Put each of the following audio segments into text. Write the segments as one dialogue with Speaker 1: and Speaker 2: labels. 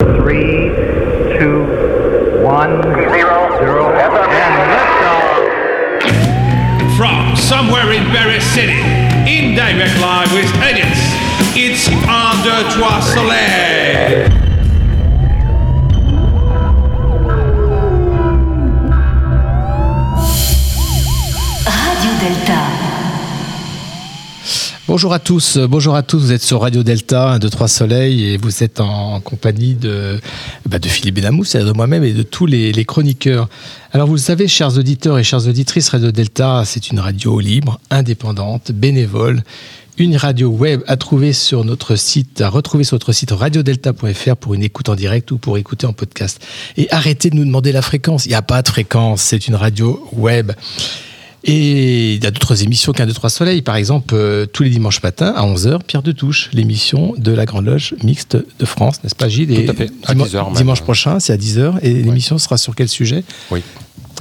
Speaker 1: Three, two, one, zero, and liftoff.
Speaker 2: From somewhere in Paris City, in direct live with Edits, it's Under Trois Soleil.
Speaker 3: Radio Delta.
Speaker 4: Bonjour à tous, bonjour à tous, vous êtes sur Radio Delta, 1, 2, 3 Soleil, et vous êtes en compagnie de, bah, de Philippe Benamou, c'est-à-dire de moi-même et de tous les, chroniqueurs. Alors vous le savez, chers auditeurs et chères auditrices, Radio Delta, c'est une radio libre, indépendante, bénévole, une radio web à trouver sur notre site, à retrouver sur notre site radiodelta.fr pour une écoute en direct ou pour écouter en podcast. Et arrêtez de nous demander la fréquence, il n'y a pas de fréquence, c'est une radio web. Et il y a d'autres émissions qu'un 2, 3 Soleil. Par exemple, euh, tous les dimanches matins à 11h, Pierre de Touche, l'émission de la Grande Loge Mixte de France, n'est-ce pas Gilles?
Speaker 5: Tout à fait, à
Speaker 4: Dima-
Speaker 5: 10 heures même.
Speaker 4: Dimanche prochain, c'est à 10h. Et l'émission sera sur quel sujet?
Speaker 5: Oui.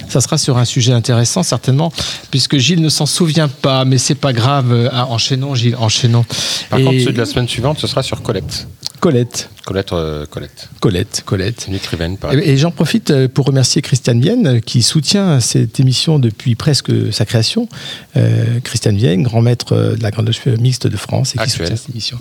Speaker 4: ça sera sur un sujet intéressant, certainement, puisque Gilles ne s'en souvient pas, mais c'est pas grave. Euh, Ah, enchaînons, Gilles, enchaînons.
Speaker 5: Par
Speaker 4: Et
Speaker 5: contre, celui de la semaine suivante, ce sera sur Colette.
Speaker 4: Colette,
Speaker 5: Colette, euh, Colette.
Speaker 4: Colette, Colette.
Speaker 5: Une écrivaine, pareil.
Speaker 4: Et, et j'en profite euh, pour remercier Christiane Vienne euh, qui soutient cette émission depuis presque sa création. Euh, Christiane Vienne, grand maître euh, de la Grande Loge Mixte de France et qui soutient cette émission.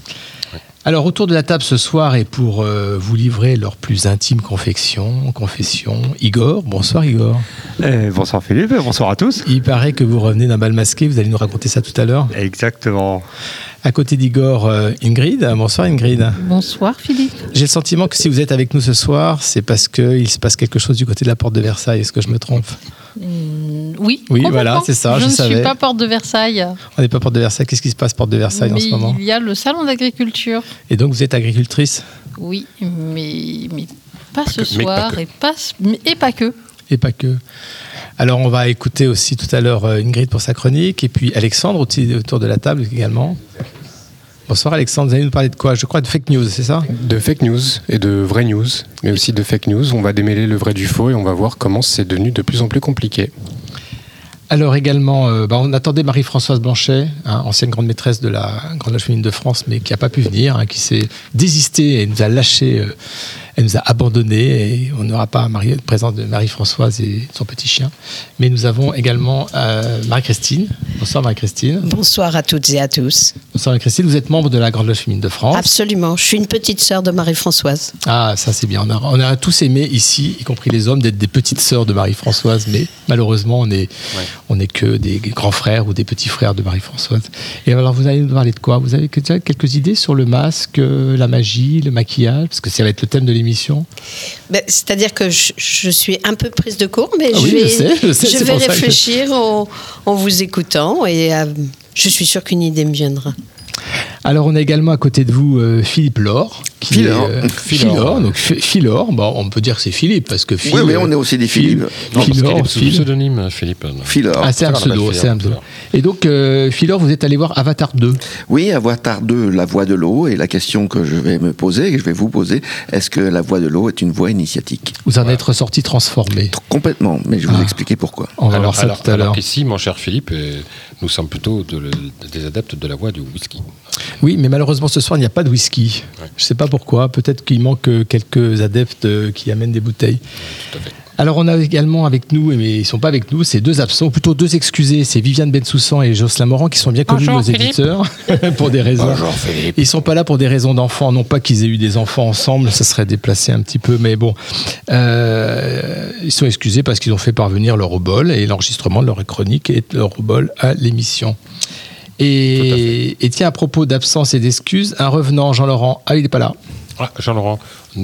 Speaker 4: Alors autour de la table ce soir et pour euh, vous livrer leurs plus intimes confections, confessions, Igor. Bonsoir Igor.
Speaker 6: Eh, bonsoir Philippe, bonsoir à tous.
Speaker 4: Il paraît que vous revenez d'un bal masqué, vous allez nous raconter ça tout à l'heure.
Speaker 6: Exactement.
Speaker 4: À côté d'Igor, euh, Ingrid. Bonsoir Ingrid.
Speaker 7: Bonsoir Philippe.
Speaker 4: J'ai le sentiment que si vous êtes avec nous ce soir, c'est parce qu'il se passe quelque chose du côté de la porte de Versailles. Est-ce que je me trompe?
Speaker 7: Oui,
Speaker 4: Oui, voilà, c'est ça,
Speaker 7: Je,
Speaker 4: je
Speaker 7: ne
Speaker 4: savais.
Speaker 7: suis pas porte de Versailles.
Speaker 4: On n'est pas porte de Versailles. Qu'est-ce qui se passe porte de Versailles en ce moment
Speaker 7: il y a le salon d'agriculture.
Speaker 4: Et donc vous êtes agricultrice
Speaker 7: Oui, mais, mais pas ce
Speaker 5: mais pas
Speaker 7: soir et, pas, et pas que.
Speaker 4: et pas que. Alors on va écouter aussi tout à l'heure euh, Ingrid pour sa chronique et puis Alexandre autour de la table également. Bonsoir Alexandre, vous allez nous parler de quoi? Je crois de fake news, c'est ça?
Speaker 5: De fake news et de vraies news, mais aussi de fake news. On va démêler le vrai du faux et on va voir comment c'est devenu de plus en plus compliqué.
Speaker 4: Alors également, euh, bah, on attendait Marie-Françoise Blanchet, hein, ancienne grande maîtresse de la Grande Loge féminine de France, mais qui n'a pas pu venir, hein, qui s'est désistée et nous a lâché, euh, elle nous a abandonnés et on n'aura pas Marie, présence de Marie-Françoise et son petit chien. Mais nous avons également euh, Marie-Christine. Bonsoir Marie-Christine.
Speaker 8: Bonsoir à toutes et à tous.
Speaker 4: Bonsoir Marie-Christine, vous êtes membre de la Grande Loge féminine de France.
Speaker 8: Absolument, je suis une petite sœur de Marie-Françoise.
Speaker 4: Ah, ça c'est bien. On a, on a tous aimé ici, y compris les hommes, d'être des petites sœurs de Marie-Françoise, mais malheureusement, on est, on est que des grands frères ou des petits frères de Marie-Françoise. Et alors, vous allez nous parler de quoi? Vous avez déjà quelques idées sur le masque, euh, la magie, le maquillage? Parce que ça va être le thème de l'émission.
Speaker 8: Ben, C'est-à-dire que je, je suis un peu prise de court, mais
Speaker 4: Ah
Speaker 8: je
Speaker 4: oui,
Speaker 8: vais,
Speaker 4: je sais, je sais, c'est
Speaker 8: vais
Speaker 4: pour ça que-
Speaker 8: réfléchir en, en vous écoutant et euh, je suis sûre qu'une idée me viendra.
Speaker 4: Alors, on a également à côté de vous euh, Philippe Laure. Qui
Speaker 9: Philor.
Speaker 4: Est, euh, Philor. Donc, Ph- Philor, bon, on peut dire que c'est Philippe, parce que Phil,
Speaker 9: Oui, oui,
Speaker 4: euh,
Speaker 9: on est aussi des
Speaker 4: Phil-
Speaker 9: Philippe.
Speaker 5: Non, parce
Speaker 4: Philor,
Speaker 5: est sous
Speaker 4: Phil.
Speaker 5: pseudonyme, Philippe.
Speaker 9: Philor.
Speaker 4: Ah, c'est un
Speaker 5: Philor,
Speaker 4: pseudo,
Speaker 5: Philor,
Speaker 4: c'est un pseudo.
Speaker 5: Philor.
Speaker 4: Et donc, euh, Philor, vous êtes allé voir Avatar 2.
Speaker 9: Oui, Avatar 2, la voix de l'eau. Et la question que je vais me poser, que je vais vous poser, est-ce que la voix de l'eau est une voix initiatique?
Speaker 4: Vous en êtes ressorti transformé.
Speaker 9: Complètement, mais je vais vous
Speaker 4: Ah.
Speaker 9: expliquer pourquoi.
Speaker 4: On va
Speaker 5: alors,
Speaker 4: voir ça
Speaker 5: alors-
Speaker 4: tout à
Speaker 5: alors
Speaker 4: l'heure.
Speaker 5: qu'ici, mon cher Philippe, nous sommes plutôt de des adeptes de la voix du whisky.
Speaker 4: Oui, mais malheureusement ce soir il n'y a pas de whisky.
Speaker 5: Ouais.
Speaker 4: Je ne sais pas pourquoi. Peut-être qu'il manque euh, quelques adeptes euh, qui amènent des bouteilles.
Speaker 5: Tout à fait.
Speaker 4: Alors on a également avec nous, mais ils ne sont pas avec nous, c'est deux absents, ou plutôt deux excusés. C'est Viviane Bensoussan et Jocelyn Morand qui sont bien connus de nos
Speaker 7: Philippe.
Speaker 4: éditeurs pour des raisons.
Speaker 5: Bonjour, Philippe.
Speaker 4: Ils sont pas là pour des raisons d'enfants, non pas qu'ils aient eu des enfants ensemble, ça serait déplacé un petit peu, mais bon, Euh, ils sont excusés parce qu'ils ont fait parvenir leur obol et l'enregistrement de leur chronique et leur obol à l'émission. Et, et tiens, à propos d'absence et d'excuses, un revenant, Jean-Laurent, ah il n'est pas là.
Speaker 5: Ah, Jean-Laurent,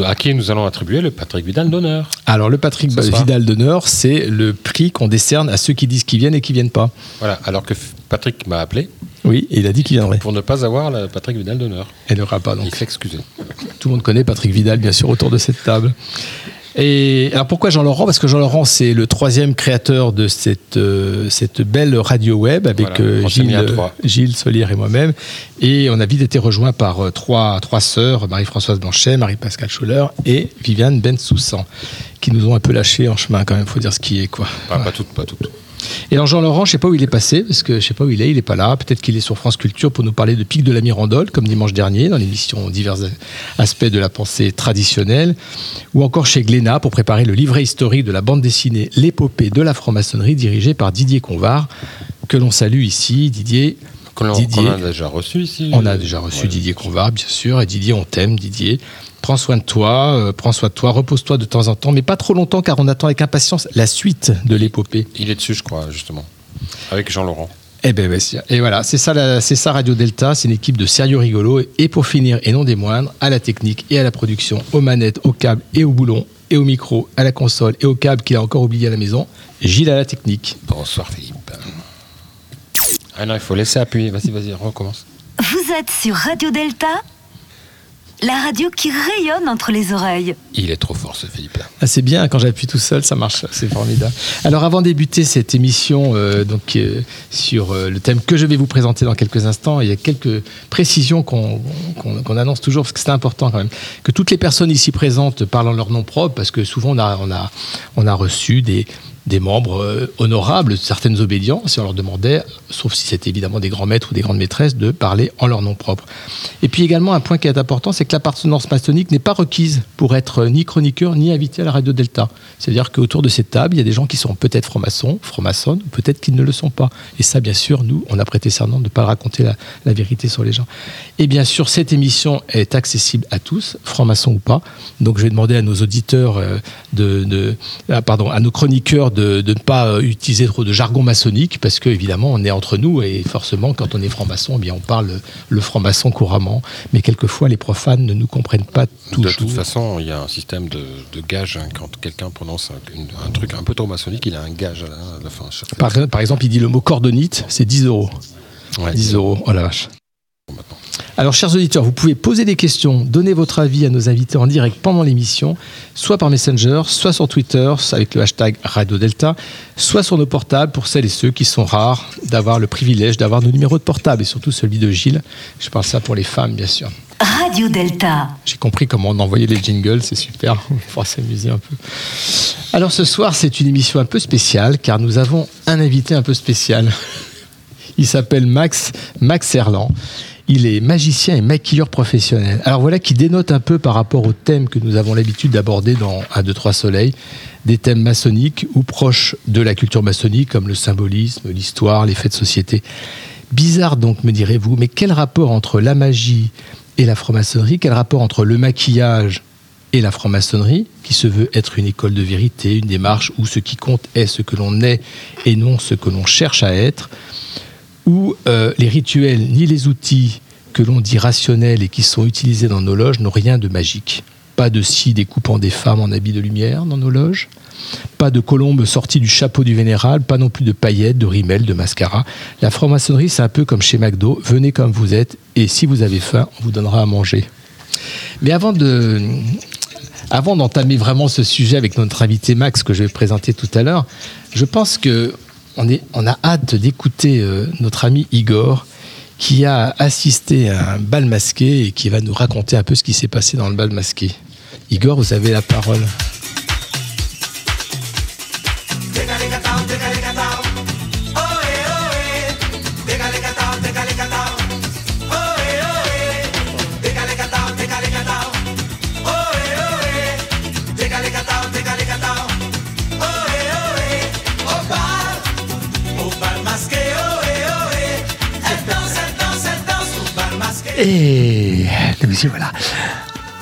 Speaker 5: à qui nous allons attribuer le Patrick Vidal d'honneur
Speaker 4: Alors le Patrick
Speaker 5: Ce.
Speaker 4: Vidal d'honneur, c'est le prix qu'on décerne à ceux qui disent qu'ils viennent et qui viennent pas.
Speaker 5: Voilà, alors que Patrick m'a appelé
Speaker 4: Oui, et il a dit qu'il viendrait.
Speaker 5: pour ne pas avoir le Patrick Vidal d'honneur.
Speaker 4: Elle n'aura pas donc.
Speaker 5: Il s'est excusé.
Speaker 4: Tout le monde connaît Patrick Vidal, bien sûr, autour de cette table. Et alors pourquoi Jean-Laurent? Parce que Jean-Laurent, c'est le troisième créateur de cette, euh, cette belle radio web avec
Speaker 5: Voilà,
Speaker 4: euh, Gilles. Gilles Solier et moi-même. Et on a vite été rejoint par euh, trois, trois sœurs, Marie-Françoise Blanchet, Marie-Pascale Schuller et Viviane Bensoussan, qui nous ont un peu lâchés en chemin quand même, faut dire ce qui est. quoi.
Speaker 5: Pas, pas toutes, pas toutes.
Speaker 4: Et alors Jean-Laurent, je sais pas où il est passé, parce que je sais pas où il est, il est pas là. Peut-être qu'il est sur France Culture pour nous parler de Pic de la Mirandole, comme dimanche dernier, dans l'émission Divers aspects de la pensée traditionnelle, ou encore chez Glénat pour préparer le livret historique de la bande dessinée L'épopée de la franc-maçonnerie, dirigé par Didier Convar, que l'on salue ici. Didier,
Speaker 5: qu'on a déjà reçu ici.
Speaker 4: on a déjà reçu
Speaker 5: Ouais.
Speaker 4: Didier Convar, bien sûr, et Didier, on t'aime, Didier. Prends soin de toi, euh, prends soin de toi, repose-toi de temps en temps, mais pas trop longtemps car on attend avec impatience la suite de l'épopée.
Speaker 5: Il est dessus, je crois, justement. Avec Jean-Laurent.
Speaker 4: Eh ben. Et voilà, c'est ça, la- c'est ça Radio Delta, c'est une équipe de sérieux rigolos. Et pour finir, et non des moindres, à la technique et à la production, aux manettes, aux câbles et au boulon, et au micro, à la console et au câble qu'il a encore oublié à la maison, Gilles à la technique.
Speaker 5: Bonsoir Philippe. Ah non, il faut laisser appuyer. Vas-y, vas-y, recommence.
Speaker 3: Vous êtes sur Radio Delta, la radio qui rayonne entre les oreilles.
Speaker 5: Il est trop fort ce Philippe-là.
Speaker 4: Ah, c'est bien, quand j'appuie tout seul, ça marche, c'est formidable. Alors avant de débuter cette émission euh, donc, euh, sur euh, le thème que je vais vous présenter dans quelques instants, il y a quelques précisions qu'on qu'on- qu'on annonce toujours, parce que c'est important quand même, que toutes les personnes ici présentes parlent en leur nom propre, parce que souvent on a, on a, on a reçu des, des membres euh, honorables certaines obédiences, et on leur demandait, sauf si c'était évidemment des grands maîtres ou des grandes maîtresses, de parler en leur nom propre. Et puis également, un point qui est important, c'est que l'appartenance maçonnique n'est pas requise pour être ni chroniqueur ni invité à la radio Delta. C'est-à-dire qu'autour de cette table, il y a des gens qui sont peut-être francs-maçons, francs-maçonnes, ou peut-être qu'ils ne le sont pas. Et ça, bien sûr, nous, on a prêté serment de ne pas raconter la, vérité sur les gens. Et bien sûr, cette émission est accessible à tous, francs-maçons ou pas. Donc je vais demander à nos auditeurs, euh, de- ah, pardon, à nos chroniqueurs de, de ne pas euh, utiliser trop de jargon maçonnique, parce que évidemment, on est entre nous et forcément, quand on est franc-maçon, eh bien, on parle le franc-maçon couramment. Mais quelquefois, les profanes ne nous comprennent pas toujours.
Speaker 5: De toute façon, il y a un système de, de gage. hein. Quand quelqu'un prononce un, une- un truc un peu trop maçonnique, il a un gage à la, fin.
Speaker 4: Par, par exemple, il dit le mot cordonite, c'est 10 euros.
Speaker 5: Ouais,
Speaker 4: 10 euros, oh la vache.
Speaker 5: maintenant.
Speaker 4: Alors, chers auditeurs, vous pouvez poser des questions, donner votre avis à nos invités en direct pendant l'émission, soit par Messenger, soit sur Twitter, avec le hashtag Radio Delta, soit sur nos portables pour celles et ceux qui sont rares d'avoir le privilège d'avoir nos numéros de portable, et surtout celui de Gilles. Je parle ça pour les femmes, bien sûr.
Speaker 3: Radio Delta.
Speaker 4: J'ai compris comment on envoyait les jingles, c'est super, on pourra s'amuser un peu. Alors ce soir, c'est une émission un peu spéciale, car nous avons un invité un peu spécial. Il s'appelle Max, Max Erland. Il est magicien et maquilleur professionnel. Alors voilà qui dénote un peu par rapport aux thèmes que nous avons l'habitude d'aborder dans 1, 2, 3 Soleil, des thèmes maçonniques ou proches de la culture maçonnique, comme le symbolisme, l'histoire, les faits de société. Bizarre donc, me direz-vous, mais quel rapport entre la magie et la franc-maçonnerie Quel rapport entre le maquillage et la franc-maçonnerie, qui se veut être une école de vérité, une démarche où ce qui compte est ce que l'on est et non ce que l'on cherche à être? Où euh, les rituels ni les outils que l'on dit rationnels et qui sont utilisés dans nos loges n'ont rien de magique. Pas de scie découpant des femmes en habits de lumière dans nos loges, pas de colombes sorties du chapeau du vénéral, pas non plus de paillettes, de rimel, de mascara. La franc-maçonnerie, c'est un peu comme chez McDo, venez comme vous êtes et si vous avez faim, on vous donnera à manger. Mais avant de, avant d'entamer vraiment ce sujet avec notre invité Max que je vais présenter tout à l'heure, je pense que on, a hâte d'écouter euh, notre ami Igor qui a assisté à un bal masqué et qui va nous raconter un peu ce qui s'est passé dans le bal masqué. Igor, vous avez la parole.
Speaker 6: Et voilà.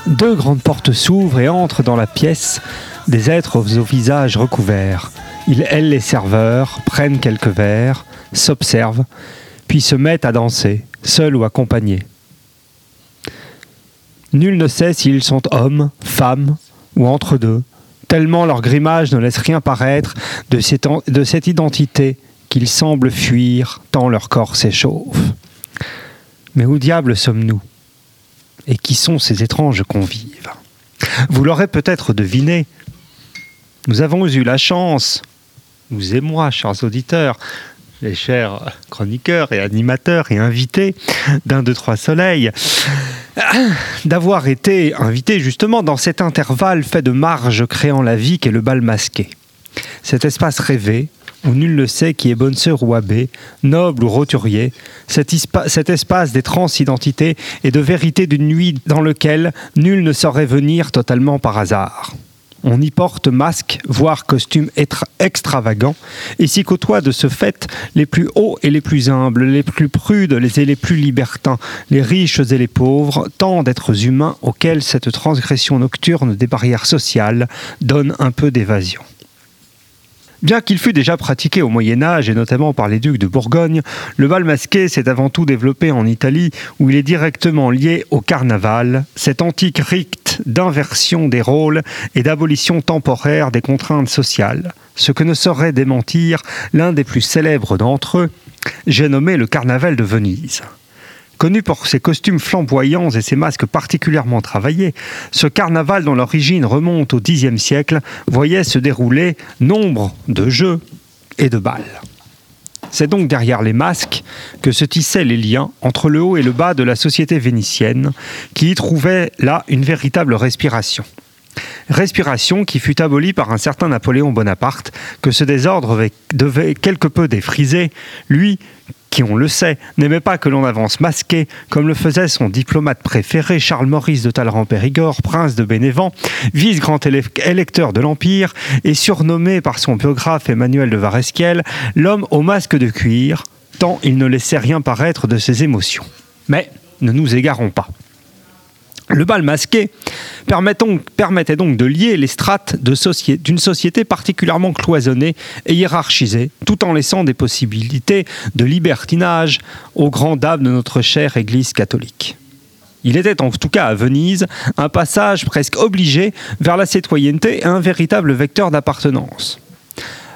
Speaker 6: Deux grandes portes s'ouvrent et entrent dans la pièce des êtres aux visages recouverts. Ils aillent les serveurs, prennent quelques verres, s'observent, puis se mettent à danser, seuls ou accompagnés. Nul ne sait s'ils sont hommes, femmes ou entre deux, tellement leur grimage ne laisse rien paraître de cette identité qu'ils semblent fuir tant leur corps s'échauffe. Mais où diable sommes-nous Et qui sont ces étranges convives Vous l'aurez peut-être deviné. Nous avons eu la chance, vous et moi, chers auditeurs, les chers chroniqueurs et animateurs et invités d'un, deux, trois soleils, d'avoir été invités justement dans cet intervalle fait de marge créant la vie qu'est le bal masqué. Cet espace rêvé, où nul ne sait qui est bonne sœur ou abbé, noble ou roturier, cet, espace des transidentités et de vérité d'une nuit dans lequel nul ne saurait venir totalement par hasard. On y porte masque, voire costume extravagant, et s'y côtoient de ce fait les plus hauts et les plus humbles, les plus prudes et les plus libertins, les riches et les pauvres, tant d'êtres humains auxquels cette transgression nocturne des barrières sociales donne un peu d'évasion. Bien qu'il fût déjà pratiqué au Moyen Âge et notamment par les ducs de Bourgogne, le bal masqué s'est avant tout développé en Italie où il est directement lié au carnaval, cet antique rite d'inversion des rôles et d'abolition temporaire des contraintes sociales, ce que ne saurait démentir l'un des plus célèbres d'entre eux, j'ai nommé le carnaval de Venise. Connu pour ses costumes flamboyants et ses masques particulièrement travaillés, ce carnaval dont l'origine remonte au Xe siècle voyait se dérouler nombre de jeux et de balles. C'est donc derrière les masques que se tissaient les liens entre le haut et le bas de la société vénitienne, qui y trouvait là une véritable respiration. Respiration qui fut abolie par un certain Napoléon Bonaparte, que ce désordre devait quelque peu défriser, lui qui, on le sait, n'aimait pas que l'on avance masqué, comme le faisait son diplomate préféré Charles-Maurice de Talleyrand-Périgord, prince de Bénévent, vice-grand élec- électeur de l'Empire, et surnommé par son biographe Emmanuel de Varesquiel l'homme au masque de cuir, tant il ne laissait rien paraître de ses émotions. Mais ne nous égarons pas. Le bal masqué permettait donc de lier les strates d'une société particulièrement cloisonnée et hiérarchisée, tout en laissant des possibilités de libertinage aux grandes dames de notre chère Église catholique. Il était en tout cas à Venise un passage presque obligé vers la citoyenneté et un véritable vecteur d'appartenance.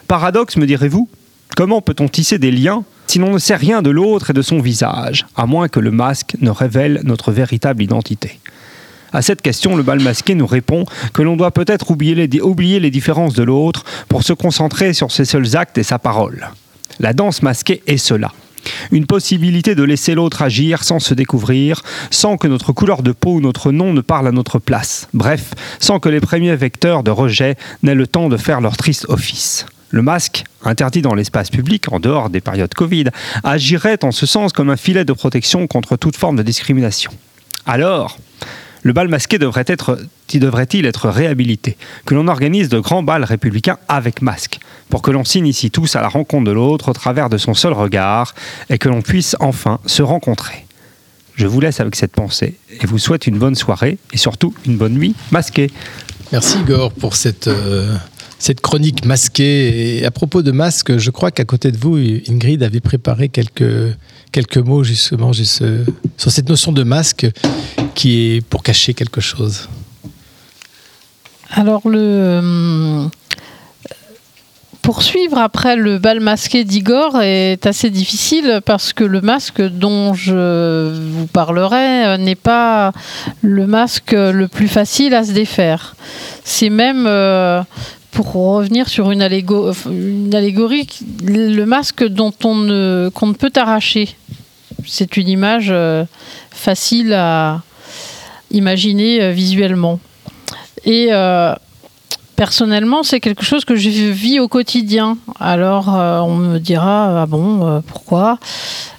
Speaker 6: Paradoxe, me direz-vous Comment peut-on tisser des liens si l'on ne sait rien de l'autre et de son visage, à moins que le masque ne révèle notre véritable identité? À cette question, le bal masqué nous répond que l'on doit peut-être oublier les, oublier les différences de l'autre pour se concentrer sur ses seuls actes et sa parole. La danse masquée est cela. Une possibilité de laisser l'autre agir sans se découvrir, sans que notre couleur de peau ou notre nom ne parle à notre place. Bref, sans que les premiers vecteurs de rejet n'aient le temps de faire leur triste office. Le masque, interdit dans l'espace public en dehors des périodes Covid, agirait en ce sens comme un filet de protection contre toute forme de discrimination. Alors, le bal masqué devrait être, devrait-il être réhabilité Que l'on organise de grands bals républicains avec masque, pour que l'on s'initie tous à la rencontre de l'autre au travers de son seul regard, et que l'on puisse enfin se rencontrer. Je vous laisse avec cette pensée, et vous souhaite une bonne soirée, et surtout une bonne nuit masquée.
Speaker 4: Merci Igor pour cette, euh, cette chronique masquée. Et à propos de masque, je crois qu'à côté de vous, Ingrid avait préparé quelques, quelques mots justement juste, euh, sur cette notion de masque qui est pour cacher quelque chose.
Speaker 7: Alors, le. hum, Poursuivre après le bal masqué d'Igor est assez difficile parce que le masque dont je vous parlerai euh, n'est pas le masque le plus facile à se défaire. C'est même, euh, pour revenir sur une, allégo- une allégorie, le masque dont on ne, qu'on ne peut arracher. C'est une image euh, facile à imaginer euh, visuellement. Et euh, personnellement, c'est quelque chose que je vis au quotidien. Alors, euh, on me dira, ah bon, euh, pourquoi?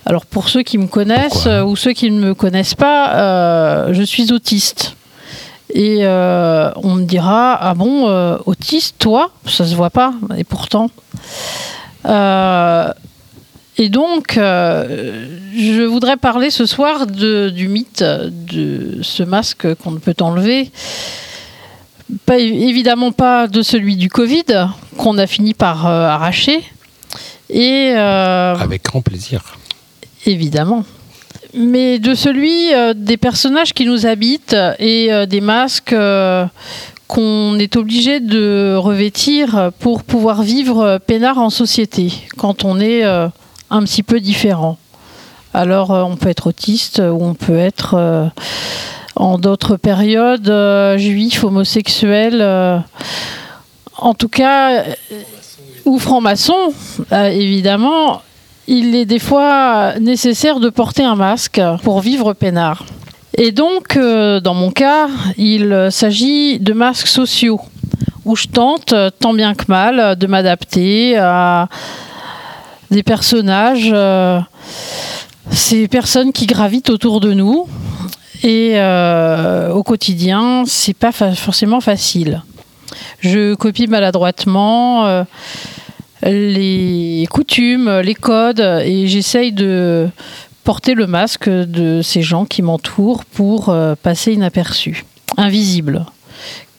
Speaker 7: Alors, pour ceux qui me connaissent ou ceux qui ne me connaissent pas, je suis autiste. Et euh, on me dira, ah bon, euh, autiste, toi Ça se voit pas. Et pourtant. Euh, et donc, euh, je voudrais parler ce soir de- du mythe de ce masque qu'on ne peut enlever. Pas, évidemment pas de celui du Covid, qu'on a fini par euh, arracher. Et euh,
Speaker 4: Avec grand plaisir.
Speaker 7: évidemment. Mais de celui euh, des personnages qui nous habitent et euh, des masques euh, qu'on est obligé de revêtir pour pouvoir vivre peinard en société, quand on est un petit peu différent. Alors on peut être autiste ou on peut être en d'autres périodes juif, homosexuel, en tout cas, ou franc-maçon, évidemment il est des fois nécessaire de porter un masque pour vivre peinard. Et donc, euh, dans mon cas, il s'agit de masques sociaux. où je tente, euh, tant bien que mal, de m'adapter à des personnages, euh, ces personnes qui gravitent autour de nous. Et au quotidien, c'est pas forcément facile. Je copie maladroitement les coutumes, les codes, et j'essaye de porter le masque de ces gens qui m'entourent pour euh, passer inaperçu, invisible.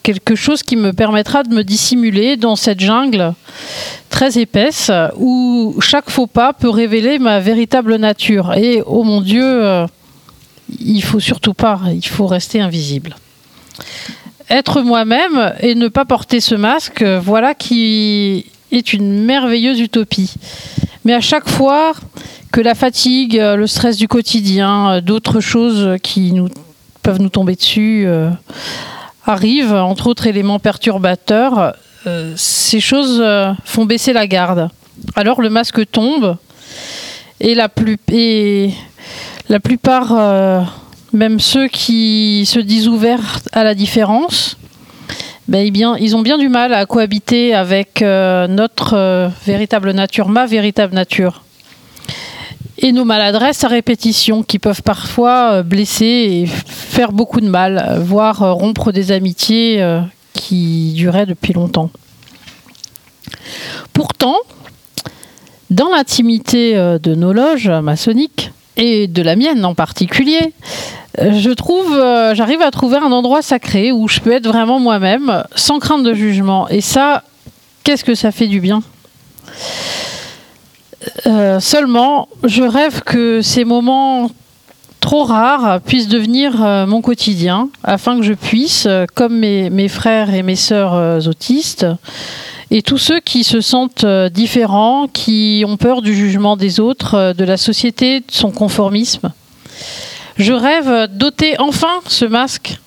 Speaker 7: Quelque chose qui me permettra de me dissimuler dans cette jungle très épaisse où chaque faux pas peut révéler ma véritable nature. Et oh mon Dieu, euh, il faut surtout pas, il faut rester invisible. Être moi-même et ne pas porter ce masque, voilà qui est une merveilleuse utopie. Mais à chaque fois que la fatigue, euh, le stress du quotidien, euh, d'autres choses qui peuvent nous tomber dessus euh, arrivent, entre autres éléments perturbateurs, ces choses font baisser la garde. Alors le masque tombe et la, plupart, même ceux qui se disent ouverts à la différence, ben, ils ont bien du mal à cohabiter avec euh, notre euh, véritable nature, ma véritable nature. Et nos maladresses à répétition qui peuvent parfois euh, blesser et faire beaucoup de mal, voire rompre des amitiés qui duraient depuis longtemps. Pourtant, dans l'intimité de nos loges maçonniques, et de la mienne en particulier, je trouve, euh, j'arrive à trouver un endroit sacré où je peux être vraiment moi-même, sans crainte de jugement. Et ça, qu'est-ce que ça fait du bien? Euh, Seulement, je rêve que ces moments trop rares puissent devenir euh, mon quotidien, afin que je puisse, comme mes, frères et mes sœurs autistes, et tous ceux qui se sentent euh, différents, qui ont peur du jugement des autres, euh, de la société, de son conformisme. Je rêve d'ôter enfin ce masque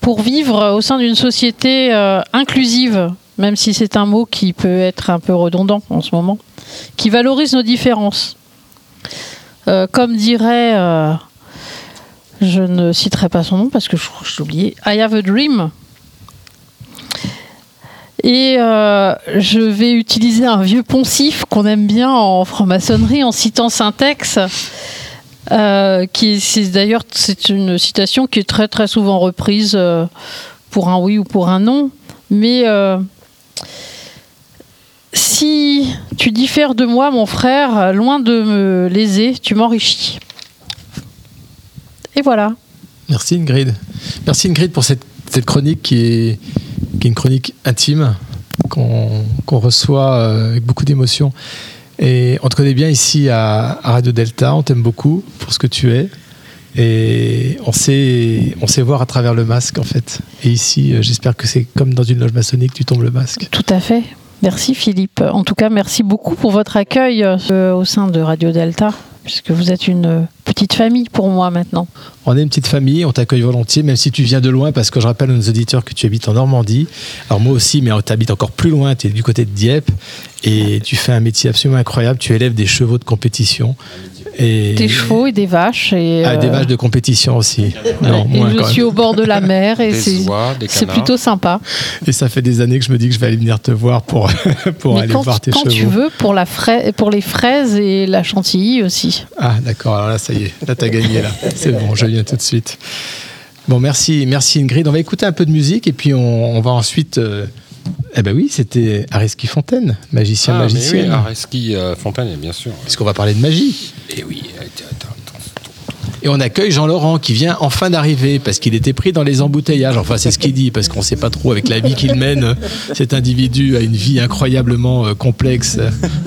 Speaker 7: pour vivre au sein d'une société euh, inclusive, même si c'est un mot qui peut être un peu redondant en ce moment, qui valorise nos différences. Comme dirait, je ne citerai pas son nom parce que je, je l'ai oublié, I have a dream. Et euh, je vais utiliser un vieux poncif qu'on aime bien en franc-maçonnerie en citant Syntex. Euh, qui c'est d'ailleurs c'est une citation qui est très très souvent reprise euh, pour un oui ou pour un non mais euh, si tu diffères de moi mon frère loin de me léser tu m'enrichis et voilà
Speaker 4: Merci Ingrid. Merci Ingrid pour cette, cette chronique qui est, une chronique intime qu'on qu'on reçoit euh, avec beaucoup d'émotion. Et on te connaît bien ici à, à Radio Delta, on t'aime beaucoup pour ce que tu es. Et on sait, on sait voir à travers le masque en fait. Et ici, euh, j'espère que c'est comme dans une loge maçonnique, tu tombes le masque.
Speaker 7: tout à fait merci Philippe en tout cas merci beaucoup pour votre accueil euh, au sein de Radio Delta puisque vous êtes une euh, petite famille pour moi maintenant
Speaker 4: On est une petite famille, on t'accueille volontiers, même si tu viens de loin, parce que je rappelle à nos auditeurs que tu habites en Normandie. Alors moi aussi, mais tu habites encore plus loin, tu es du côté de Dieppe, et tu fais un métier absolument incroyable, tu élèves des chevaux de compétition. Et...
Speaker 7: des chevaux et des vaches et
Speaker 4: Ah, des
Speaker 7: euh,
Speaker 4: vaches de compétition aussi. Non,
Speaker 7: et
Speaker 4: moins
Speaker 7: je
Speaker 4: quand
Speaker 7: suis
Speaker 4: même.
Speaker 7: au bord de la mer et c'est plutôt sympa.
Speaker 4: Et ça fait des années que je me dis que je vais aller venir te voir pour, pour
Speaker 7: Mais
Speaker 4: aller
Speaker 7: quand,
Speaker 4: voir tes
Speaker 7: quand
Speaker 4: chevaux.
Speaker 7: tu veux, pour, la frai- pour les fraises et la chantilly aussi.
Speaker 4: Ah, d'accord. Alors là, ça y est. Là, t'as gagné, là. C'est bon, je viens tout de suite. Bon, merci, merci Ingrid. On va écouter un peu de musique et puis on, on va ensuite. euh, Eh ben oui, c'était Areski Fontaine, magicien,
Speaker 5: Ah, mais
Speaker 4: magicienne.
Speaker 5: oui, Areski euh, Fontaine, bien sûr.
Speaker 4: Puisqu'on va parler de magie.
Speaker 5: Et oui, euh, attends, attends.
Speaker 4: Et on accueille Jean-Laurent qui vient enfin d'arriver parce qu'il était pris dans les embouteillages. Enfin, c'est ce qu'il dit parce qu'on ne sait pas trop avec la vie qu'il mène. Cet individu a une vie incroyablement euh, complexe.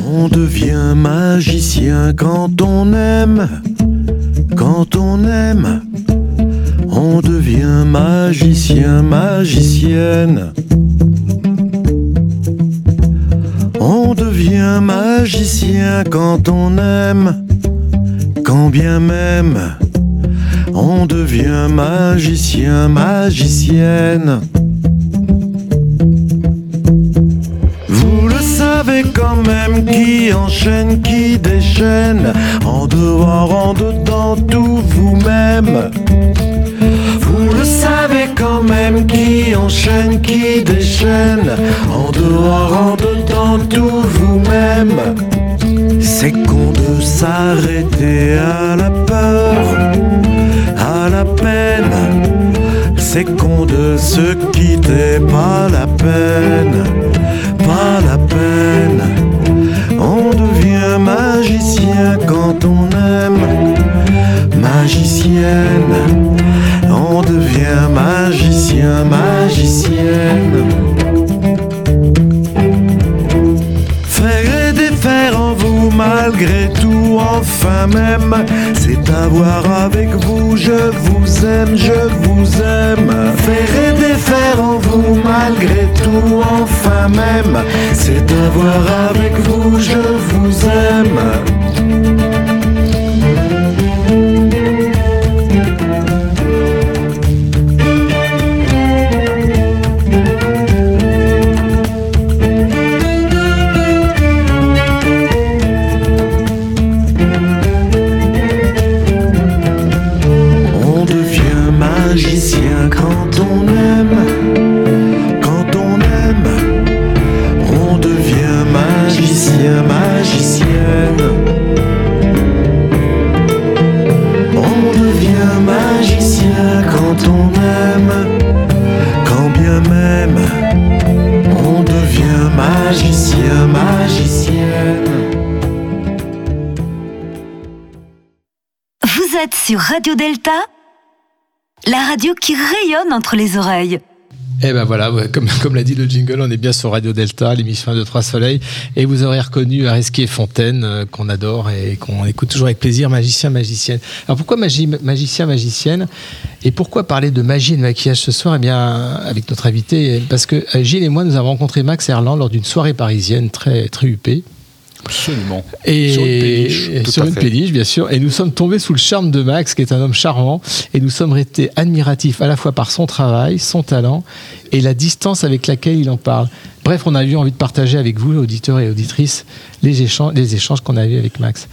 Speaker 10: On devient magicien quand on aime, quand on aime. On devient magicien, magicienne. On devient magicien quand on aime, quand bien même. On devient magicien, magicienne. Vous le savez quand même qui enchaîne, qui déchaîne, en dehors, en dedans, tout vous-même. Vous le savez quand même qui
Speaker 11: enchaîne, qui déchaîne, en dehors, en dedans, tout vous-même. De s'arrêter à la peur, à la peine. C'est con de se quitter, pas la peine, pas la peine. On devient magicien quand on aime, magicienne. On devient magicien, magicienne. Malgré tout, enfin même, c'est avoir avec vous, je vous aime, je vous aime. Faire et défaire en vous malgré tout, enfin même, c'est avoir avec vous, je vous aime.
Speaker 3: Sur Radio Delta, la radio qui rayonne entre les oreilles.
Speaker 4: Eh ben voilà, comme, l'a dit le jingle, on est bien sur Radio Delta, l'émission 1, 2, 3 Soleil. Et vous aurez reconnu Areski Fontaine, euh, qu'on adore et qu'on écoute toujours avec plaisir, magicien, magicienne. Alors pourquoi magie, magicien, magicienne? Et pourquoi parler de magie et de maquillage ce soir? Eh bien, avec notre invité, parce que euh, Gilles et moi, nous avons rencontré Max Erland lors d'une soirée parisienne très, très huppée.
Speaker 12: Absolument.
Speaker 4: Et
Speaker 12: Sur une péniche,
Speaker 4: sur une bien sûr. Et nous sommes tombés sous le charme de Max, qui est un homme charmant. Et nous sommes restés admiratifs à la fois par son travail, son talent et la distance avec laquelle il en parle. Bref, on a eu envie de partager avec vous, auditeurs et auditrices, les échanges, les échanges qu'on a eus avec Max.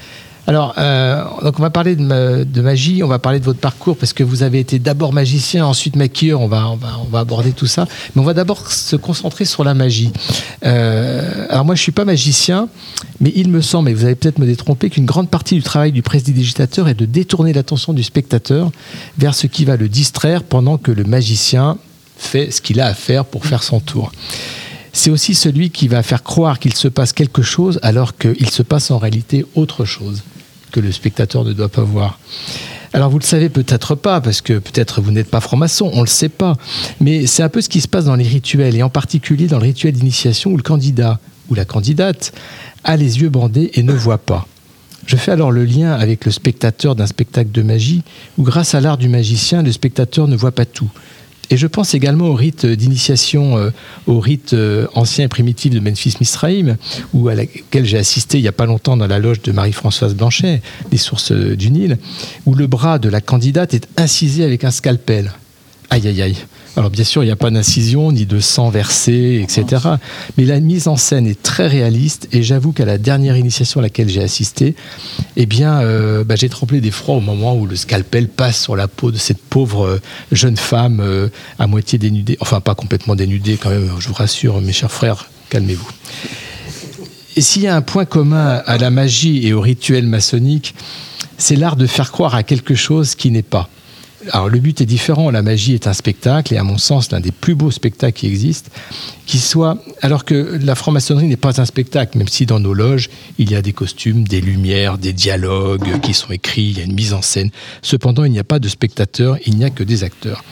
Speaker 4: Alors, euh, donc on va parler de, ma- de magie, on va parler de votre parcours parce que vous avez été d'abord magicien, ensuite maquilleur. On va, on va, on va aborder tout ça, mais on va d'abord se concentrer sur la magie. Euh, alors moi, je suis pas magicien, mais il me semble, et vous allez peut-être me détromper, qu'une grande partie du travail du prestidigitateur est de détourner l'attention du spectateur vers ce qui va le distraire pendant que le magicien fait ce qu'il a à faire pour faire son tour. C'est aussi celui qui va faire croire qu'il se passe quelque chose alors qu'il se passe en réalité autre chose que le spectateur ne doit pas voir. Alors vous le savez peut-être pas, parce que peut-être vous n'êtes pas franc-maçon, on ne le sait pas. Mais c'est un peu ce qui se passe dans les rituels, et en particulier dans le rituel d'initiation où le candidat ou la candidate a les yeux bandés et ne voit pas. Je fais alors le lien avec le spectateur d'un spectacle de magie, où grâce à l'art du magicien, le spectateur ne voit pas tout. Et je pense également au rite d'initiation, euh, au rite euh, ancien et primitif de Memphis Misraïm, où, à laquelle j'ai assisté il n'y a pas longtemps dans la loge de Marie-Françoise Blanchet, des sources euh, du Nil, où le bras de la candidate est incisé avec un scalpel. Aïe, aïe, aïe. Alors bien sûr, il n'y a pas d'incision, ni de sang versé, etc. Mais la mise en scène est très réaliste et j'avoue qu'à la dernière initiation à laquelle j'ai assisté, eh bien, euh, bah, j'ai tremblé d'effroi au moment où le scalpel passe sur la peau de cette pauvre euh, jeune femme euh, à moitié dénudée. Enfin, pas complètement dénudée quand même, je vous rassure, mes chers frères, calmez-vous. Et s'il y a un point commun à la magie et au rituel maçonnique, c'est l'art de faire croire à quelque chose qui n'est pas. Alors le but est différent, la magie est un spectacle, et à mon sens l'un des plus beaux spectacles qui existent, qui soit, alors que la franc-maçonnerie n'est pas un spectacle, même si dans nos loges, il y a des costumes, des lumières, des dialogues qui sont écrits, il y a une mise en scène. Cependant, il n'y a pas de spectateurs, il n'y a que des acteurs.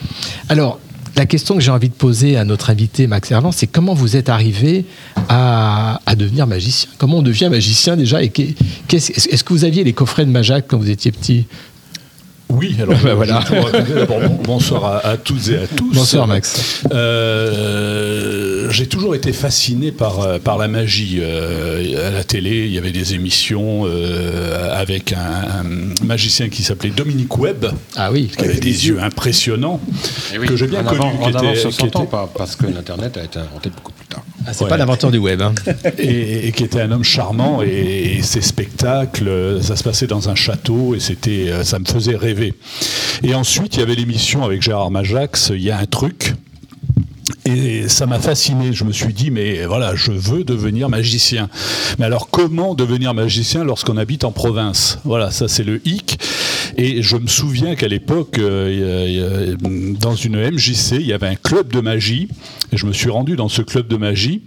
Speaker 4: Alors, la question que j'ai envie de poser à notre invité Max Erland, c'est comment vous êtes arrivé à, devenir magicien? Comment on devient magicien déjà? Est-ce que vous aviez les coffrets de Majac quand vous étiez petit?
Speaker 12: Oui, alors
Speaker 4: Bah, voilà.
Speaker 12: D'abord, bonsoir à, à toutes et à tous.
Speaker 4: Bonsoir, Max.
Speaker 12: Euh, J'ai toujours été fasciné par, euh, par la magie. Euh, à la télé, il y avait des émissions euh, avec un, un magicien qui s'appelait Dominique Webb.
Speaker 4: Ah oui.
Speaker 12: Qui avait des yeux impressionnants, que j'ai bien
Speaker 13: en
Speaker 12: connu.
Speaker 13: Avant,
Speaker 12: qui
Speaker 13: en
Speaker 12: était-
Speaker 13: avance sur
Speaker 12: qui
Speaker 13: son
Speaker 12: était-
Speaker 13: temps, pas- parce que l'Internet a été inventé beaucoup plus tard.
Speaker 4: Ah, c'est pas l'inventeur du web. hein.
Speaker 12: et, qui était un homme charmant et, ses spectacles, ça se passait dans un château et c'était, euh, ça me faisait rêver. Et ensuite, il y avait l'émission avec Gérard Majax, il y a un truc. Et ça m'a fasciné. Je me suis dit, mais voilà, je veux devenir magicien. Mais alors, comment devenir magicien lorsqu'on habite en province? Voilà, ça c'est le hic. Et je me souviens qu'à l'époque, euh, dans une MJC, il y avait un club de magie. Et je me suis rendu dans ce club de magie.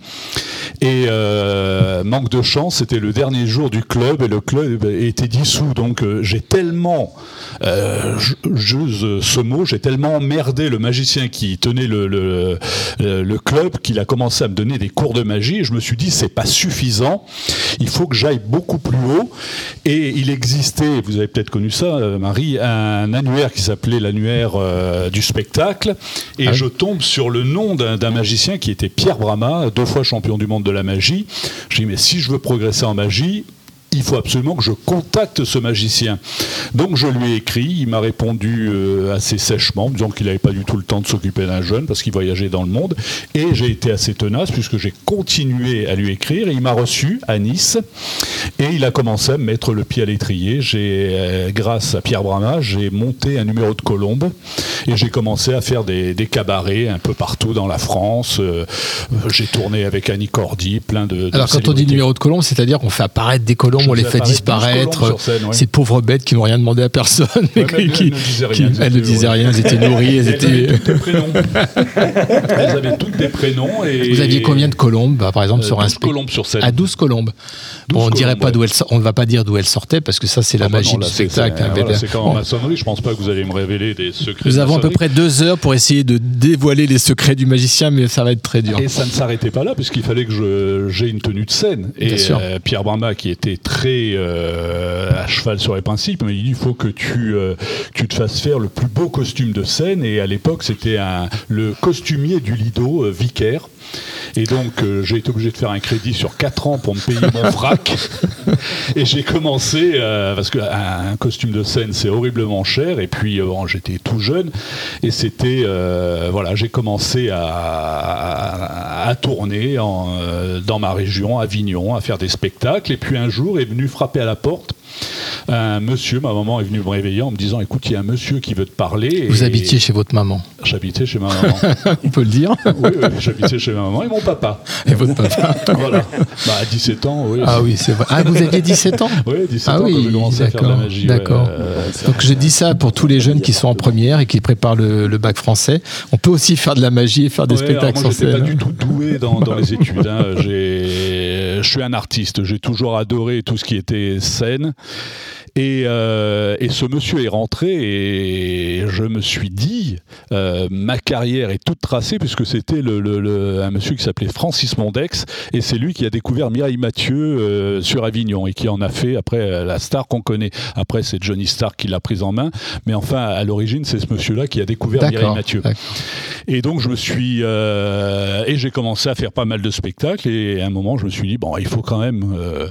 Speaker 12: Et euh, manque de chance, c'était le dernier jour du club et le club était dissous. Donc euh, j'ai tellement, euh, j'use ce mot, j'ai tellement emmerdé le magicien qui tenait le, le, le- club qu'il a commencé à me donner des cours de magie. Et je me suis dit, c'est pas suffisant, il faut que j'aille beaucoup plus haut. Et il existait, vous avez peut-être connu ça, Marie, un annuaire qui s'appelait l'annuaire euh, du spectacle. Et je tombe sur le nom d'un d'un magicien qui était Pierre Brama, deux fois champion du monde de la magie. Je dis, mais si je veux progresser en magie, il faut absolument que je contacte ce magicien. Donc je lui ai écrit, il m'a répondu euh, assez sèchement, disant qu'il n'avait pas du tout le temps de s'occuper d'un jeune parce qu'il voyageait dans le monde. Et j'ai été assez tenace puisque j'ai continué à lui écrire et il m'a reçu à Nice et il a commencé à me mettre le pied à l'étrier. J'ai, euh, grâce à Pierre Brama, j'ai monté un numéro de colombe et j'ai commencé à faire des, des cabarets un peu partout dans la France. Euh, j'ai tourné avec Annie Cordy, plein de. de
Speaker 4: Alors quand on dit numéro de colombe, c'est-à-dire qu'on fait apparaître des colombes, on les fait
Speaker 12: apparaître 12
Speaker 4: disparaître.
Speaker 12: scène, ouais.
Speaker 4: Ces pauvres bêtes qui n'ont rien demandé à personne.
Speaker 12: Ouais,
Speaker 4: qui-
Speaker 12: mais elles
Speaker 4: qui-
Speaker 12: ne disaient rien, elles
Speaker 4: elles ne
Speaker 12: étaient
Speaker 4: disaient
Speaker 12: heureuses.
Speaker 4: rien, elles étaient nourries, elles
Speaker 12: Elles
Speaker 4: étaient.
Speaker 12: avaient toutes des prénoms. elles avaient toutes des prénoms. Et
Speaker 4: Vous aviez combien de colombes, bah, par exemple,
Speaker 12: Euh,
Speaker 4: sur un
Speaker 12: 12
Speaker 4: spectacle
Speaker 12: colombes sur scène.
Speaker 4: À 12 colombes. Bon, on dirait pas d'où elles on ne va pas dire d'où elles sortaient parce que ça c'est la
Speaker 12: Ah bah
Speaker 4: magie du spectacle.
Speaker 12: c'est-
Speaker 4: hein, Bon.
Speaker 12: en maçonnerie, je pense pas que vous allez me révéler des secrets.
Speaker 4: Nous avons à peu près deux heures pour essayer de dévoiler les secrets du magicien, mais ça va être très dur.
Speaker 12: Et ça ne s'arrêtait pas là, puisqu'il fallait que j'ai une tenue de scène. Et euh, Pierre Brama, qui était très euh, à cheval sur les principes, m'a dit il faut que tu, euh, tu te fasses faire le plus beau costume de scène. Et à l'époque, c'était le costumier du Lido, euh, Vicaire. Et donc, euh, j'ai été obligé de faire un crédit sur 4 ans pour me payer mon frac. et j'ai commencé, euh, parce qu'un un costume de scène, c'est horriblement cher. Et puis, euh, j'étais tout jeune. Et c'était, voilà, j'ai commencé à, à- à tourner en, dans ma région, Avignon, à faire des spectacles. Et puis un jour est venu frapper à la porte un monsieur, ma maman est venue me réveiller en me disant écoute, il y a un monsieur qui veut te parler.
Speaker 4: Vous
Speaker 12: Et
Speaker 4: habitiez chez votre maman,
Speaker 12: J'habitais chez ma maman.
Speaker 4: on peut le dire.
Speaker 12: oui, oui, j'habitais chez ma maman et mon papa.
Speaker 4: Et votre papa.
Speaker 12: voilà. Bah, à 17 ans, oui.
Speaker 4: Ah oui, c'est vrai. Ah, vous aviez 17 ans
Speaker 12: Oui, 17
Speaker 4: Ah
Speaker 12: ans
Speaker 4: oui,
Speaker 12: quand j'ai commencé à faire de la
Speaker 4: d'accord,
Speaker 12: magie. ouais.
Speaker 4: d'accord.
Speaker 12: Euh,
Speaker 4: Donc je dis ça pour tous les jeunes qui sont en première et qui préparent le, le bac français. On peut aussi faire de la magie et faire des
Speaker 12: Ouais, alors
Speaker 4: spectacles
Speaker 12: moi,
Speaker 4: sur scène.
Speaker 12: pas du tout doué dans, dans les études. hein. J'ai- Je suis un artiste. J'ai toujours adoré tout ce qui était scène. Et, euh, et ce monsieur est rentré et je me suis dit, euh, ma carrière est toute tracée puisque c'était le, le- le- un monsieur qui s'appelait Francis Mondex et c'est lui qui a découvert Mireille Mathieu euh, sur Avignon et qui en a fait après euh, la star qu'on connaît. Après c'est Johnny Stark qui l'a prise en main, mais enfin à l'origine c'est ce monsieur-là qui a découvert Mireille. Mathieu. Et donc je me suis euh, et j'ai commencé à faire pas mal de spectacles et à un moment je me suis dit bon il faut quand même euh,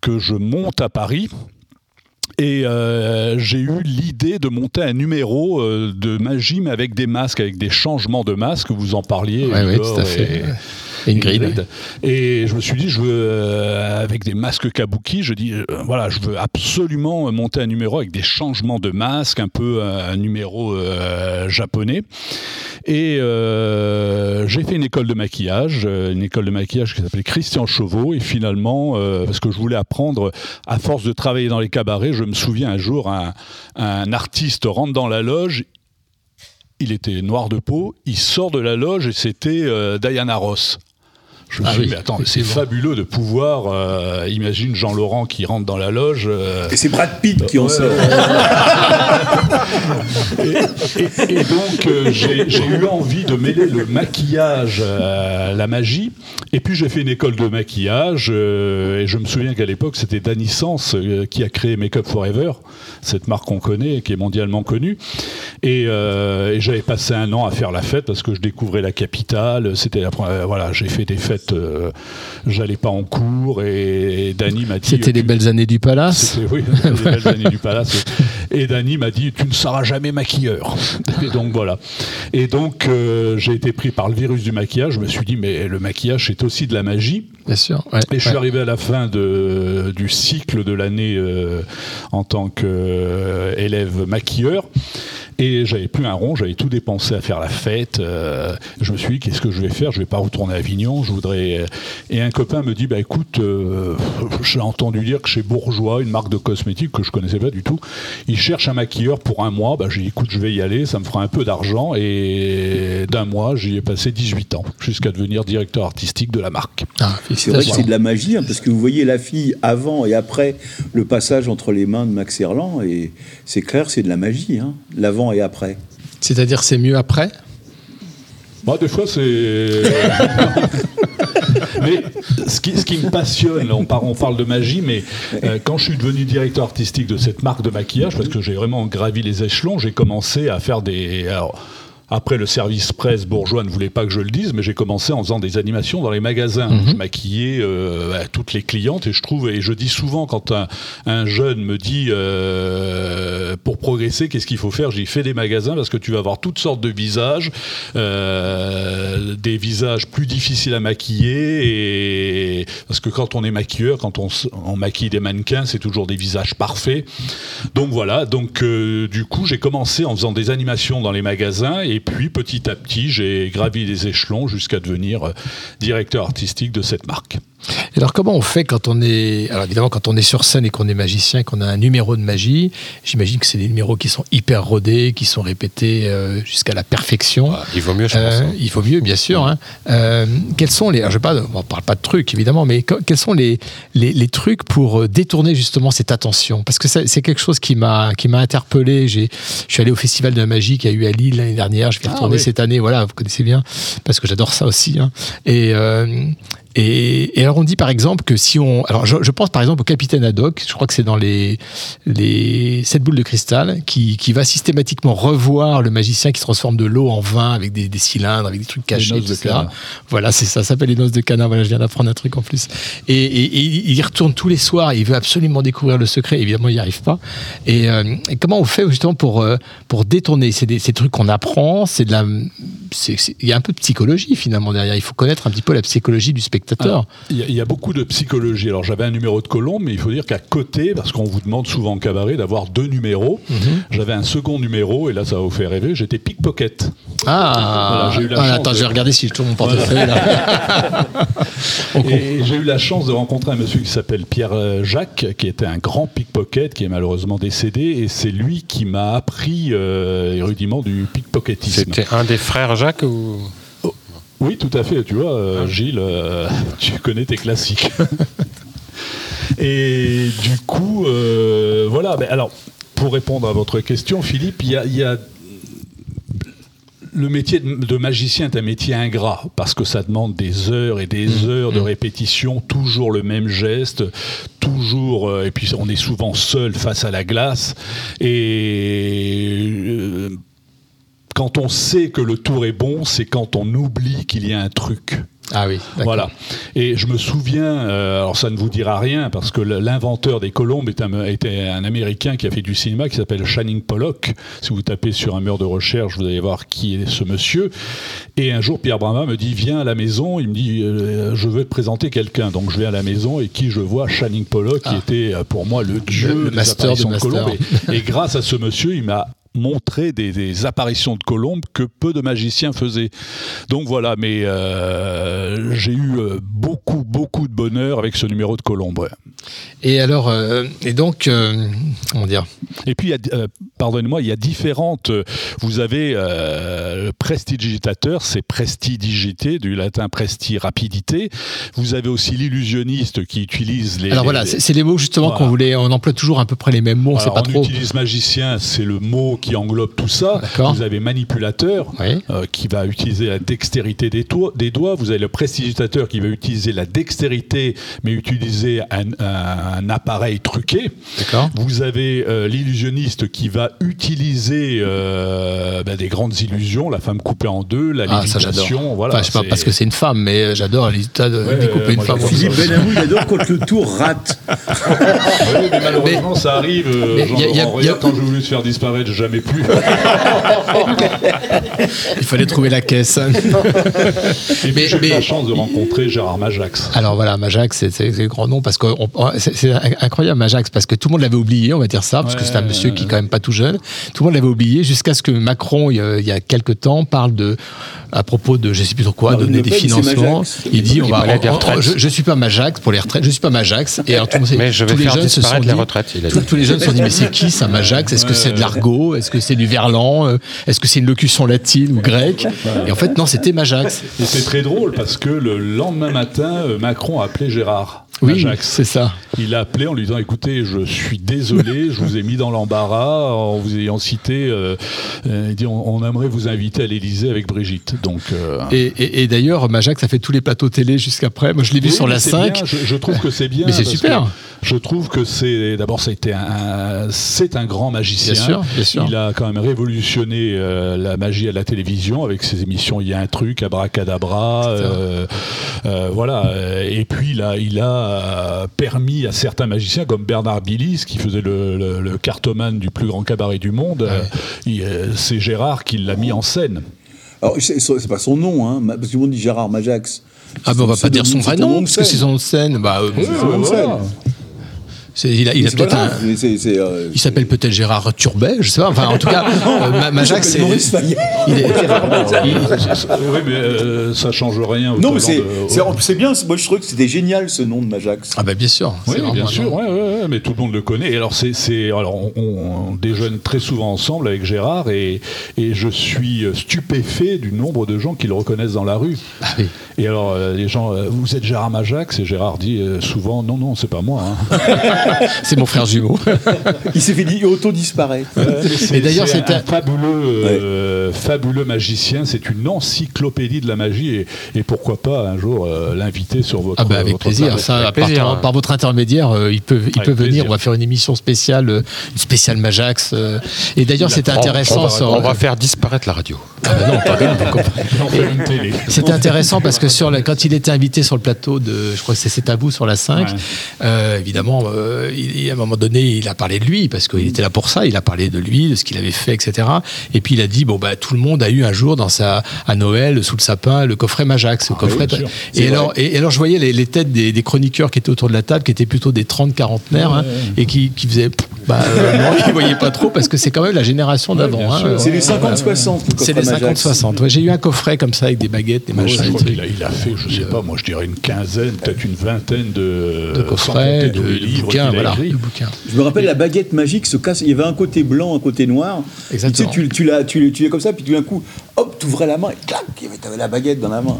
Speaker 12: que je monte à Paris. Et euh, j'ai eu l'idée de monter un numéro euh, de magie, mais avec des masques, avec des changements de masques. Vous en parliez.
Speaker 4: Ouais,
Speaker 12: Igor
Speaker 4: tout à fait.
Speaker 12: et-
Speaker 4: Ingrid.
Speaker 12: Ingrid. Et je me suis dit, je veux, euh, avec des masques kabuki, je dis, euh, voilà, je veux absolument monter un numéro avec des changements de masques, un peu euh, un numéro japonais. Et j'ai fait une école de maquillage, une école de maquillage qui s'appelait Christian Chauveau. Et finalement, parce que je voulais apprendre, à force de travailler dans les cabarets, je me souviens un jour, un, artiste rentre dans la loge. Il était noir de peau, il sort de la loge et c'était Diana Ross. Je me
Speaker 4: Ah
Speaker 12: suis
Speaker 4: oui,
Speaker 12: dit, mais attends, c'est fabuleux de pouvoir, euh, imagine Jean-Laurent qui rentre dans la loge. euh,
Speaker 14: Et c'est Brad Pitt qui en sort.
Speaker 12: et, et- et donc, euh, j'ai eu envie de mêler le maquillage à la magie. Et puis, j'ai fait une école de maquillage. euh, et je me souviens qu'à l'époque, c'était Danny Sens euh, qui a créé Make Up Forever, cette marque qu'on connaît, qui est mondialement connue. Et, euh, et j'avais passé un an à faire la fête parce que je découvrais la capitale. C'était la première- voilà, j'ai fait des fêtes. Euh, J'allais pas en cours et, Danny m'a dit.
Speaker 4: C'était les belles années du palace.
Speaker 12: C'était, oui, les belles années du palace. Et Dany m'a dit Tu ne seras jamais maquilleur. Et donc voilà. Et donc euh, j'ai été pris par le virus du maquillage. Je me suis dit Mais le maquillage, c'est aussi de la magie.
Speaker 4: Bien sûr. ouais,
Speaker 12: Et je suis
Speaker 4: ouais.
Speaker 12: arrivé à la fin de, du cycle de l'année euh, en tant qu'élève maquilleur. Et j'avais plus un rond, j'avais tout dépensé à faire la fête. Euh, je me suis dit, qu'est-ce que je vais faire? Je vais pas retourner à Avignon. Je voudrais. Et un copain me dit, bah écoute, euh, j'ai entendu dire que chez Bourgeois, une marque de cosmétiques que je connaissais pas du tout, ils cherchent un maquilleur pour un mois. Bah j'ai dit, écoute, je vais y aller, ça me fera un peu d'argent. Et d'un mois, j'y ai passé 18 ans, jusqu'à devenir directeur artistique de la marque.
Speaker 4: Ah,
Speaker 14: C'est vrai que c'est de la magie, hein, parce que vous voyez la fille avant et après le passage entre les mains de Max Erland, et c'est clair, c'est de la magie, hein, l'avant et après.
Speaker 4: C'est-à-dire c'est mieux après?
Speaker 12: Moi, des fois, c'est. mais ce qui, ce qui me passionne, on, par- on parle de magie, mais euh, quand je suis devenu directeur artistique de cette marque de maquillage, parce que j'ai vraiment gravi les échelons, j'ai commencé à faire des. alors, après, le service presse bourgeois ne voulait pas que je le dise, mais j'ai commencé en faisant des animations dans les magasins. Je maquillais euh, toutes les clientes et je trouve, et je dis souvent quand un, un jeune me dit euh, pour progresser, qu'est-ce qu'il faut faire? J'y fais des magasins parce que tu vas avoir toutes sortes de visages, euh, des visages plus difficiles à maquiller, et parce que quand on est maquilleur, quand on, on maquille des mannequins, c'est toujours des visages parfaits. Donc voilà, donc du coup j'ai commencé en faisant des animations dans les magasins et puis petit à petit j'ai gravi les échelons jusqu'à devenir euh, directeur artistique de cette marque.
Speaker 4: Et alors comment on fait quand on est alors évidemment quand on est sur scène et qu'on est magicien qu'on a un numéro de magie j'imagine que c'est des numéros qui sont hyper rodés qui sont répétés euh, jusqu'à la perfection
Speaker 5: Il vaut mieux, je pense.
Speaker 4: Euh,
Speaker 5: hein.
Speaker 4: il faut mieux bien sûr hein. Euh, quels sont les alors, je on parle pas de trucs évidemment mais que- quels sont les, les, les trucs pour détourner justement cette attention? Parce que c'est quelque chose qui m'a qui m'a interpellé j'ai je suis allé au festival de la magie qu'il y a eu à Lille l'année dernière je vais
Speaker 12: Ah,
Speaker 4: retourner
Speaker 12: oui.
Speaker 4: cette année voilà vous connaissez bien parce que j'adore ça aussi hein. et et, et alors on dit par exemple que si on, alors je, je pense par exemple au capitaine Haddock, je crois que c'est dans les les sept boules de cristal, qui, qui va systématiquement revoir le magicien qui se transforme de l'eau en vin avec des, des cylindres, avec des trucs cachés,
Speaker 12: noces
Speaker 4: etc. Voilà, c'est ça, ça s'appelle les noces de Cana. Voilà, je viens d'apprendre un truc en plus. Et, et- et il y retourne tous les soirs. Il veut absolument découvrir le secret. Évidemment, il n'y arrive pas. Et, euh, et comment on fait justement pour euh, pour détourner? C'est des, ces trucs qu'on apprend. C'est de la, il y a un peu de psychologie finalement derrière. Il faut connaître un petit peu la psychologie du spectateur.
Speaker 12: Alors, Il y, a- il y a beaucoup de psychologie. Alors j'avais un numéro de colombe, mais il faut dire qu'à côté, parce qu'on vous demande souvent en cabaret d'avoir deux numéros,
Speaker 4: Mhm.
Speaker 12: j'avais un second numéro, et là ça va vous faire rêver, j'étais pickpocket.
Speaker 4: Ah,
Speaker 12: Voilà, j'ai eu la
Speaker 4: Ah,
Speaker 12: chance
Speaker 4: attends,
Speaker 12: de-
Speaker 4: je vais regarder si je trouve mon portefeuille là.
Speaker 12: Et j'ai eu la chance de rencontrer un monsieur qui s'appelle Pierre euh, Jacques, qui était un grand pickpocket, qui est malheureusement décédé, et c'est lui qui m'a appris euh, les rudiments du pickpocketisme.
Speaker 5: C'était un des frères Jacques ou?
Speaker 12: Oui, tout à fait. Tu vois, euh, Gilles, euh, tu connais tes classiques. Et du coup, euh, voilà. Mais alors, pour répondre à votre question, Philippe, il y a, y a- le métier de magicien est un métier ingrat parce que ça demande des heures et des heures de répétition, toujours le même geste, toujours. et puis on est souvent seul face à la glace. Et quand on sait que le tour est bon, c'est quand on oublie qu'il y a un truc.
Speaker 4: Ah oui.
Speaker 12: Voilà. Et je me souviens, euh, alors ça ne vous dira rien, parce que l'inventeur des colombes est un, était un Américain qui a fait du cinéma qui s'appelle Channing Pollock. Si vous tapez sur un mur de recherche, vous allez voir qui est ce monsieur. Et un jour, Pierre Brama me dit Viens à la maison. Il me dit euh, Je veux te présenter quelqu'un. Donc je vais à la maison et qui je vois? Channing Pollock, qui était euh, pour moi le dieu
Speaker 4: Le
Speaker 12: des
Speaker 4: master
Speaker 12: apparitions
Speaker 4: de
Speaker 12: de colombes.
Speaker 4: master.
Speaker 12: Et, et grâce à ce monsieur, il m'a montré des, des apparitions de colombes que peu de magiciens faisaient. Donc voilà, mais euh, j'ai eu euh, beaucoup, beaucoup de bonheur avec ce numéro de colombe.
Speaker 4: Et alors, euh, et donc, euh, comment dire
Speaker 12: Et puis, euh, pardonnez-moi, il y a différentes. Vous avez le prestidigitateur, c'est prestidigité, du latin presti, rapidité. Vous avez aussi l'illusionniste qui utilise les.
Speaker 4: Alors voilà, c'est c'est les mots justement
Speaker 12: Voilà.
Speaker 4: qu'on voulait. On emploie toujours à peu près les mêmes mots. On
Speaker 12: Alors,
Speaker 4: pas
Speaker 12: on
Speaker 4: trop.
Speaker 12: utilise magicien, c'est le mot qui englobe tout ça. Vous avez manipulateur
Speaker 4: Oui.
Speaker 12: qui va utiliser la dextérité des, doigts. Vous avez le prestidigitateur qui va utiliser la dextérité, mais utiliser un, un appareil truqué.
Speaker 4: D'accord.
Speaker 12: Vous avez euh, l'illusionniste qui va utiliser euh, ben, des grandes illusions, la femme coupée en deux, la
Speaker 4: Ah, ça
Speaker 12: lévitation. Voilà,
Speaker 4: enfin, je sais pas parce que c'est une femme, mais j'adore l'état de
Speaker 12: Ouais,
Speaker 4: découper une femme.
Speaker 14: Philippe
Speaker 12: ça.
Speaker 14: Benamou, il adore quand le tour rate.
Speaker 12: Oui, mais malheureusement, ça arrive. euh,
Speaker 4: mais
Speaker 12: Jean
Speaker 4: y a- y a-
Speaker 12: Laurent
Speaker 4: y a-
Speaker 12: Roya, quand j'ai voulu se faire disparaître, jamais pu.
Speaker 4: Il fallait trouver la caisse.
Speaker 12: Et puis,
Speaker 4: Mais-
Speaker 12: j'ai eu la chance de rencontrer Gérard Majax.
Speaker 4: Alors voilà, Majax, c'est le grand nom parce que on- on- c'est c'est incroyable Majax parce que tout le monde l'avait oublié, on va dire ça, parce que c'est un monsieur qui est quand même pas tout jeune. Tout le monde l'avait oublié jusqu'à ce que Macron, il y a, quelques temps, parle de à propos de je sais plus trop quoi,
Speaker 14: Non,
Speaker 4: donner des financements.
Speaker 14: Majax.
Speaker 4: Il dit on va, on- je, je suis pas Majax pour les retraites, je suis pas Majax. Et alors, tout le monde s'est-
Speaker 13: Mais je vais
Speaker 4: tous les jeunes se sont dit-
Speaker 13: retraites, il a dit.
Speaker 4: tous les jeunes se sont dit mais c'est qui ça Majax? Est-ce que c'est de l'argot? Est-ce que c'est du verlan? Euh, Est-ce que c'est une locution latine ou grecque? Et en fait non, c'était Majax.
Speaker 12: Et c'est très drôle parce que le lendemain matin, euh, Macron a appelé Gérard.
Speaker 4: Oui, c'est ça.
Speaker 12: Il a appelé en lui disant écoutez, je suis désolé, je vous ai mis dans l'embarras en vous ayant cité. euh, euh, il dit on, on aimerait vous inviter à l'Élysée avec Brigitte. Donc. euh,
Speaker 4: Et, et- et d'ailleurs, Majax a fait tous les plateaux télé jusqu'après. Moi, je l'ai vu
Speaker 12: Oui,
Speaker 4: sur
Speaker 12: mais
Speaker 4: la
Speaker 12: c'est
Speaker 4: 5.
Speaker 12: bien, Je, je trouve que c'est bien.
Speaker 4: Mais c'est super.
Speaker 12: Je trouve que c'est d'abord un c'est un grand magicien.
Speaker 4: Bien sûr, bien sûr.
Speaker 12: Il a quand même révolutionné euh, la magie à la télévision avec ses émissions. Il y a un truc, abracadabra, voilà. Et puis il a a euh, permis à certains magiciens comme Bernard Billis qui faisait le, le, le cartomane du plus grand cabaret du monde. euh, euh, c'est Gérard qui l'a mis en scène.
Speaker 14: Alors, c'est pas son nom, hein, parce que tout le monde dit Gérard Majax.
Speaker 4: Ah ben on va pas dire son vrai nom, parce que c'est
Speaker 14: scène.
Speaker 4: son scène. Bah, euh,
Speaker 14: C'est son nom de scène.
Speaker 4: c'est- il a, il un.
Speaker 14: c'est, euh,
Speaker 4: Il s'appelle peut-être Gérard Turbet, je sais pas. Enfin, en tout cas, euh, Ma- Majax,
Speaker 14: Il
Speaker 4: c'est.
Speaker 14: Maurice Fayet.
Speaker 4: il est- il-
Speaker 12: oui, mais euh, ça change rien. au
Speaker 14: Non, mais
Speaker 12: talent
Speaker 14: c'est
Speaker 12: de-
Speaker 14: bien. Moi, je trouve que c'était génial ce nom de Majax.
Speaker 4: Ah, bah, bien sûr.
Speaker 12: Oui, bien sûr,
Speaker 4: nom.
Speaker 12: ouais, ouais, ouais, mais tout le monde le connaît. Et alors, c'est, alors on, déjeune très souvent ensemble avec Gérard et, et je suis stupéfait du nombre de gens qui le reconnaissent dans la rue.
Speaker 4: Ah oui.
Speaker 12: Et alors, euh, les gens, euh, vous êtes Gérard Majax Et Gérard dit souvent, non, non, c'est pas moi. hein.
Speaker 4: C'est mon frère jumeau.
Speaker 14: Il s'est fait di- auto-disparaître.
Speaker 12: C'est-
Speaker 4: Et d'ailleurs,
Speaker 12: c'est
Speaker 4: c'était-
Speaker 12: un fabuleux, euh, fabuleux magicien. C'est une encyclopédie de la magie. Et, et pourquoi pas un jour euh, l'inviter sur votre.
Speaker 4: Ah bah avec
Speaker 12: votre
Speaker 4: plaisir,
Speaker 12: table.
Speaker 4: ça,
Speaker 13: Avec
Speaker 4: par,
Speaker 13: plaisir,
Speaker 4: par-
Speaker 13: hein.
Speaker 4: par votre intermédiaire, euh, il peut, il
Speaker 12: Avec
Speaker 4: peut venir.
Speaker 12: plaisir.
Speaker 4: On va faire une émission spéciale, euh, une spéciale Majax. euh. et d'ailleurs, c'était
Speaker 13: On-
Speaker 4: intéressant.
Speaker 13: On, va,
Speaker 4: sur-
Speaker 13: on va faire disparaître la radio.
Speaker 4: Ah bah non, pas bien. C'était intéressant parce que sur la- quand il était invité sur le plateau de, je crois que c'est C'est à vous sur la 5,
Speaker 12: Ouais.
Speaker 4: euh, évidemment, euh, il, à un moment donné, il a parlé de lui parce qu'il était là pour ça. Il a parlé de lui, de ce qu'il avait fait, etc. Et puis il a dit bon bah tout le monde a eu un jour dans sa à Noël sous le sapin le coffret Majax, le coffret.
Speaker 12: Ah oui, sûr.
Speaker 4: et alors et, et alors je voyais les, les têtes des, des chroniqueurs qui étaient autour de la table, qui étaient plutôt des 30 quarantenaires hein, et qui, qui faisaient bah euh, non, ils voyaient pas trop parce que c'est quand même la génération d'avant. hein.
Speaker 12: sûr.
Speaker 14: C'est les 50-60. le
Speaker 4: C'est les
Speaker 14: Majax.
Speaker 4: 50-60. Ouais, J'ai eu un coffret comme ça avec des baguettes, des
Speaker 12: Ouais,
Speaker 4: machins. des
Speaker 12: a, il a fait, je sais pas, moi je dirais une quinzaine, peut-être une vingtaine de,
Speaker 4: de coffrets, de, de
Speaker 12: livres
Speaker 4: bouquins, voilà, de bouquins.
Speaker 14: Je me rappelle la baguette magique se casse. Il y avait un côté blanc, un côté noir.
Speaker 4: Exactement.
Speaker 14: Tu sais, tu, tu l'as, tu, tu comme ça, puis tout d'un coup, hop, tu ouvrais la main et clac, tu avais la baguette dans la main.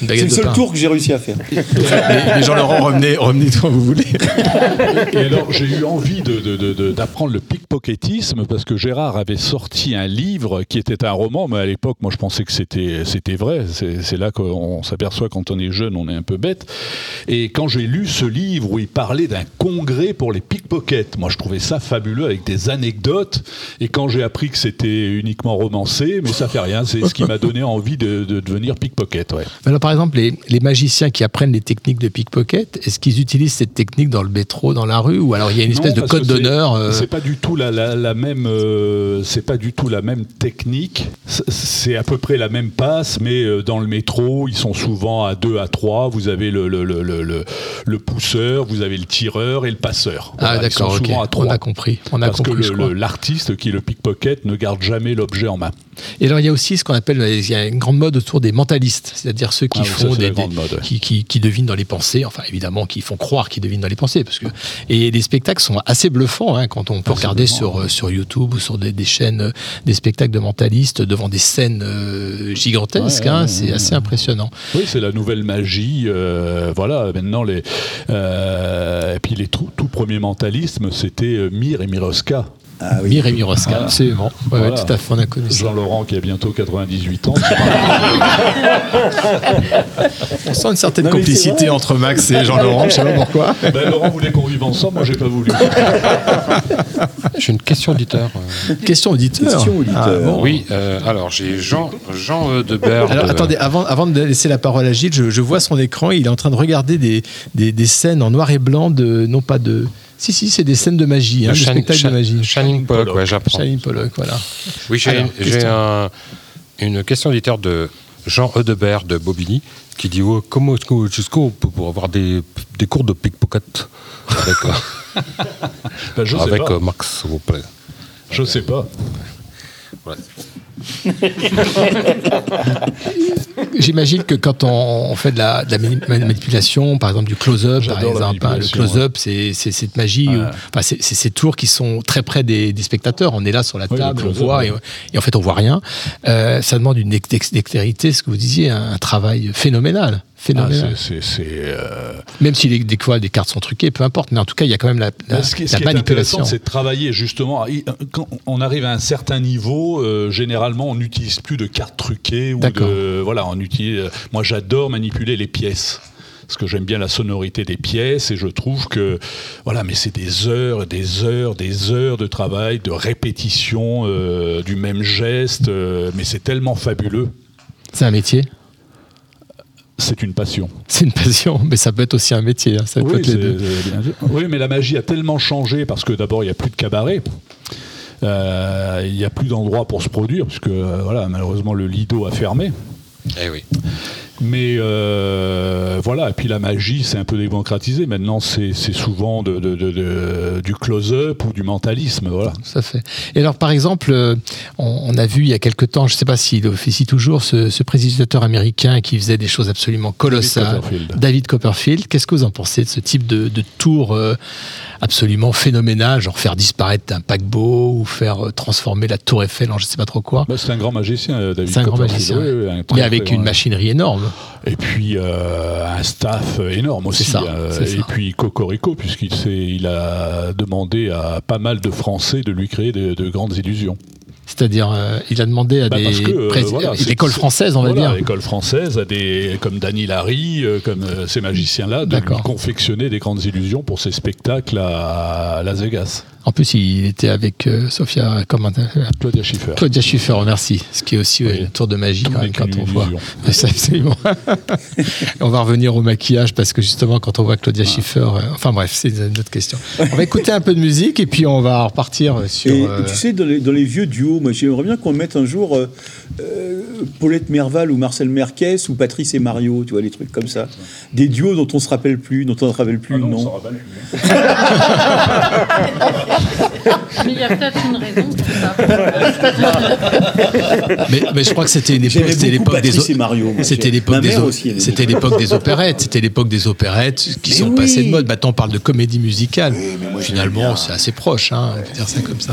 Speaker 14: C'est le seul
Speaker 4: pain.
Speaker 14: tour que j'ai réussi à faire.
Speaker 4: Mais Jean-Laurent, revenez, revenez quand vous voulez.
Speaker 12: Et alors, j'ai eu envie de- de- de- de- d'apprendre le pickpocketisme parce que Gérard avait sorti un livre qui était un roman, mais à l'époque, moi, je pensais que c'était c'était vrai. C'est là qu'on s'aperçoit quand on est jeune, on est un peu bête. Et quand j'ai lu ce livre où il parlait d'un congrès pour les pickpockets, moi, je trouvais ça fabuleux avec des anecdotes. Et quand j'ai appris que c'était uniquement romancé, mais ça fait rien, c'est ce qui m'a donné envie de, de devenir pickpocket. Ouais.
Speaker 4: Alors, par exemple, les, les magiciens qui apprennent les techniques de pickpocket, est-ce qu'ils utilisent cette technique dans le métro, dans la rue, ou alors il y a une espèce
Speaker 12: Non,
Speaker 4: de code d'honneur euh,
Speaker 12: C'est pas du tout la, la, la même. euh, c'est pas du tout la même technique. C'est- à peu près la même passe, mais euh, dans le métro, ils sont souvent à deux, à trois. Vous avez le, le, le, le, pousseur, vous avez le tireur et le passeur.
Speaker 4: Ah,
Speaker 12: Voilà,
Speaker 4: d'accord, ok.
Speaker 12: souvent à
Speaker 4: On a compris. On a
Speaker 12: Parce
Speaker 4: compris,
Speaker 12: que l'artiste qui est le pickpocket ne garde jamais l'objet en main.
Speaker 4: Et alors, il y a aussi ce qu'on appelle, il y a une grande mode autour des mentalistes, c'est-à-dire ceux qui
Speaker 12: Ah ça,
Speaker 4: font des,
Speaker 12: grande
Speaker 4: des-
Speaker 12: mode, ouais.
Speaker 4: qui, qui, qui devinent dans les pensées, enfin évidemment, qui font croire qu'ils devinent dans les pensées, parce que et les spectacles sont assez bluffants hein, quand on peut
Speaker 12: Assez
Speaker 4: regarder sur euh, sur YouTube ou sur des, des chaînes, euh, des spectacles de mentalistes devant des scènes euh, gigantesques.
Speaker 12: Ouais,
Speaker 4: hein,
Speaker 12: ouais,
Speaker 4: c'est
Speaker 12: ouais,
Speaker 4: assez impressionnant.
Speaker 12: Oui, c'est la nouvelle magie. euh, voilà, maintenant les. et puis les tout, tout premiers mentalismes, c'était Mir et Miroska.
Speaker 14: Ah oui.
Speaker 4: Mir et Miroska,
Speaker 12: Voilà.
Speaker 4: absolument. Ouais,
Speaker 12: Voilà.
Speaker 4: tout à fait, on a connu ça.
Speaker 12: Jean-Laurent qui a bientôt 98 ans.
Speaker 4: On sent une certaine
Speaker 14: Non,
Speaker 4: complicité entre Max et Jean-Laurent, je sais pas pourquoi.
Speaker 12: Ben, Laurent voulait qu'on vive ensemble, moi j'ai pas voulu.
Speaker 13: J'ai une question auditeur. euh.
Speaker 4: Question auditeur.
Speaker 14: Question auditeur.
Speaker 4: Ah, bon.
Speaker 13: Oui, euh, alors j'ai Jean, Jean euh, Debert.
Speaker 4: Alors
Speaker 13: de-
Speaker 4: attendez, avant, avant de laisser la parole à Gilles, je, je vois son écran, il est en train de regarder des, des, des scènes en noir et blanc de, non pas de... Si, si, c'est des scènes de magie, hein,
Speaker 13: de
Speaker 4: de
Speaker 13: Shan-
Speaker 4: spectacles de magie.
Speaker 13: Shining Pollock, ouais, j'apprends.
Speaker 4: Shining Pollock, voilà.
Speaker 13: Oui, j'ai
Speaker 4: Alors,
Speaker 13: j'ai
Speaker 4: question.
Speaker 13: un- une question auditeur de Jean Eudebert de Bobigny qui dit oh, comment est-ce que jusqu'où on peut pour avoir des, des cours de pickpocket avec, euh,
Speaker 12: Ben, je sais
Speaker 13: avec
Speaker 12: pas.
Speaker 13: euh, Max, s'il vous plaît.
Speaker 12: Je sais pas.
Speaker 13: Voilà.
Speaker 4: J'imagine que quand on, fait de la, de la mani- manipulation, par exemple du close-up, par exemple, hein, le close-up, c'est c'est cette magie,
Speaker 12: Ouais.
Speaker 4: enfin, c'est ces tours qui sont très près des, des spectateurs. On est là sur la
Speaker 12: Oui,
Speaker 4: table, on voit, et, et en fait on voit rien. Euh, ça demande une dex- dextérité, ce que vous disiez, un, un travail phénoménal.
Speaker 12: Ah,
Speaker 4: phénoménal.
Speaker 12: c'est- c'est- c'est, euh,
Speaker 4: même si les, des fois les cartes sont truquées, peu importe, mais en tout cas il y a quand même la, la,
Speaker 12: ce qui, ce
Speaker 4: la
Speaker 12: qui est
Speaker 4: manipulation.
Speaker 12: c'est de travailler justement. Quand on arrive à un certain niveau, euh, généralement, on n'utilise plus de cartes truquées ou
Speaker 4: D'accord.
Speaker 12: de. Voilà, on utilise. Moi, j'adore manipuler les pièces. Parce que j'aime bien la sonorité des pièces et je trouve que voilà, mais c'est des heures, des heures, des heures de travail, de répétition euh, du même geste, euh, mais c'est tellement fabuleux.
Speaker 4: C'est un métier.
Speaker 12: C'est une passion.
Speaker 4: C'est une passion, mais ça peut être aussi un métier. hein, ça peut
Speaker 12: Oui,
Speaker 4: être les
Speaker 12: c'est-
Speaker 4: deux.
Speaker 12: c'est bien sûr. Oui, mais la magie a tellement changé parce que d'abord, il n'y a plus de cabaret. Euh, Il n'y a plus d'endroit pour se produire, puisque euh, voilà, malheureusement le Lido a fermé.
Speaker 13: Eh oui.
Speaker 12: Mais euh, voilà, et puis la magie, c'est un peu démocratisé. Maintenant, c'est souvent de, de- de- du close-up ou du mentalisme. Voilà.
Speaker 4: Ça fait. Et alors, par exemple, euh, on, on a vu il y a quelque temps, je ne sais pas s'il officie toujours, ce, ce américain qui faisait des choses absolument colossales.
Speaker 12: Copperfield.
Speaker 4: David Copperfield. Qu'est-ce que vous en pensez de ce type de, de tour euh, absolument phénoménal, genre faire disparaître un paquebot ou faire euh, transformer la tour Eiffel en je ne sais pas trop quoi
Speaker 12: Bah, c'est un grand magicien, euh, David
Speaker 4: C'est un grand magicien.
Speaker 12: Oui, oui, un très,
Speaker 4: Mais avec une machinerie énorme.
Speaker 12: Et puis euh, un staff énorme aussi.
Speaker 4: Ça, c'est
Speaker 12: et
Speaker 4: ça.
Speaker 12: puis Cocorico, puisqu'il s'est- il a demandé à pas mal de Français de lui créer de, de grandes illusions.
Speaker 4: C'est-à-dire, euh, il a demandé à
Speaker 12: Bah,
Speaker 4: des
Speaker 12: que, euh, voilà,
Speaker 4: l'école française, on va
Speaker 12: voilà,
Speaker 4: dire.
Speaker 12: L'école française, à des, comme Dany Larry, euh, comme euh, ces magiciens-là, de confectionner des grandes illusions pour ses spectacles à Las Vegas.
Speaker 4: En plus, il était avec euh, Sophia, comment
Speaker 12: Claudia Schiffer.
Speaker 4: Claudia Schiffer, merci. Ce qui est aussi un tour de magie quand, même, on voit. absolument. on va revenir au maquillage parce que justement, quand on voit Claudia Schiffer, euh, enfin bref, c'est une autre question. On va écouter un peu de musique et puis on va repartir sur.
Speaker 14: Et
Speaker 4: euh,
Speaker 14: tu sais, dans les, dans les vieux duos, moi j'aimerais bien qu'on mette un jour euh, Paulette Merval ou Marcel Merquès ou Patrice et Mario, tu vois, les trucs comme ça. Des duos dont on se rappelle plus, dont on ne se rappelle plus le nom.
Speaker 7: Mais il y a peut-être une raison pour ça.
Speaker 4: mais, mais je crois que c'était une époque, c'était l'époque des, c'était l'époque des, c'était l'époque opérettes, c'était l'époque des opérettes qui
Speaker 14: Mais
Speaker 4: sont
Speaker 14: oui.
Speaker 4: passées de mode. Maintenant, on parle de comédie musicale.
Speaker 14: moi,
Speaker 4: Finalement, c'est assez proche, hein, on peut dire ça comme ça.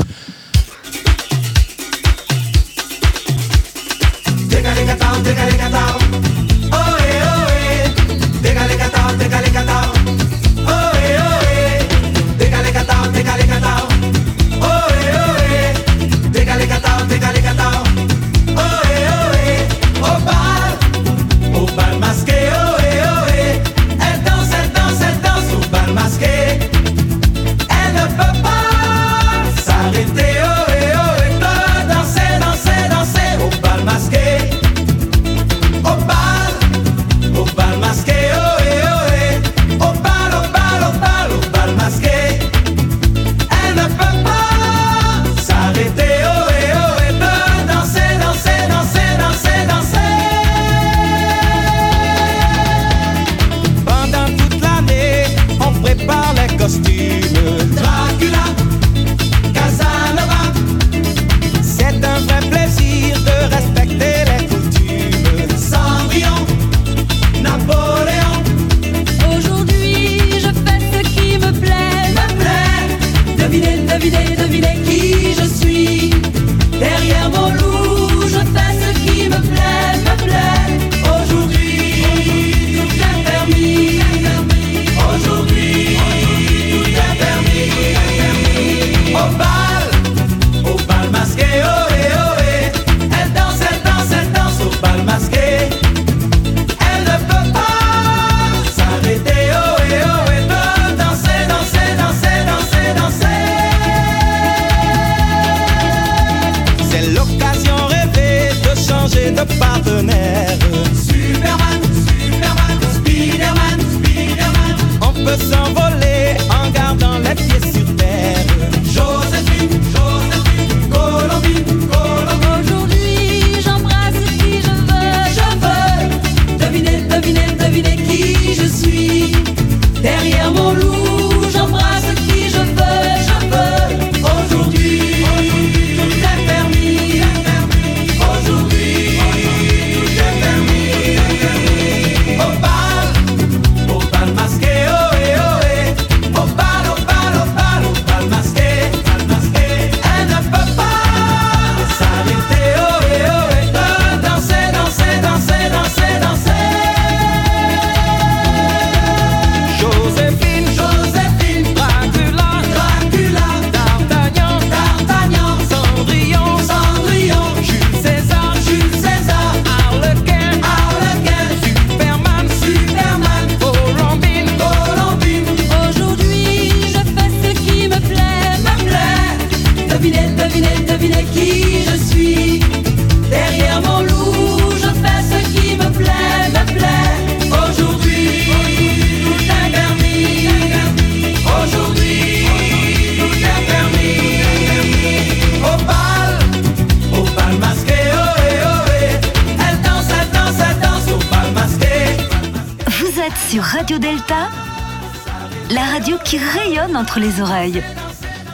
Speaker 3: Qui rayonne entre les oreilles.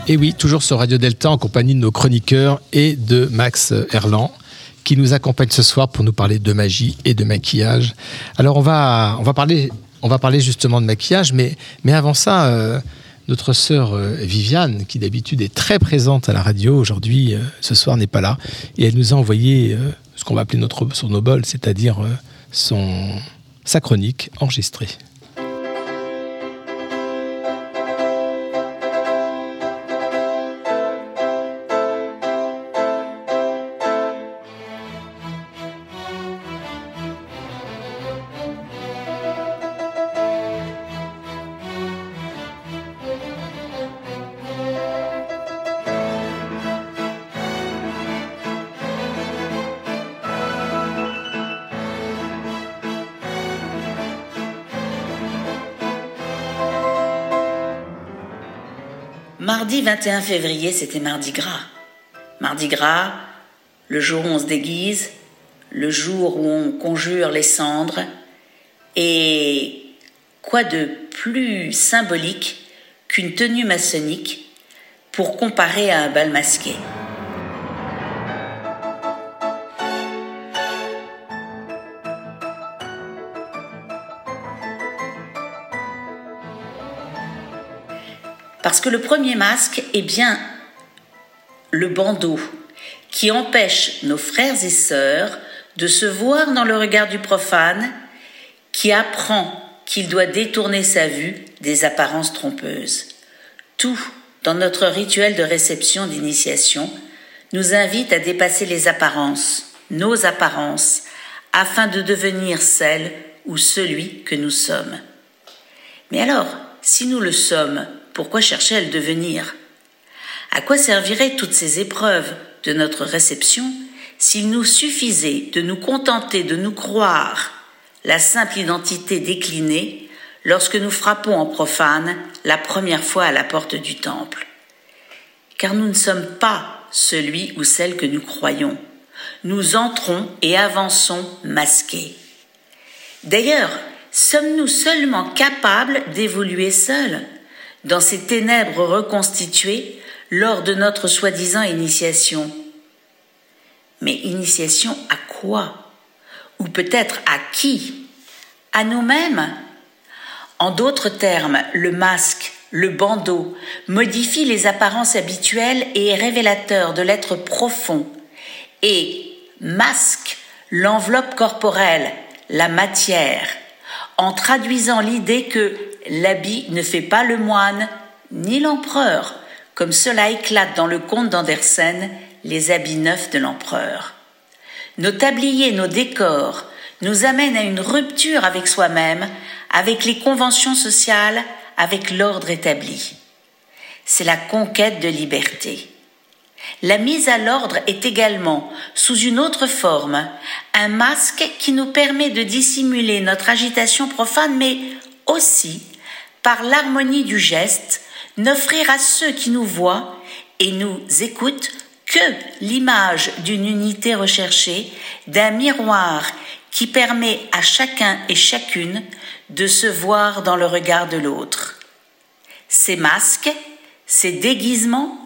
Speaker 4: Et oui, toujours sur Radio Delta en compagnie de nos chroniqueurs et de Max Erland qui nous accompagne ce soir pour nous parler de magie et de maquillage. Alors on va, on va, parler, on va parler justement de maquillage, mais, mais avant ça, euh, notre sœur euh, Viviane, qui d'habitude est très présente à la radio, aujourd'hui, euh, ce soir n'est pas là, et elle nous a envoyé ce qu'on va appeler notre sournobol, c'est-à-dire euh, son, sa chronique enregistrée.
Speaker 15: Mardi 21 février, c'était Mardi Gras. Mardi Gras, le jour où on se déguise, le jour où on conjure les cendres. Et quoi de plus symbolique qu'une tenue maçonnique pour comparer à un bal masqué Parce que le premier masque est bien le bandeau qui empêche nos frères et sœurs de se voir dans le regard du profane qui apprend qu'il doit détourner sa vue des apparences trompeuses. Tout, dans notre rituel de réception d'initiation, nous invite à dépasser les apparences, nos apparences, afin de devenir celle ou celui que nous sommes. Mais alors, si nous le sommes, pourquoi chercher à le devenir À quoi serviraient toutes ces épreuves de notre réception s'il nous suffisait de nous contenter de nous croire la simple identité déclinée lorsque nous frappons en profane la première fois à la porte du temple? Car nous ne sommes pas celui ou celle que nous croyons. Nous entrons et avançons masqués. D'ailleurs, sommes-nous seulement capables d'évoluer seuls dans ces ténèbres reconstituées lors de notre soi-disant initiation. Mais initiation à quoi? Ou peut-être à qui? À nous-mêmes? En d'autres termes, le masque, le bandeau, modifie les apparences habituelles et est révélateur de l'être profond. Et masque l'enveloppe corporelle, la matière, en traduisant l'idée que l'habit ne fait pas le moine ni l'empereur, comme cela éclate dans le conte d'Andersen, Les habits neufs de l'empereur. Nos tabliers, nos décors nous amènent à une rupture avec soi-même, avec les conventions sociales, avec l'ordre établi. C'est la conquête de liberté. La mise à l'ordre est également, sous une autre forme, un masque qui nous permet de dissimuler notre agitation profane, mais aussi, par l'harmonie du geste, n'offrir à ceux qui nous voient et nous écoutent que l'image d'une unité recherchée, d'un miroir qui permet à chacun et chacune de se voir dans le regard de l'autre. Ces masques, ces déguisements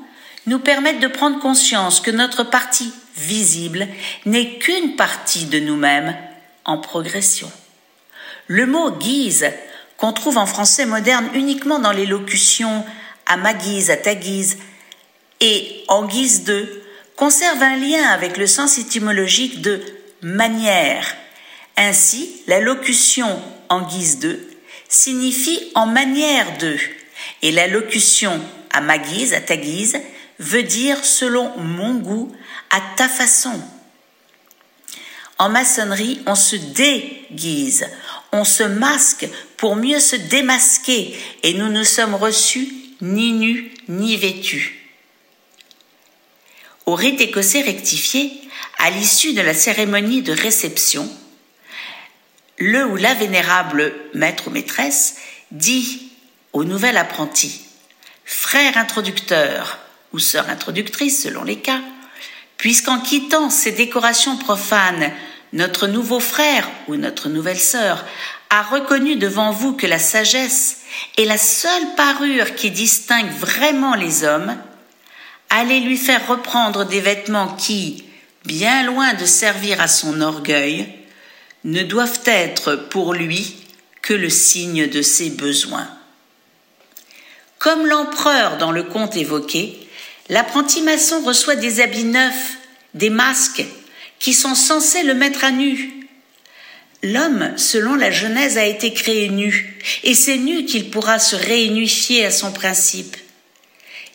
Speaker 15: nous permettent de prendre conscience que notre partie visible n'est qu'une partie de nous-mêmes en progression. Le mot guise, qu'on trouve en français moderne uniquement dans les locutions à ma guise, à ta guise et en guise de, conserve un lien avec le sens étymologique de manière. Ainsi, la locution en guise de signifie en manière de, et la locution à ma guise, à ta guise, veut dire selon mon goût, à ta façon. En maçonnerie, on se déguise, on se masque pour mieux se démasquer, et nous ne sommes reçus ni nus ni vêtus. Au rite écossais rectifié, à l'issue de la cérémonie de réception, le ou la vénérable maître ou maîtresse dit au nouvel apprenti Frère introducteur ou sœur introductrice selon les cas, puisqu'en quittant ces décorations profanes, notre nouveau frère ou notre nouvelle sœur a reconnu devant vous que la sagesse est la seule parure qui distingue vraiment les hommes, allez lui faire reprendre des vêtements qui, bien loin de servir à son orgueil, ne doivent être pour lui que le signe de ses besoins. Comme l'empereur dans le conte évoqué, l'apprenti maçon reçoit des habits neufs, des masques, qui sont censés le mettre à nu. L'homme, selon la Genèse, a été créé nu, et c'est nu qu'il pourra se réunifier à son principe.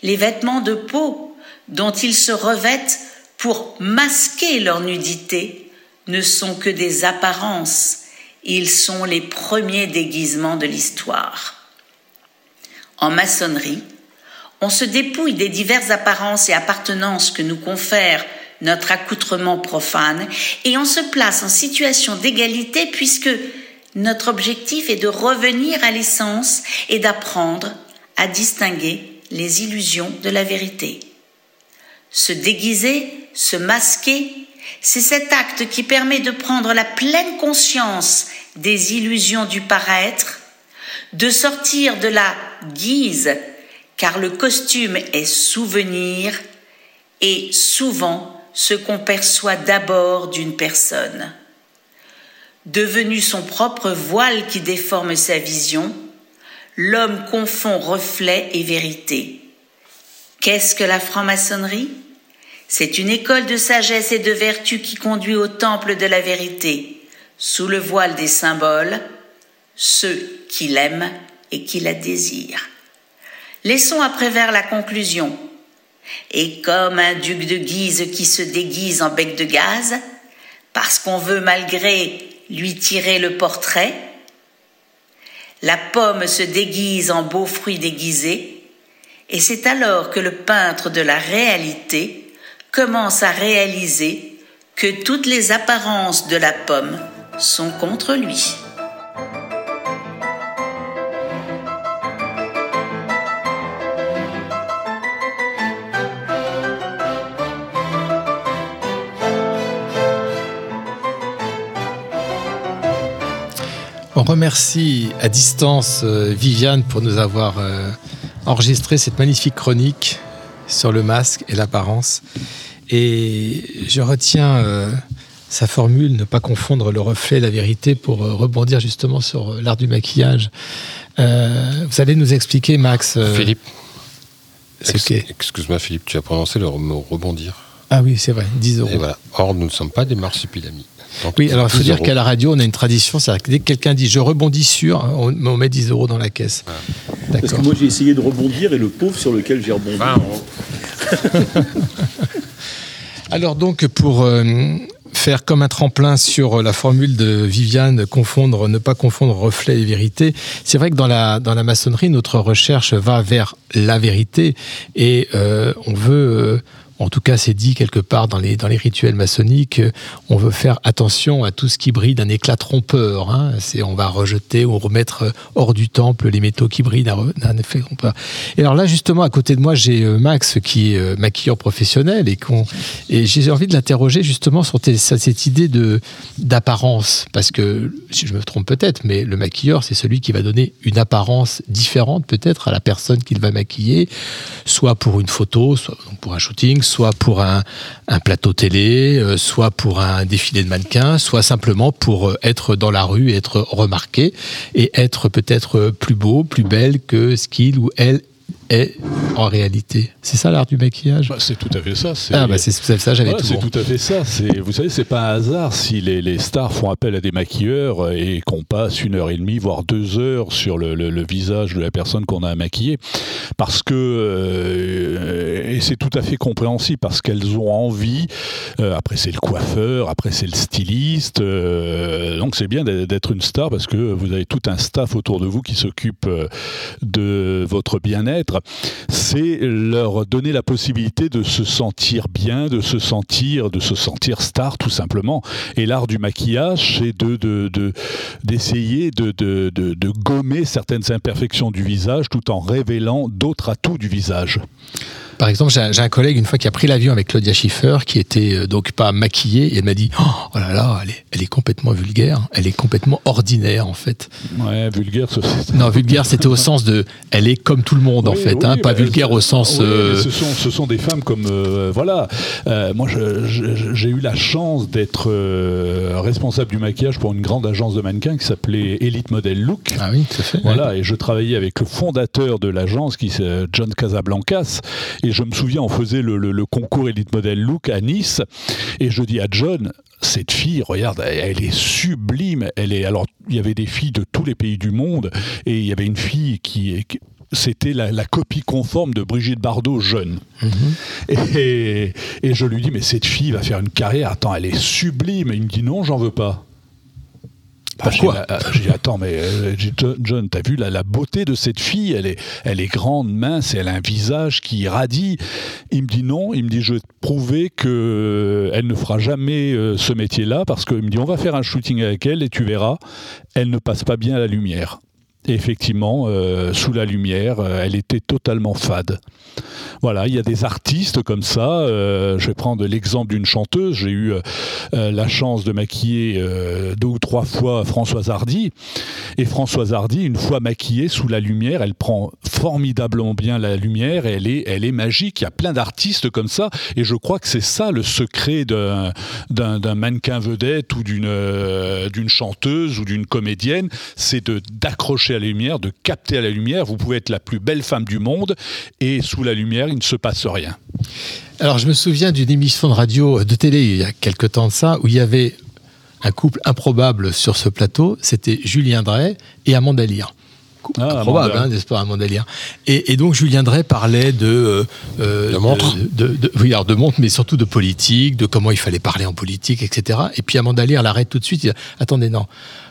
Speaker 15: Les vêtements de peau dont ils se revêtent pour masquer leur nudité ne sont que des apparences, ils sont les premiers déguisements de l'histoire. En maçonnerie, on se dépouille des diverses apparences et appartenances que nous confère notre accoutrement profane et on se place en situation d'égalité puisque notre objectif est de revenir à l'essence et d'apprendre à distinguer les illusions de la vérité. Se déguiser, se masquer, c'est cet acte qui permet de prendre la pleine conscience des illusions du paraître, de sortir de la guise, car le costume est souvenir et souvent ce qu'on perçoit d'abord d'une personne. Devenu son propre voile qui déforme sa vision, l'homme confond reflet et vérité. Qu'est-ce que la franc-maçonnerie? C'est une école de sagesse et de vertu qui conduit au temple de la vérité, sous le voile des symboles, ceux qui l'aiment et qui la désirent. Laissons après vers la conclusion et comme un duc de Guise qui se déguise en bec de gaz, parce qu'on veut malgré lui tirer le portrait, la pomme se déguise en beau fruit déguisé, et c'est alors que le peintre de la réalité commence à réaliser que toutes les apparences de la pomme sont contre lui.
Speaker 4: On remercie à distance euh, Viviane pour nous avoir euh, enregistré cette magnifique chronique sur le masque et l'apparence. Et je retiens euh, sa formule, ne pas confondre le reflet et la vérité pour rebondir justement sur l'art du maquillage. vous allez nous expliquer, Max.
Speaker 13: Philippe. Excuse-moi, Philippe, tu as prononcé le mot rebondir.
Speaker 4: Ah oui, c'est vrai, 10 euros.
Speaker 13: Et voilà. Or, nous ne sommes pas des marsupilamis. Donc,
Speaker 4: Oui, alors il faut
Speaker 13: 12
Speaker 4: dire qu'à la radio, on a une tradition, c'est-à-dire que dès que quelqu'un dit je rebondis sur, on, on met 10 euros dans la caisse.
Speaker 14: Parce que moi j'ai essayé de rebondir et le pauvre sur lequel j'ai rebondi.
Speaker 4: Alors donc pour euh, faire comme un tremplin sur la formule de Viviane, confondre, ne pas confondre reflet et vérité, c'est vrai que dans la, dans la maçonnerie, notre recherche va vers la vérité et euh, on veut... euh, en tout cas, c'est dit quelque part dans les, dans les rituels maçonniques, euh, on veut faire attention à tout ce qui brille d'un éclat trompeur. hein. C'est, on va rejeter ou remettre euh, hors du temple les métaux qui brillent d'un, effet trompeur. Et alors là, justement, à côté de moi, j'ai euh, Max qui est maquilleur professionnel et, qu'on, et j'ai envie de l'interroger justement sur cette idée de, d'apparence. Parce que, si je me trompe peut-être, mais le maquilleur, c'est celui qui va donner une apparence différente peut-être à la personne qu'il va maquiller, soit pour une photo, soit pour un shooting, soit pour un, plateau télé, euh, soit pour un défilé de mannequins, soit simplement pour euh, être dans la rue, être remarqué et être peut-être euh, plus beau, plus belle que ce qu'il ou elle est en réalité. C'est ça l'art du maquillage?
Speaker 12: Bah, C'est tout à fait ça.
Speaker 4: Ah bah c'est ça, j'avais
Speaker 12: Voilà,
Speaker 4: tout
Speaker 12: c'est
Speaker 4: bon.
Speaker 12: tout à fait ça. Vous savez, c'est pas un hasard si les, les stars font appel à des maquilleurs et qu'on passe une heure et demie, voire deux heures sur le, le- le visage de la personne qu'on a à maquiller, parce que euh, et c'est tout à fait compréhensible parce qu'elles ont envie. euh, après, c'est le coiffeur, après c'est le styliste. euh, donc c'est bien d'être une star parce que vous avez tout un staff autour de vous qui s'occupe euh, de votre bien-être. C'est leur donner la possibilité de se sentir bien, de se sentir, de se sentir star tout simplement. Et l'art du maquillage, c'est de, de, de- d'essayer de, de, de, de gommer certaines imperfections du visage tout en révélant d'autres atouts du visage.
Speaker 4: Par exemple, j'ai un, collègue une fois qui a pris l'avion avec Claudia Schiffer, qui était euh, donc pas maquillée, et elle m'a dit oh, oh là là, elle est, elle est complètement vulgaire, elle est complètement ordinaire en fait.
Speaker 12: Ouais, vulgaire, c'est.
Speaker 4: Non, vulgaire, c'était au sens de, elle est comme tout le monde en fait,
Speaker 12: oui,
Speaker 4: hein, pas
Speaker 12: bah,
Speaker 4: vulgaire au sens. euh,
Speaker 12: ce, sont, ce sont des femmes comme. euh, voilà. Euh, moi, j'ai eu la chance d'être euh, responsable du maquillage pour une grande agence de mannequins qui s'appelait Elite Model Look.
Speaker 4: Ah oui, tout à fait.
Speaker 12: Voilà, et je travaillais avec le fondateur de l'agence, qui John Casablancas, et je me souviens, on faisait le, le- le concours Elite Model Look à Nice, et je dis à John, cette fille, regarde, elle, est sublime. Elle est alors, il y avait des filles de tous les pays du monde, et il y avait une fille qui, qui- c'était la, la copie conforme de Brigitte Bardot jeune. Et, et je lui dis, mais cette fille va faire une carrière. Attends, elle est sublime. Il me dit, non, j'en veux pas.
Speaker 4: Pourquoi
Speaker 12: J'ai dit, attends, mais euh, John, t'as vu la, la beauté de cette fille elle est, elle est grande, mince, elle a un visage qui irradie. Il me dit non, il me dit, je vais te prouver qu'elle ne fera jamais euh, ce métier-là, parce qu'il me dit, on va faire un shooting avec elle, et tu verras, elle ne passe pas bien à la lumière. Et effectivement, euh, sous la lumière, euh, elle était totalement fade. Voilà, il y a des artistes comme ça. euh, je vais prendre l'exemple d'une chanteuse. J'ai eu la chance de maquiller deux ou trois fois Françoise Hardy. Et Françoise Hardy, une fois maquillée sous la lumière, elle prend formidablement bien la lumière et elle est, elle est magique. Il y a plein d'artistes comme ça. Et je crois que c'est ça le secret d'un, mannequin vedette ou d'une, chanteuse ou d'une comédienne. C'est de, à la lumière, de capter à la lumière. Vous pouvez être la plus belle femme du monde et sous la lumière, il ne se passe rien.
Speaker 4: Alors, je me souviens d'une émission de radio, de télé, il y a quelque temps de ça, où il y avait un couple improbable sur ce plateau. C'était Julien Drey et Amanda Lear.
Speaker 12: Ah,
Speaker 4: improbable, hein, n'est-ce pas, Amanda Lear? Et, et donc, Julien Drey parlait de. euh, euh,
Speaker 13: De montre.
Speaker 4: de, de- de- Oui, alors de montre, mais surtout de politique, de comment il fallait parler en politique, etc. Et puis Amanda Lear l'arrête tout de suite. Il dit Attendez, non.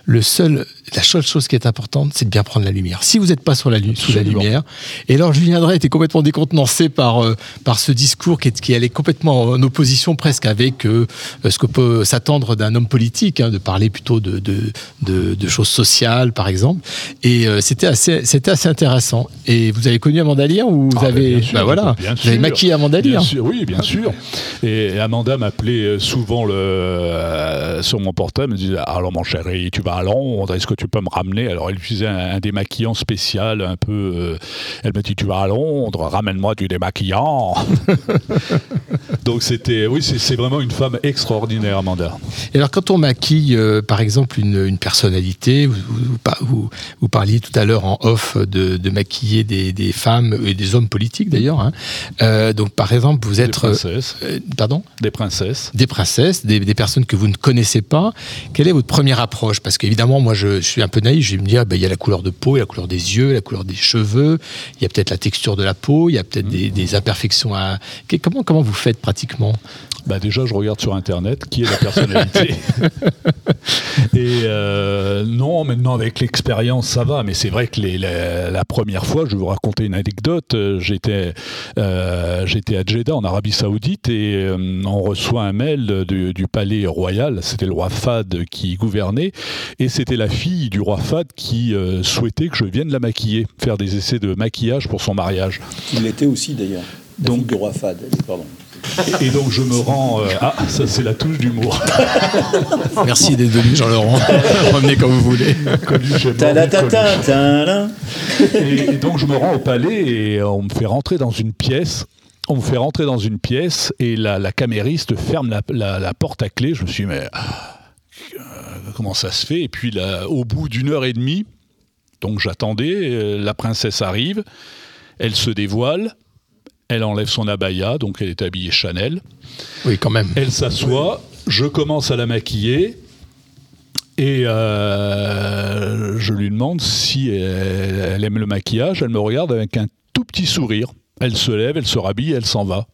Speaker 4: Le seul, la seule chose qui est importante, c'est de bien prendre la lumière. Si vous n'êtes pas sur la, lu- sous la lumière, et alors Julien Drey était complètement décontenancé par, euh, par ce discours qui, est- qui allait complètement en opposition presque avec euh, ce que peut s'attendre d'un homme politique, hein, de parler plutôt de, de, de- de choses sociales, par exemple. Et euh, c'était assez, assez intéressant. Et vous avez connu Amanda Lear ou vous
Speaker 12: Ah,
Speaker 4: avez,
Speaker 12: bien sûr,
Speaker 4: bah voilà,
Speaker 12: bien
Speaker 4: vous avez maquillé Amanda
Speaker 12: Bien
Speaker 4: Lear.
Speaker 12: sûr, oui, bien sûr. Et Amanda m'appelait souvent le, sur mon portable, me disait Alors, mon chéri, tu vas à Londres, est-ce que tu peux me ramener? Alors, elle utilisait un, un démaquillant spécial, un peu. euh, elle me dit Tu vas à Londres, ramène-moi du démaquillant. Donc, c'était. Oui, c'est vraiment une femme extraordinaire, Amanda.
Speaker 4: Et alors, quand on maquille, euh, par exemple, une, une personnalité, vous, vous, par- vous- vous parliez tout à l'heure en off de, de maquiller des, des femmes et des hommes politiques d'ailleurs. hein. Euh, donc, par exemple, vous êtes.
Speaker 12: Des princesses.
Speaker 4: euh, pardon?
Speaker 12: Des princesses.
Speaker 4: Des princesses, des, des personnes que vous ne connaissez pas. Quelle est votre première approche? Parce qu'évidemment, moi, je, je suis un peu naïf. Je vais me dire, ben, il y a la couleur de peau, il y a la couleur des yeux, la couleur des cheveux, il y a peut-être la texture de la peau, il y a peut-être des, des imperfections à. Comment, comment vous faites pratiquement?
Speaker 12: Bah déjà, je regarde sur Internet qui est la personnalité. Et euh, non, maintenant avec l'expérience, ça va. Mais c'est vrai que les- la, la première fois, je vais vous raconter une anecdote. J'étais, euh, j'étais à Jeddah, en Arabie Saoudite, et euh, on reçoit un mail du, du palais royal. C'était le roi Fad qui gouvernait, et c'était la fille du roi Fad qui euh, souhaitait que je vienne la maquiller, faire des essais de maquillage pour son mariage.
Speaker 14: Il l'était aussi d'ailleurs. Donc du roi Fad, pardon.
Speaker 12: Et, et donc je me rends. euh, ah, ça c'est la touche d'humour.
Speaker 4: Merci d'être venu, Jean-Laurent. Revenez quand vous voulez.
Speaker 12: Et, et donc je me rends au palais et on me fait rentrer dans une pièce. On me fait rentrer dans une pièce et la, la camériste ferme la, la- la porte à clé. Je me suis dit, mais ah, euh, comment ça se fait? Et puis là, au bout d'une heure et demie, donc j'attendais, euh, la princesse arrive, elle se dévoile, elle enlève son abaya, donc elle est habillée Chanel.
Speaker 4: Oui, quand même.
Speaker 12: Elle s'assoit, je commence à la maquiller. Et euh, je lui demande si elle, elle aime le maquillage. Elle me regarde avec un tout petit sourire. Elle se lève, elle se rhabille, elle s'en va.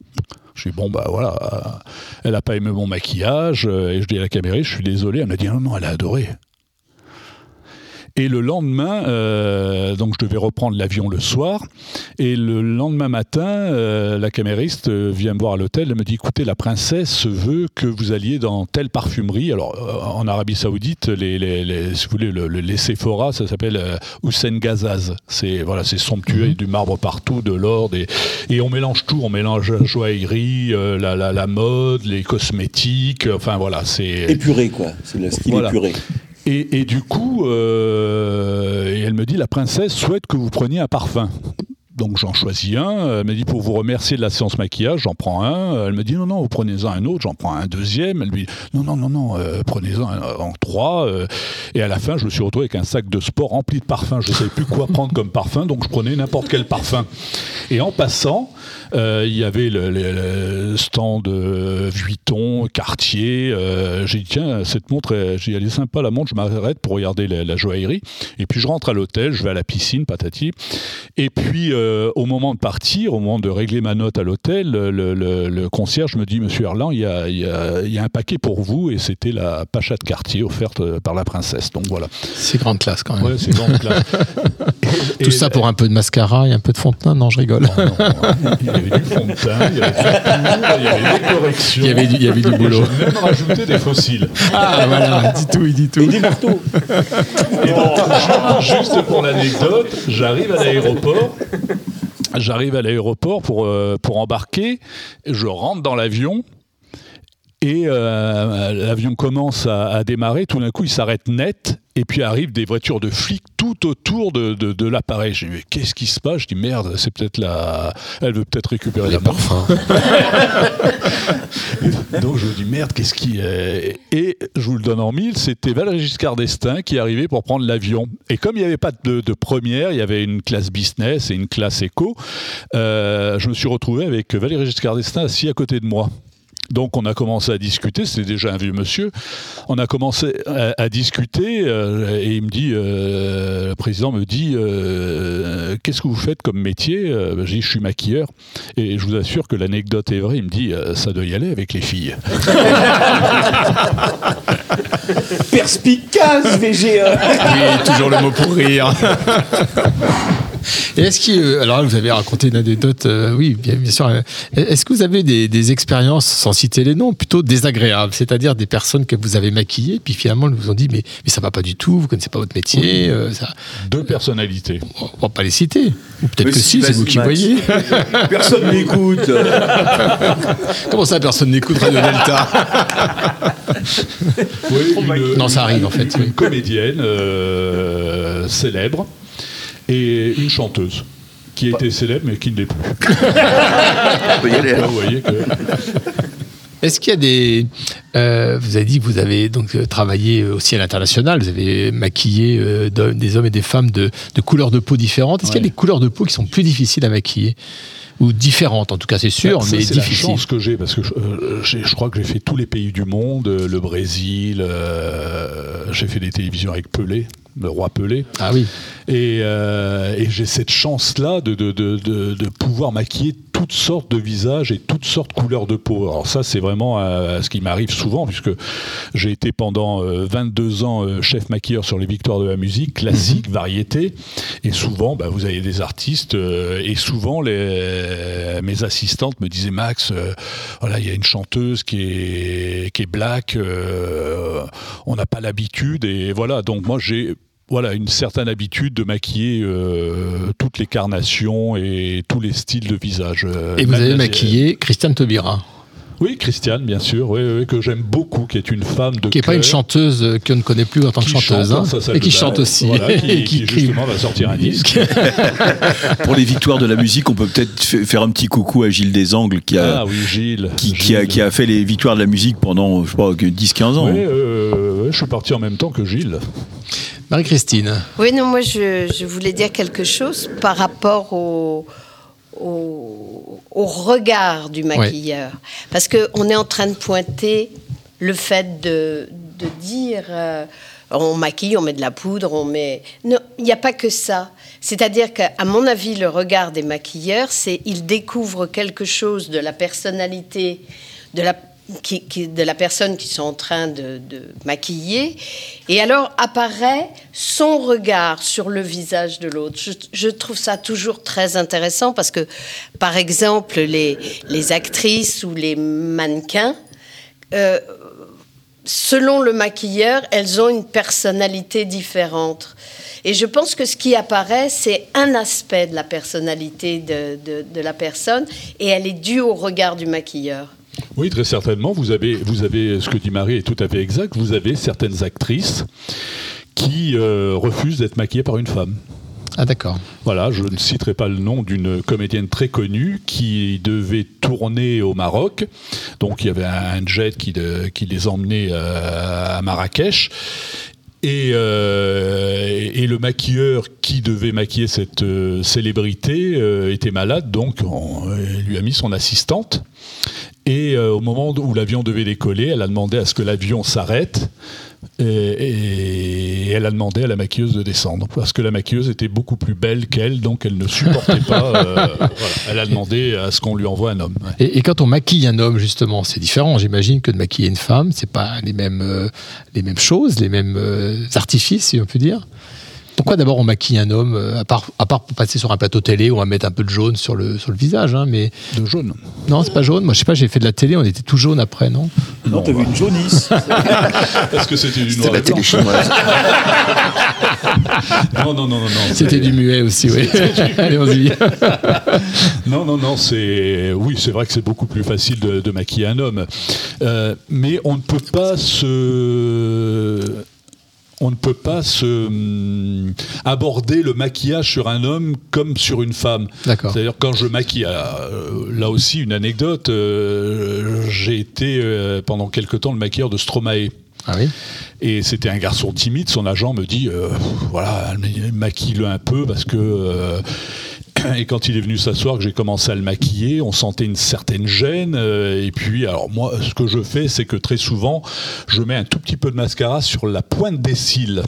Speaker 12: Je dis bon bah voilà, elle n'a pas aimé mon maquillage euh, et je dis à la caméra, je suis désolé. Elle m'a dit non non, elle a adoré. Et le lendemain, euh, donc je devais reprendre l'avion le soir. Et le lendemain matin, euh, la camériste euh, vient me voir à l'hôtel. Elle me dit écoutez, la princesse veut que vous alliez dans telle parfumerie. Alors, euh, en Arabie Saoudite, les, les- les- si vous voulez, le, le- les Sephora, ça s'appelle euh, Hussein Gazaz. C'est voilà, c'est somptueux, il y a du marbre partout, de l'or. des- Et on mélange tout. On mélange la joaillerie, euh, la, la- la mode, les cosmétiques. Enfin, voilà, c'est.
Speaker 14: Épuré, quoi. C'est le style
Speaker 12: Voilà.
Speaker 14: épuré.
Speaker 12: Et, du coup, euh, elle me dit la princesse souhaite que vous preniez un parfum. Donc j'en choisis un. Elle me dit pour vous remercier de la séance maquillage, j'en prends un. Elle me dit non non, vous prenez-en un autre. J'en prends un deuxième. Elle me dit non non non non, euh, prenez-en en trois. euh. et à la fin, je me suis retrouvé avec un sac de sport rempli de parfums. Je ne savais plus quoi prendre comme parfum, donc je prenais n'importe quel parfum. Et en passant, il y avait le, le- le stand euh, Vuitton, Cartier. euh, j'ai dit tiens cette montre, elle- j'ai elle est sympa la montre. Je m'arrête pour regarder la, la joaillerie. Et puis je rentre à l'hôtel, je vais à la piscine, patati. Et puis euh, au moment de partir, au moment de régler ma note à l'hôtel, le, concierge me dit Monsieur Erland, il y a, il y a- il y a un paquet pour vous. Et c'était la Pacha de Cartier offerte euh, par la princesse. Donc voilà.
Speaker 4: C'est grande classe quand même.
Speaker 12: Ouais, c'est grande classe.
Speaker 4: Tout ça pour un peu de mascara et un peu de fond de teint Non, je rigole.
Speaker 12: Il y avait du fond de teint, il y avait du il y avait des corrections.
Speaker 4: Il y avait du- il y avait du boulot.
Speaker 12: J'ai même rajouté des fossiles.
Speaker 4: Ah, voilà, il dit tout, il dit tout.
Speaker 14: Et des marteaux.
Speaker 12: Et donc, ju- juste pour l'anecdote, j'arrive à l'aéroport. J'arrive à l'aéroport pour, euh, pour embarquer. Je rentre dans l'avion. Et euh, l'avion commence à, à démarrer. Tout d'un coup, il s'arrête net. Et puis arrivent des voitures de flics tout autour de, de, de l'appareil. Je dis, mais qu'est-ce qui se passe? Je dis, merde, c'est peut-être la. Elle veut peut-être récupérer la parfum. Donc je me dis merde, qu'est-ce qui est? Et je vous le donne en mille, c'était Valéry Giscard d'Estaing qui arrivait pour prendre l'avion. Et comme il n'y avait pas de, de première, il y avait une classe business et une classe éco, euh, je me suis retrouvé avec Valéry Giscard d'Estaing assis à côté de moi. Donc on a commencé à discuter, c'était déjà un vieux monsieur. On a commencé à, à discuter euh, et il me dit, euh, le président me dit, euh, qu'est-ce que vous faites comme métier J'ai dit, je suis maquilleur. Et je vous assure que l'anecdote est vraie. Il me dit, euh, ça doit y aller avec les filles.
Speaker 14: Perspicace, VGE.
Speaker 4: Oui, toujours le mot pour rire. Et est-ce que, euh, alors là, vous avez raconté une anecdote, euh, oui, bien, bien sûr. euh, Est-ce que vous avez des, des expériences, sans citer les noms, plutôt désagréables, c'est-à-dire des personnes que vous avez maquillées, puis finalement, ils vous ont dit, mais, mais ça va pas du tout, vous connaissez pas votre métier, euh, ça...
Speaker 12: Deux personnalités.
Speaker 4: On va pas les citer. Ou peut-être
Speaker 14: Mais
Speaker 4: que
Speaker 14: si,
Speaker 4: si, c'est vous qui
Speaker 14: Max.
Speaker 4: voyez.
Speaker 14: Personne n'écoute.
Speaker 4: Comment ça, personne n'écoute Radio Delta?
Speaker 12: Oui, une-
Speaker 4: Non, ça arrive en fait.
Speaker 12: Une comédienne euh, célèbre et une chanteuse qui était célèbre mais qui ne l'est plus.
Speaker 9: On peut y aller.
Speaker 12: Là,
Speaker 9: alors.
Speaker 12: vous voyez que
Speaker 4: Est-ce qu'il y a des. euh, vous avez dit que vous avez donc euh, travaillé aussi à l'international, vous avez maquillé euh, des hommes et des femmes de, de couleurs de peau différentes. Est-ce qu'il y a des couleurs de peau qui sont plus difficiles à maquiller Ou différentes, en tout cas, c'est sûr,
Speaker 12: Ça,
Speaker 4: mais
Speaker 12: c'est la chance que j'ai parce que je, euh, crois que j'ai fait tous les pays du monde, le Brésil, euh, j'ai fait des télévisions avec Pelé, le roi Pelé.
Speaker 4: Ah oui.
Speaker 12: Et, euh, et j'ai cette chance-là de, de, de, de, de pouvoir maquiller toutes sortes de visages et toutes sortes de couleurs de peau. Alors ça, c'est vraiment euh, ce qui m'arrive souvent, puisque j'ai été pendant euh, 22 ans euh, chef maquilleur sur les victoires de la musique, classique, variété. Et souvent, bah, vous avez des artistes, et souvent, les, mes assistantes me disaient, Max, voilà, il y a une chanteuse qui est, qui est black, on n'a pas l'habitude, et voilà. Donc moi, j'ai voilà, une certaine habitude de maquiller euh, toutes les carnations et tous les styles de visage. euh,
Speaker 4: Et vous avez maquillé Christiane Taubira,
Speaker 12: Oui, Christiane, bien sûr, oui, oui, que j'aime beaucoup, qui est une femme de
Speaker 4: qui n'est pas une chanteuse euh, qu'on ne connaît plus en tant que chanteuse,
Speaker 12: chante
Speaker 4: hein, et qui
Speaker 12: bain,
Speaker 4: chante aussi.
Speaker 12: voilà, qui,
Speaker 4: et
Speaker 12: qui, justement va sortir un disque.
Speaker 16: Pour les victoires de la musique, on peut peut-être fa- faire un petit coucou à Gilles Desangles qui a,
Speaker 12: Ah oui, Gilles.
Speaker 16: qui, qui a, qui a fait les victoires de la musique pendant, je sais pas, 10-15 ans.
Speaker 12: Oui, euh, je suis parti en même temps que Gilles.
Speaker 4: Marie-Christine.
Speaker 8: Oui, non, moi je, je voulais dire quelque chose par rapport au, au, au regard du maquilleur. Parce qu'on est en train de pointer le fait de, de dire euh, on maquille, on met de la poudre, on met. Non, il n'y a pas que ça. C'est-à-dire qu'à mon avis, le regard des maquilleurs, c'est ils découvrent quelque chose de la personnalité, de la de la personne qui sont en train de, maquiller, et alors apparaît son regard sur le visage de l'autre. Je, trouve ça toujours très intéressant parce que, par exemple, les, actrices ou les mannequins, euh, selon le maquilleur, elles ont une personnalité différente. Et je pense que ce qui apparaît, c'est un aspect de la personnalité de la personne, et elle est due au regard du maquilleur.
Speaker 12: Oui, très certainement. Vous avez, vous avez, ce que dit Marie est tout à fait exact. Vous avez certaines actrices qui euh, refusent d'être maquillées par une femme.
Speaker 4: Ah d'accord.
Speaker 12: Voilà, je ne citerai pas le nom d'une comédienne très connue qui devait tourner au Maroc. Donc il y avait un jet qui, de- qui les emmenait euh, à Marrakech. Et, euh, et le maquilleur qui devait maquiller cette euh, célébrité euh, était malade, donc on lui a mis son assistante. Et euh, au moment où l'avion devait décoller, elle a demandé à ce que l'avion s'arrête. Et, et elle a demandé à la maquilleuse de descendre parce que la maquilleuse était beaucoup plus belle qu'elle, donc elle ne supportait pas. euh, voilà. Elle a demandé à ce qu'on lui envoie un homme. ouais.
Speaker 4: Et, et quand on maquille un homme, justement, c'est différent, j'imagine, que de maquiller une femme. C'est pas les mêmes, euh, les mêmes choses, les mêmes artifices, si on peut dire. Pourquoi d'abord on maquille un homme, euh, à part, à part pour passer sur un plateau télé, on va mettre un peu de jaune sur le, sur le visage, hein, mais...
Speaker 12: De jaune
Speaker 4: Non, c'est pas jaune. Moi, je sais pas, j'ai fait de la télé, on était tout jaune après, non?
Speaker 14: Non, t'as vu une jaunisse.
Speaker 12: Est-ce que c'était du
Speaker 9: C'était
Speaker 12: noir
Speaker 9: la
Speaker 12: et blanc
Speaker 9: télé chinoise.
Speaker 12: Non, non, non, non. non.
Speaker 4: C'était du muet aussi, oui.
Speaker 12: Non, non, non, c'est. Oui, c'est vrai que c'est beaucoup plus facile de, de maquiller un homme. Euh, mais on ne peut pas se. On ne peut pas se hum, aborder le maquillage sur un homme comme sur une femme.
Speaker 4: D'accord.
Speaker 12: C'est-à-dire quand je maquille, euh, là aussi une anecdote, euh, j'ai été euh, pendant quelque temps le maquilleur de Stromae.
Speaker 4: Ah oui
Speaker 12: Et c'était un garçon timide. Son agent me dit, euh, voilà, maquille-le un peu parce que. euh, et quand il est venu s'asseoir, que j'ai commencé à le maquiller, on sentait une certaine gêne. euh, et puis, alors moi, ce que je fais, c'est que très souvent, je mets un tout petit peu de mascara sur la pointe des cils.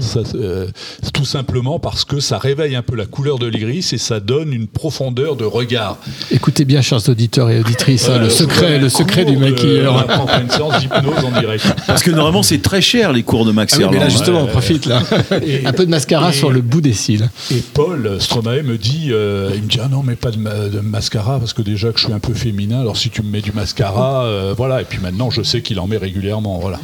Speaker 12: Ça, euh, tout simplement parce que ça réveille un peu la couleur de l'iris et ça donne une profondeur de regard.
Speaker 4: Écoutez bien, chers auditeurs et auditrices, hein,
Speaker 12: Voilà,
Speaker 4: le secret, le secret du
Speaker 12: de-
Speaker 4: maquilleur.
Speaker 12: on apprend une séance d'hypnose en direct.
Speaker 16: Parce que normalement, c'est très cher les cours de Max
Speaker 4: Ah oui, mais là justement, on profite là.
Speaker 12: Et-
Speaker 4: un peu de mascara
Speaker 12: et-
Speaker 4: sur le bout des cils.
Speaker 12: Et Paul Stromae me dit, euh, il me dit ah non mais pas de, ma- de mascara parce que déjà que je suis un peu féminin, alors si tu me mets du mascara, euh, voilà. Et puis maintenant je sais qu'il en met régulièrement, voilà.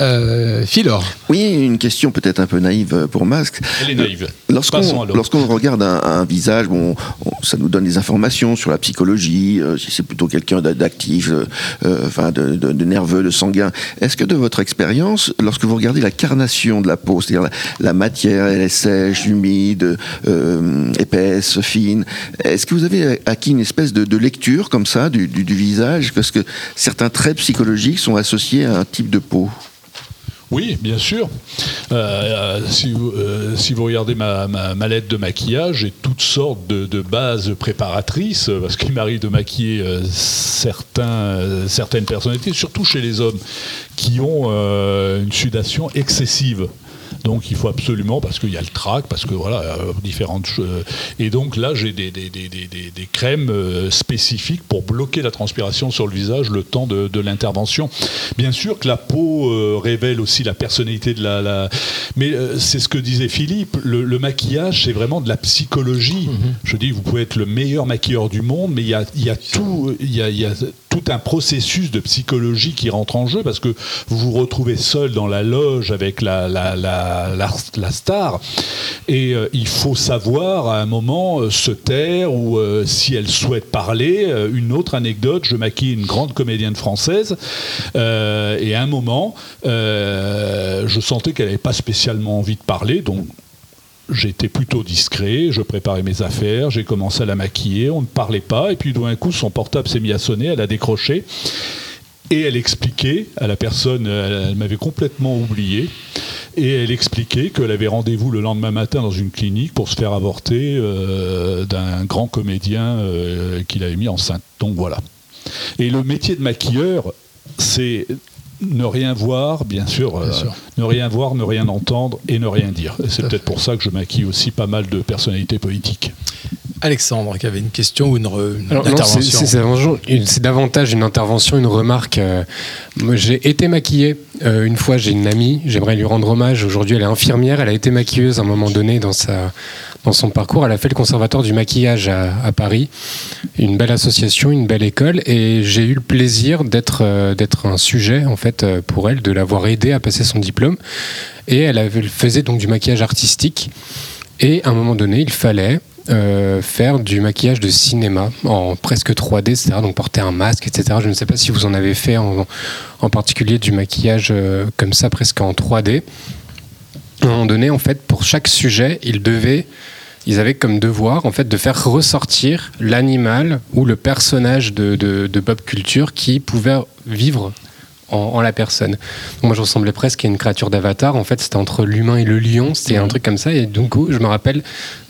Speaker 4: Euh, Philor.
Speaker 9: Oui, une question peut-être un peu naïve pour Masque.
Speaker 12: Elle est naïve.
Speaker 9: Lorsqu'on
Speaker 12: l'autre.
Speaker 9: lorsqu'on regarde un, un visage, bon, on- ça nous donne des informations sur la psychologie, euh, si c'est plutôt quelqu'un d'a- d'actif, euh, euh, enfin de, de- de nerveux, de sanguin. Est-ce que de votre expérience, lorsque vous regardez la carnation de la peau, c'est-à-dire la, la matière, elle est sèche, humide, euh, épaisse, fine, est-ce que vous avez acquis une espèce de, de lecture comme ça du, du- du visage? Parce que certains traits psychologiques sont associés à un type de peau.
Speaker 12: Oui, bien sûr. Euh, euh, si, vous, euh, si vous regardez ma, lettre de maquillage, j'ai toutes sortes de, bases préparatrices, parce qu'il m'arrive de maquiller certains, certaines personnalités, surtout chez les hommes, qui ont une sudation excessive. Donc il faut absolument, parce qu'il y a le trac, parce que voilà, euh, différentes choses. Et donc là, j'ai des, des, des, des, crèmes euh, spécifiques pour bloquer la transpiration sur le visage le temps de, de l'intervention. Bien sûr que la peau euh, révèle aussi la personnalité de la. la- Mais euh, c'est ce que disait Philippe, le, le maquillage, c'est vraiment de la psychologie. Je dis, vous pouvez être le meilleur maquilleur du monde, mais il y a, y a tout. Y a, y a tout un processus de psychologie qui rentre en jeu parce que vous vous retrouvez seul dans la loge avec la, la, la, star et euh, il faut savoir à un moment euh, se taire ou euh, si elle souhaite parler. Une autre anecdote, je maquille une grande comédienne française et à un moment je sentais qu'elle n'avait pas spécialement envie de parler donc J'étais plutôt discret, je préparais mes affaires, j'ai commencé à la maquiller, on ne parlait pas, et puis d'un coup son portable s'est mis à sonner, elle a décroché, et elle expliquait à la personne, elle, elle m'avait complètement oublié, et elle expliquait qu'elle avait rendez-vous le lendemain matin dans une clinique pour se faire avorter euh, d'un grand comédien euh, qu'il avait mis enceinte. Donc voilà. Et le métier de maquilleur, c'est ne rien voir, bien sûr, euh, ne rien voir, ne rien entendre et ne rien dire. C'est peut-être pour ça que je maquille aussi pas mal de personnalités politiques.
Speaker 4: Alexandre qui avait une question ou une, re- une
Speaker 5: Alors,
Speaker 4: intervention.
Speaker 5: c'est- davantage une- intervention, une remarque. euh, j'ai été maquillée. euh, une fois, j'ai une amie, j'aimerais lui rendre hommage. Aujourd'hui, elle est infirmière. Elle a été maquilleuse à un moment donné dans, sa, dans son parcours. Elle a fait le conservatoire du maquillage à, à Paris. Une belle association, une belle école. Et j'ai eu le plaisir d'être euh, d'être un sujet, en fait, pour elle, de l'avoir aidée à passer son diplôme. Et elle avait- elle faisait donc du maquillage artistique. Et à un moment donné, il fallait euh, faire du maquillage de cinéma en presque 3D, etc. Donc porter un masque, etc. Je ne sais pas si vous en avez fait en, particulier du maquillage euh, comme ça, presque en 3D. À un moment donné, en fait, pour chaque sujet, ils devaient, ils avaient comme devoir, en fait, de faire ressortir l'animal ou le personnage de, de, de Bob Culture qui pouvait vivre en, en la personne. Donc moi, je ressemblais presque à une créature d'avatar. En fait, c'était entre l'humain et le lion. C'était un truc comme ça. Et donc, je me rappelle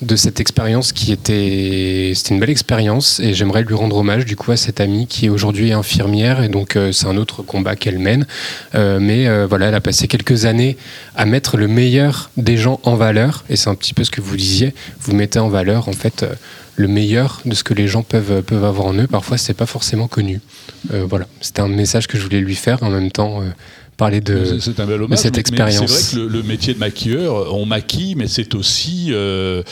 Speaker 5: de cette expérience qui était, c'était une belle expérience. Et j'aimerais lui rendre hommage, du coup, à cette amie qui est aujourd'hui infirmière. Et donc, euh, c'est un autre combat qu'elle mène. Euh, mais euh, voilà, elle a passé quelques années à mettre le meilleur des gens en valeur. Et c'est un petit peu ce que vous disiez. Vous mettez en valeur, en fait, le meilleur de ce que les gens peuvent, peuvent avoir en eux. Parfois, c'est pas forcément connu. Euh, voilà, c'était un message que je voulais lui faire en même temps. Euh, parler de,
Speaker 12: un bel
Speaker 5: cette expérience.
Speaker 12: C'est vrai que le, le métier de maquilleur, on maquille, mais c'est aussi euh,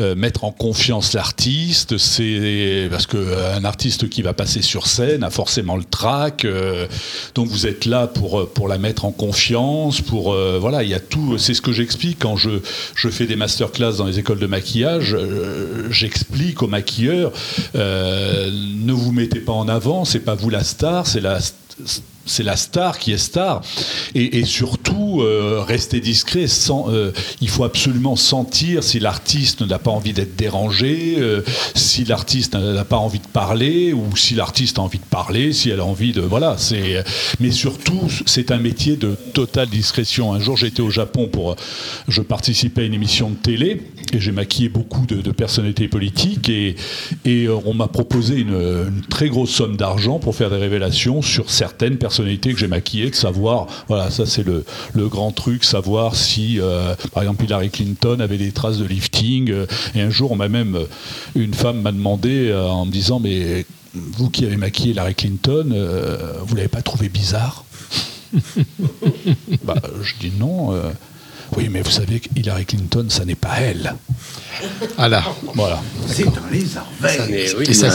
Speaker 12: euh, mettre en confiance l'artiste. C'est parce que euh, un artiste qui va passer sur scène a forcément le trac. euh, donc vous êtes là pour euh, pour la mettre en confiance. Pour euh, voilà, il y a tout. C'est ce que j'explique quand je je fais des masterclass dans les écoles de maquillage. euh, J'explique aux maquilleurs euh, ne vous mettez pas en avant. C'est pas vous la star, c'est la c'est la star qui est star. Et, surtout, euh, rester discret. Euh, il faut absolument sentir si l'artiste n'a pas envie d'être dérangé, euh, si l'artiste n'a pas envie de parler, ou si l'artiste a envie de parler, si elle a envie de. Voilà. Mais surtout, c'est un métier de totale discrétion. Un jour, j'étais au Japon pour. Je participais à une émission de télé et j'ai maquillé beaucoup de, personnalités politiques et, on m'a proposé une, une très grosse somme d'argent pour faire des révélations sur certaines personnalités que j'ai maquillées, de savoir, voilà, ça c'est le, le grand truc, savoir si, euh, par exemple, Hillary Clinton avait des traces de lifting. euh, et un jour, on m'a même, une femme m'a demandé euh, en me disant, mais vous qui avez maquillé Hillary Clinton, euh, vous l'avez pas trouvé bizarre? Bah, Je dis non. Oui, mais vous savez que Hillary Clinton, ça n'est pas elle.
Speaker 4: Voilà.
Speaker 12: Voilà.
Speaker 16: C'est dans les
Speaker 12: ça,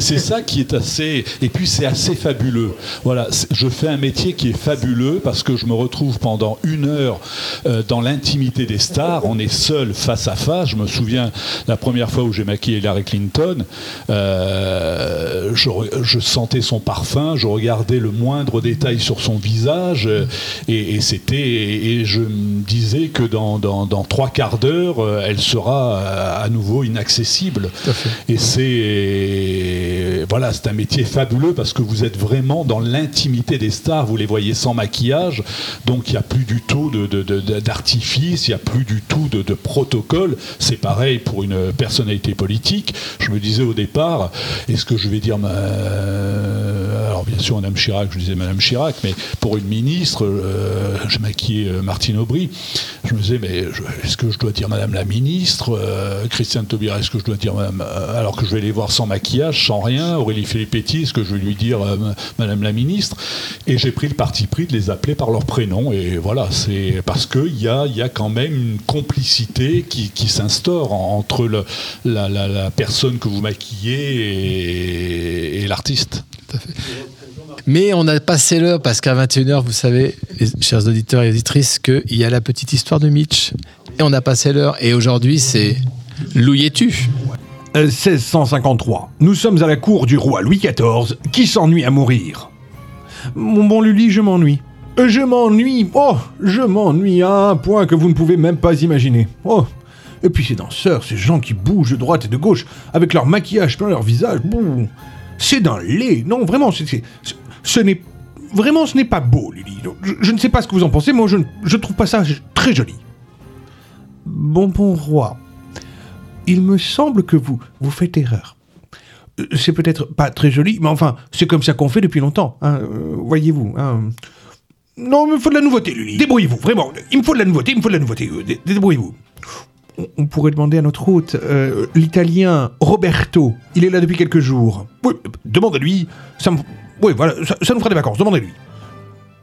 Speaker 12: c'est- ça qui est assez. Et puis c'est assez fabuleux. Voilà, je fais un métier qui est fabuleux parce que je me retrouve pendant une heure euh, dans l'intimité des stars. On est seul face à face. Je me souviens la première fois où j'ai maquillé Hillary Clinton, euh, je, sentais son parfum, je regardais le moindre détail sur son visage euh, et, et c'était et je me disais que dans, dans, dans trois quarts d'heure, euh, elle sera euh, à nouveau inaccessible. Et c'est voilà, c'est un métier fabuleux parce que vous êtes vraiment dans l'intimité des stars. Vous les voyez sans maquillage, donc il n'y a plus du tout de- de- de- d'artifice, il n'y a plus du tout de, de protocole. C'est pareil pour une personnalité politique. Je me disais au départ, est-ce que je vais dire ma... alors bien sûr Madame Chirac, je disais Madame Chirac, mais pour une ministre, euh, je maquillais euh, Martine Aubry. Je me disais, mais est-ce que je dois dire Madame la ministre euh, Christiane Taubira, est-ce que je dois dire Madame euh, Alors que je vais les voir sans maquillage, sans rien. Aurélie Filippetti, est-ce que je vais lui dire euh, Madame la ministre? Et j'ai pris le parti pris de les appeler par leur prénom. Et voilà, c'est parce qu'il y a, y a quand même une complicité qui, s'instaure en- entre la, personne que vous maquillez et, et l'artiste.
Speaker 4: Mais on a passé l'heure parce qu'à 21h, vous savez, les chers auditeurs et auditrices, qu'il y a la petite histoire de Mitch. Et on a passé l'heure. Et aujourd'hui, c'est Louis-tu
Speaker 17: 1653. Nous sommes à la cour du roi Louis XIV qui s'ennuie à mourir? Mon bon Lully, je m'ennuie. Euh, Je m'ennuie. Oh, je m'ennuie à un point que vous ne pouvez même pas imaginer. Oh. Et puis ces danseurs, ces gens qui bougent de droite et de gauche avec leur maquillage plein leur visage. bouh, C'est d'un lait. Non, vraiment, c'est, c'est- c'est- ce n'est vraiment ce n'est pas beau, Lully. Je, je ne sais pas ce que vous en pensez. Moi, je ne trouve pas ça très joli. Bon, bon roi, il me semble que vous, vous faites erreur. Euh, C'est peut-être pas très joli, mais enfin, c'est comme ça qu'on fait depuis longtemps, hein, euh, voyez-vous. hein. Non, il me faut de la nouveauté, Lully. Débrouillez-vous, vraiment. Il me faut de la nouveauté, il me faut de la nouveauté. euh, dé- Débrouillez-vous. on- pourrait demander à notre hôte, l'italien Roberto. Il est là depuis quelques jours. Oui, demandez-lui. Ça me... Oui, voilà, ça, ça nous fera des vacances. Demandez-lui.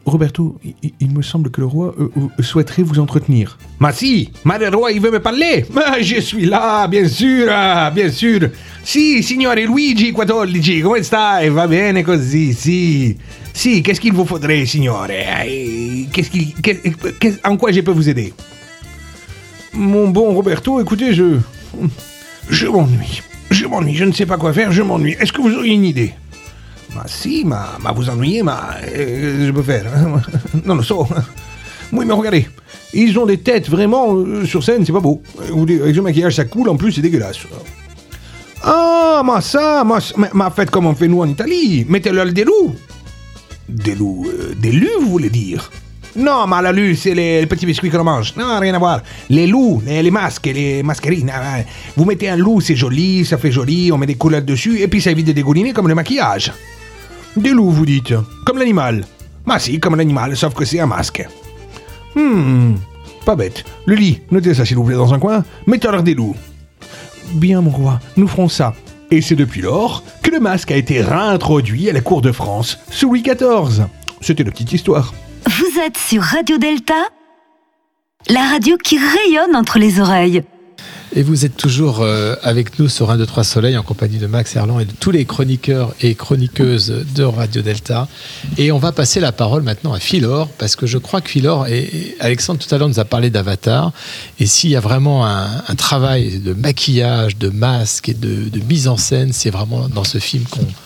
Speaker 17: Roberto, il, me semble que le roi euh, euh, souhaiterait vous entretenir. Ma si, ma le roi, il veut me parler. Ma je suis là, bien sûr, ah, bien sûr. Si, signore Luigi XIV, come stai? Va bene così, si. Si, qu'est-ce qu'il vous faudrait, signore? Qu'est-ce qu'il, en quoi je peux vous aider? Mon bon Roberto, écoutez, je. Je m'ennuie. Je m'ennuie, je ne sais pas quoi faire, je m'ennuie. Est-ce que vous auriez une idée? Ma si, ma, ma vous ennuyez, ma. euh, je peux faire. hein. Non, non, ça. Oui, mais regardez. Ils ont des têtes vraiment euh, sur scène, c'est pas beau. Euh, Avec ce maquillage, ça coule, en plus, c'est dégueulasse. Ah, ma ça, ma, ma, faites comme on fait nous en Italie. Mettez-leur des loups. Des loups euh, Des lus, vous voulez dire? Non, mais la lue, c'est les, petits biscuits qu'on mange. Non, rien à voir. Les loups, les, les masques, les masquerines. ah, ouais. Vous mettez un loup, c'est joli, ça fait joli, on met des couleurs dessus, et puis ça évite de dégouliner comme le maquillage. Des loups, vous dites Comme l'animal Bah si, comme l'animal, sauf que c'est un masque. Hmm, pas bête. Le lit, notez ça s'il vous plaît dans un coin. Mettez-leur des loups. Bien, mon roi, nous ferons ça. Et c'est depuis lors que le masque a été réintroduit à la cour de France sous Louis XIV. C'était la petite histoire.
Speaker 3: Vous êtes sur Radio Delta, la radio qui rayonne entre les oreilles.
Speaker 4: Et vous êtes toujours euh, avec nous sur 1, 2, 3 Soleil en compagnie de Max Erland et de tous les chroniqueurs et chroniqueuses de Radio Delta. Et on va passer la parole maintenant à Philor, parce que je crois que Philor, et, Alexandre tout à l'heure nous a parlé d'Avatar, et s'il y a vraiment un, travail de maquillage, de masque et de, mise en scène, c'est vraiment dans ce film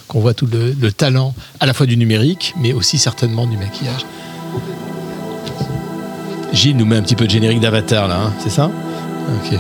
Speaker 4: qu'on voit tout le, le talent, à la fois du numérique, mais aussi certainement du maquillage. Gilles nous met un petit peu de générique d'Avatar là, hein, c'est ça? Ok.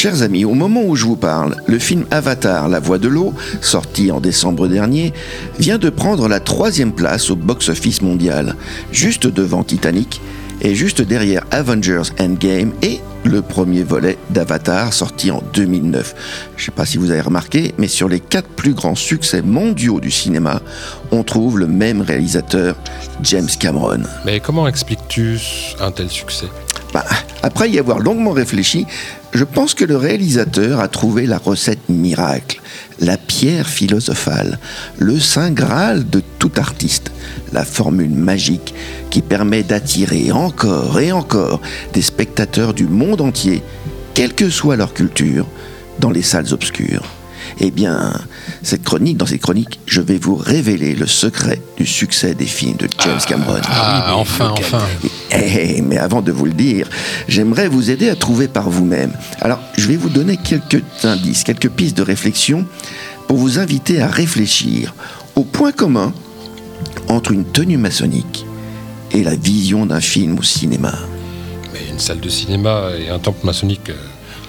Speaker 9: Chers amis, au moment où je vous parle, le film Avatar, La Voix de l'eau, sorti en décembre dernier, vient de prendre la troisième place au box-office mondial, juste devant Titanic et juste derrière Avengers Endgame et le premier volet d'Avatar sorti en 2009. Je ne sais pas si vous avez remarqué, mais sur les quatre plus grands succès mondiaux du cinéma, on trouve le même réalisateur, James Cameron.
Speaker 13: Mais comment expliques-tu un tel succès?
Speaker 9: Bah, après y avoir longuement réfléchi, je pense que le réalisateur a trouvé la recette miracle, la pierre philosophale, le saint graal de tout artiste, la formule magique qui permet d'attirer encore et encore des spectateurs du monde entier, quelle que soit leur culture, dans les salles obscures. Eh bien, cette chronique, dans cette chronique, je vais vous révéler le secret du succès des films de James Cameron.
Speaker 4: Ah, enfin, enfin.
Speaker 9: Eh, mais avant de vous le dire, j'aimerais vous aider à trouver par vous-même. Alors, je vais vous donner quelques indices, quelques pistes de réflexion pour vous inviter à réfléchir au point commun entre une tenue maçonnique et la vision d'un film au cinéma.
Speaker 13: Mais une salle de cinéma et un temple maçonnique, euh,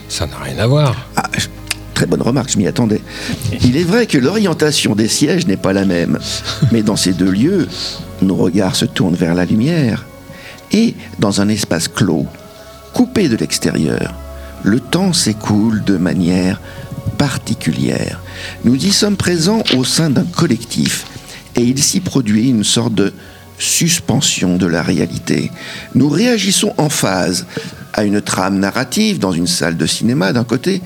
Speaker 13: ça n'a rien à voir.
Speaker 9: Ah, très bonne remarque, je m'y attendais. Il est vrai que l'orientation des sièges n'est pas la même, mais dans ces deux lieux, nos regards se tournent vers la lumière. Et dans un espace clos, coupé de l'extérieur, le temps s'écoule de manière particulière. Nous y sommes présents au sein d'un collectif et il s'y produit une sorte de suspension de la réalité. Nous réagissons en phase à une trame narrative dans une salle de cinéma d'un côté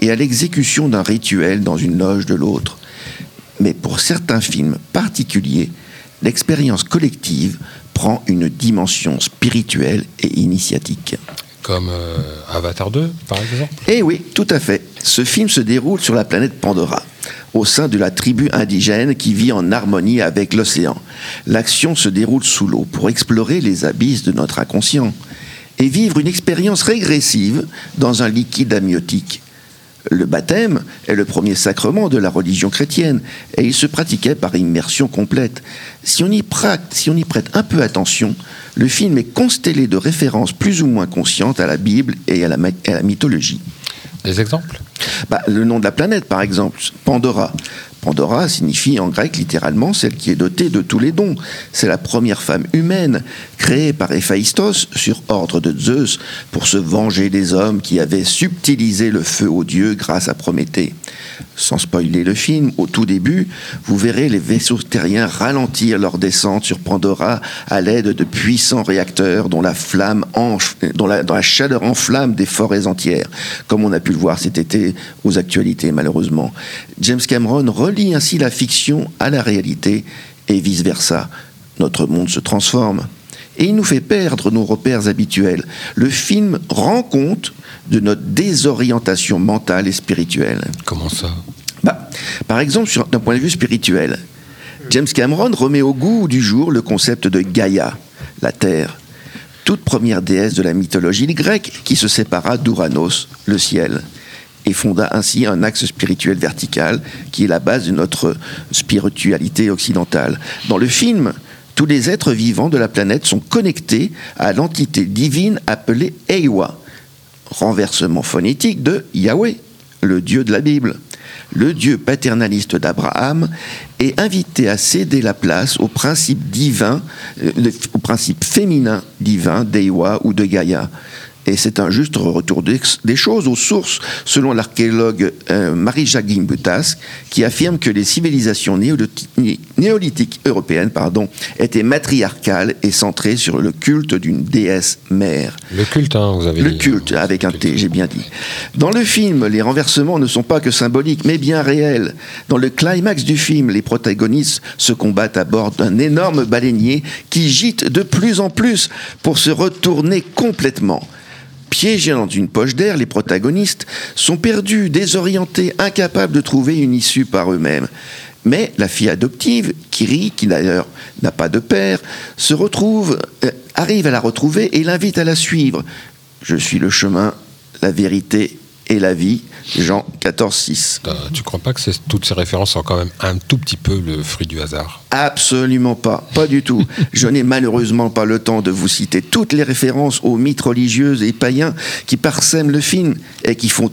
Speaker 9: et à l'exécution d'un rituel dans une loge de l'autre. Mais pour certains films particuliers, l'expérience collective prend une dimension spirituelle et initiatique.
Speaker 13: Comme euh, Avatar 2, par exemple?
Speaker 9: Eh oui, tout à fait. Ce film se déroule sur la planète Pandora, au sein de la tribu indigène qui vit en harmonie avec l'océan. L'action se déroule sous l'eau pour explorer les abysses de notre inconscient et vivre une expérience régressive dans un liquide amniotique. Le baptême est le premier sacrement de la religion chrétienne et il se pratiquait par immersion complète. Si on y, prête, si on y prête un peu attention, le film est constellé de références plus ou moins conscientes à la Bible et à la, à la mythologie.
Speaker 13: Des exemples?
Speaker 9: Bah, Le nom de la planète, par exemple, Pandora. Pandora signifie en grec littéralement celle qui est dotée de tous les dons. C'est la première femme humaine créée par Héphaïstos sur ordre de Zeus pour se venger des hommes qui avaient subtilisé le feu aux dieux grâce à Prométhée. Sans spoiler le film, au tout début, vous verrez les vaisseaux terriens ralentir leur descente sur Pandora à l'aide de puissants réacteurs dont la, flamme dont la, dont la chaleur enflamme des forêts entières, comme on a pu le voir cet été aux actualités malheureusement. James Cameron relie ainsi la fiction à la réalité et vice-versa. Notre monde se transforme. Et il nous fait perdre nos repères habituels. Le film rend compte de notre désorientation mentale et spirituelle.
Speaker 13: Comment ça?
Speaker 9: Bah, Par exemple, d'un point de vue spirituel, James Cameron remet au goût du jour le concept de Gaïa, la Terre, toute première déesse de la mythologie grecque qui se sépara d'Uranos, le ciel, et fonda ainsi un axe spirituel vertical qui est la base de notre spiritualité occidentale. Dans le film, tous les êtres vivants de la planète sont connectés à l'entité divine appelée Eiwa, renversement phonétique de Yahweh, le Dieu de la Bible. Le Dieu paternaliste d'Abraham est invité à céder la place au principe divin, euh, au principe féminin divin d'Eiwa ou de Gaïa. Et c'est un juste retour des, choses aux sources, selon l'archéologue euh, Marie-Jacques Gimbutas, qui affirme que les civilisations néolithiques européennes pardon, étaient matriarcales et centrées sur le culte d'une déesse mère.
Speaker 13: Le culte, hein, vous avez
Speaker 9: Le
Speaker 13: dit.
Speaker 9: culte, avec un T, j'ai bien dit. Dans le film, les renversements ne sont pas que symboliques, mais bien réels. Dans le climax du film, les protagonistes se combattent à bord d'un énorme baleinier qui gîte de plus en plus pour se retourner complètement. Piégés dans une poche d'air, les protagonistes sont perdus, désorientés, incapables de trouver une issue par eux-mêmes. Mais la fille adoptive, Kiri, qui d'ailleurs n'a pas de père, se retrouve, euh, arrive à la retrouver et l'invite à la suivre. Je suis le chemin, la vérité et la vie. Jean 14, 6.
Speaker 13: Euh, Tu crois pas que toutes ces références sont quand même un tout petit peu le fruit du hasard?
Speaker 9: Absolument pas, pas du tout. Je n'ai malheureusement pas le temps de vous citer toutes les références aux mythes religieux et païens qui parsèment le film et qui font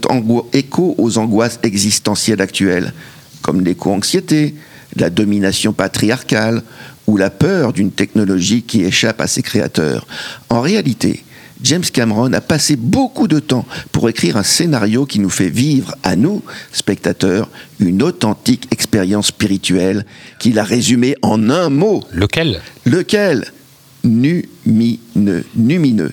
Speaker 9: écho aux angoisses existentielles actuelles, comme l'éco-anxiété, la domination patriarcale ou la peur d'une technologie qui échappe à ses créateurs. En réalité, James Cameron a passé beaucoup de temps pour écrire un scénario qui nous fait vivre à nous, spectateurs, une authentique expérience spirituelle qu'il a résumée en un mot.
Speaker 13: Lequel?
Speaker 9: Lequel? Numineux. Numineux.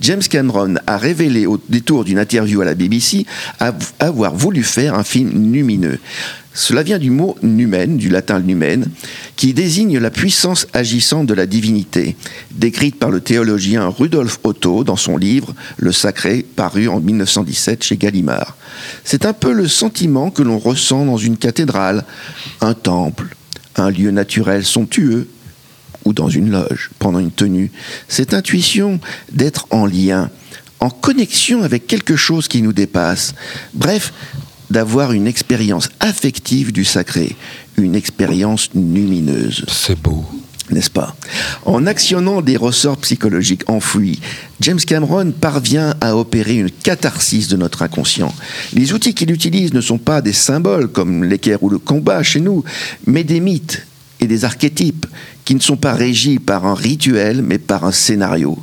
Speaker 9: James Cameron a révélé au détour d'une interview à la BBC av- avoir voulu faire un film numineux. Cela vient du mot numen, du latin numen, qui désigne la puissance agissante de la divinité, décrite par le théologien Rudolf Otto dans son livre Le Sacré, paru en 1917 chez Gallimard. C'est un peu le sentiment que l'on ressent dans une cathédrale, un temple, un lieu naturel somptueux, ou dans une loge, pendant une tenue. Cette intuition d'être en lien, en connexion avec quelque chose qui nous dépasse. Bref, d'avoir une expérience affective du sacré, une expérience lumineuse.
Speaker 13: C'est beau.
Speaker 9: N'est-ce pas? En actionnant des ressorts psychologiques enfouis, James Cameron parvient à opérer une catharsis de notre inconscient. Les outils qu'il utilise ne sont pas des symboles comme l'équerre ou le combat chez nous, mais des mythes et des archétypes qui ne sont pas régis par un rituel, mais par un scénario.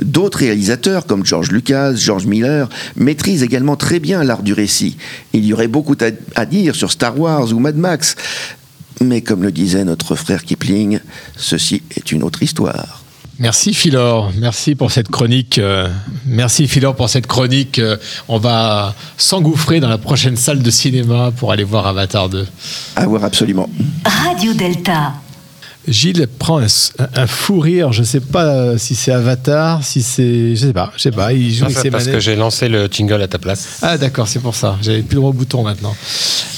Speaker 9: D'autres réalisateurs, comme George Lucas, George Miller, maîtrisent également très bien l'art du récit. Il y aurait beaucoup à, à dire sur Star Wars ou Mad Max, mais comme le disait notre frère Kipling, ceci est une autre histoire.
Speaker 4: Merci Philor, merci pour cette chronique. euh, merci Philor pour cette chronique. euh, on va s'engouffrer dans la prochaine salle de cinéma pour aller voir Avatar 2.
Speaker 9: À voir absolument.
Speaker 3: Radio Delta.
Speaker 4: Gilles prend un, un fou rire. Je sais pas euh, si c'est Avatar, si c'est, je sais pas, je sais pas. Il joue
Speaker 13: Non,
Speaker 4: avec ses
Speaker 13: parce que j'ai lancé le jingle à ta place.
Speaker 4: Ah d'accord, c'est pour ça. J'avais plus le droit au bouton maintenant.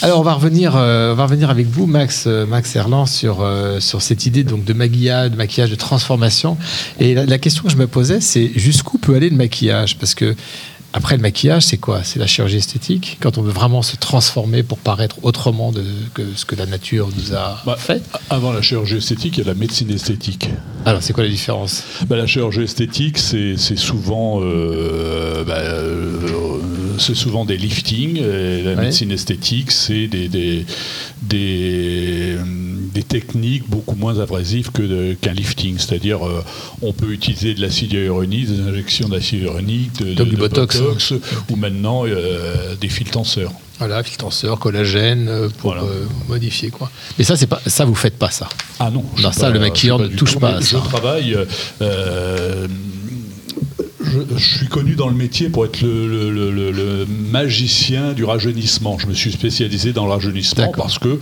Speaker 4: Alors on va revenir, euh, on va revenir avec vous, Max, euh, Max Erland, sur euh, sur cette idée donc de maquillage, de maquillage, de transformation. Et la, la question que je me posais, c'est jusqu'où peut aller le maquillage? Parce que après le maquillage, c'est quoi? C'est la chirurgie esthétique? Quand on veut vraiment se transformer pour paraître autrement de, que ce que la nature nous a
Speaker 12: Bah,
Speaker 4: fait?
Speaker 12: Avant la chirurgie esthétique, il y a la médecine esthétique.
Speaker 4: Alors c'est quoi la différence?
Speaker 12: Bah, La chirurgie esthétique, c'est souvent euh, bah, euh, c'est souvent des liftings. et la
Speaker 4: Ouais.
Speaker 12: médecine esthétique, c'est des, des, des, des techniques beaucoup moins abrasives qu'un lifting. C'est-à-dire, euh, on peut utiliser de l'acide hyaluronique, des injections d'acide hyaluronique, de,
Speaker 4: Donc
Speaker 12: de-
Speaker 4: du
Speaker 12: de
Speaker 4: botox.
Speaker 12: ou maintenant euh, des fils tenseurs.
Speaker 4: Voilà, fil tenseur, collagène euh, pour euh, modifier quoi. Mais ça, c'est pas ça, vous faites pas ça.
Speaker 12: Ah non. je sais
Speaker 4: ça,
Speaker 12: pas-
Speaker 4: le
Speaker 12: je
Speaker 4: maquilleur ne touche pas à
Speaker 12: Je
Speaker 4: ça.
Speaker 12: travaille. Je, je suis connu dans le métier pour être le, le- le- le- le magicien du rajeunissement. Je me suis spécialisé dans le rajeunissement parce que,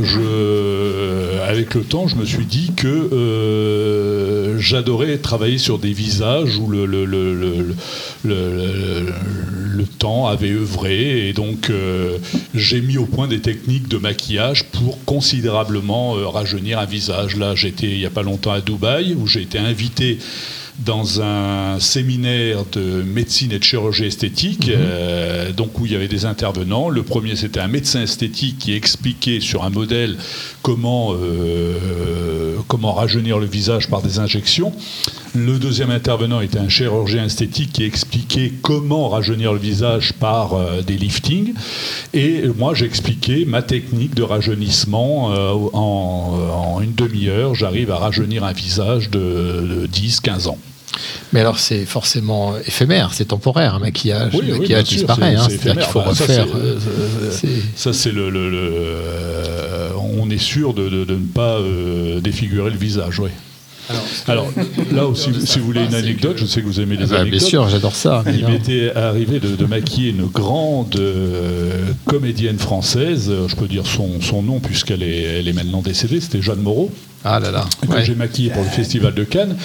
Speaker 12: je, avec le temps, je me suis dit que euh, j'adorais travailler sur des visages où le temps avait œuvré et donc euh, j'ai mis au point des techniques de maquillage pour considérablement euh, rajeunir un visage. Là, j'étais il n'y a pas longtemps à Dubaï où j'ai été invité dans un séminaire de médecine et de chirurgie esthétique, euh, donc où il y avait des intervenants. Le premier, c'était un médecin esthétique qui expliquait sur un modèle comment, euh, comment rajeunir le visage par des injections. Le deuxième intervenant était un chirurgien esthétique qui expliquait comment rajeunir le visage par euh, des liftings. Et moi, j'expliquais ma technique de rajeunissement en, en une demi-heure. J'arrive à rajeunir un visage de, de 10-15 ans.
Speaker 4: Mais alors, c'est forcément éphémère, c'est temporaire, un maquillage.
Speaker 12: Oui,
Speaker 4: maquillage disparaît. hein,
Speaker 12: c'est
Speaker 4: C'est-à-dire qu'il faut.
Speaker 12: Bah,
Speaker 4: refaire. euh,
Speaker 12: euh, Ça, c'est le. le- le- euh, on est sûr de, de- de ne pas euh, défigurer le visage, oui. Alors, là aussi, si vous voulez une anecdote, je sais que vous aimez les
Speaker 4: Ah bah, bien
Speaker 12: anecdotes.
Speaker 4: sûr, j'adore ça,
Speaker 12: Il m'était arrivé de, de maquiller une grande euh, comédienne française, euh, je peux dire son, son nom puisqu'elle est, elle est maintenant décédée, c'était Jeanne Moreau.
Speaker 4: Ah là là.
Speaker 12: Que
Speaker 4: ouais.
Speaker 12: j'ai maquillé pour le Festival de Cannes.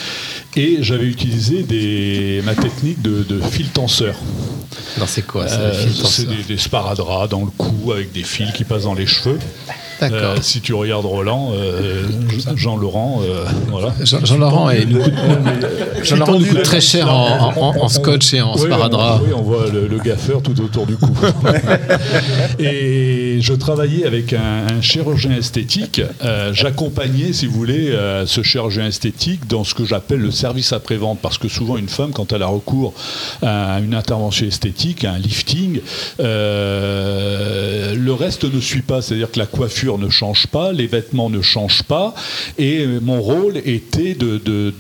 Speaker 12: Et j'avais utilisé des, ma technique de, de fil tenseur.
Speaker 4: Non, c'est quoi ça,
Speaker 12: Euh, C'est des, des sparadraps dans le cou avec des fils qui passent dans les cheveux.
Speaker 4: D'accord.
Speaker 12: Euh, si tu regardes Roland, euh, Jean-Laurent, euh, voilà.
Speaker 4: Jean- Jean-Laurent est- nous coûte- Jean-Laurent nous coûte très cher en, en- en scotch et en
Speaker 12: Oui,
Speaker 4: sparadrap.
Speaker 12: Oui, on voit le, le gaffeur tout autour du cou. et je travaillais avec un, un chirurgien esthétique. Euh, J'accompagnais, si vous voulez, euh, ce chirurgien esthétique dans ce que j'appelle le service après-vente. Parce que souvent, une femme, quand elle a recours à une intervention esthétique, à un lifting, euh, le reste ne suit pas. C'est-à-dire que la coiffure ne change pas, les vêtements ne changent pas. Et mon rôle était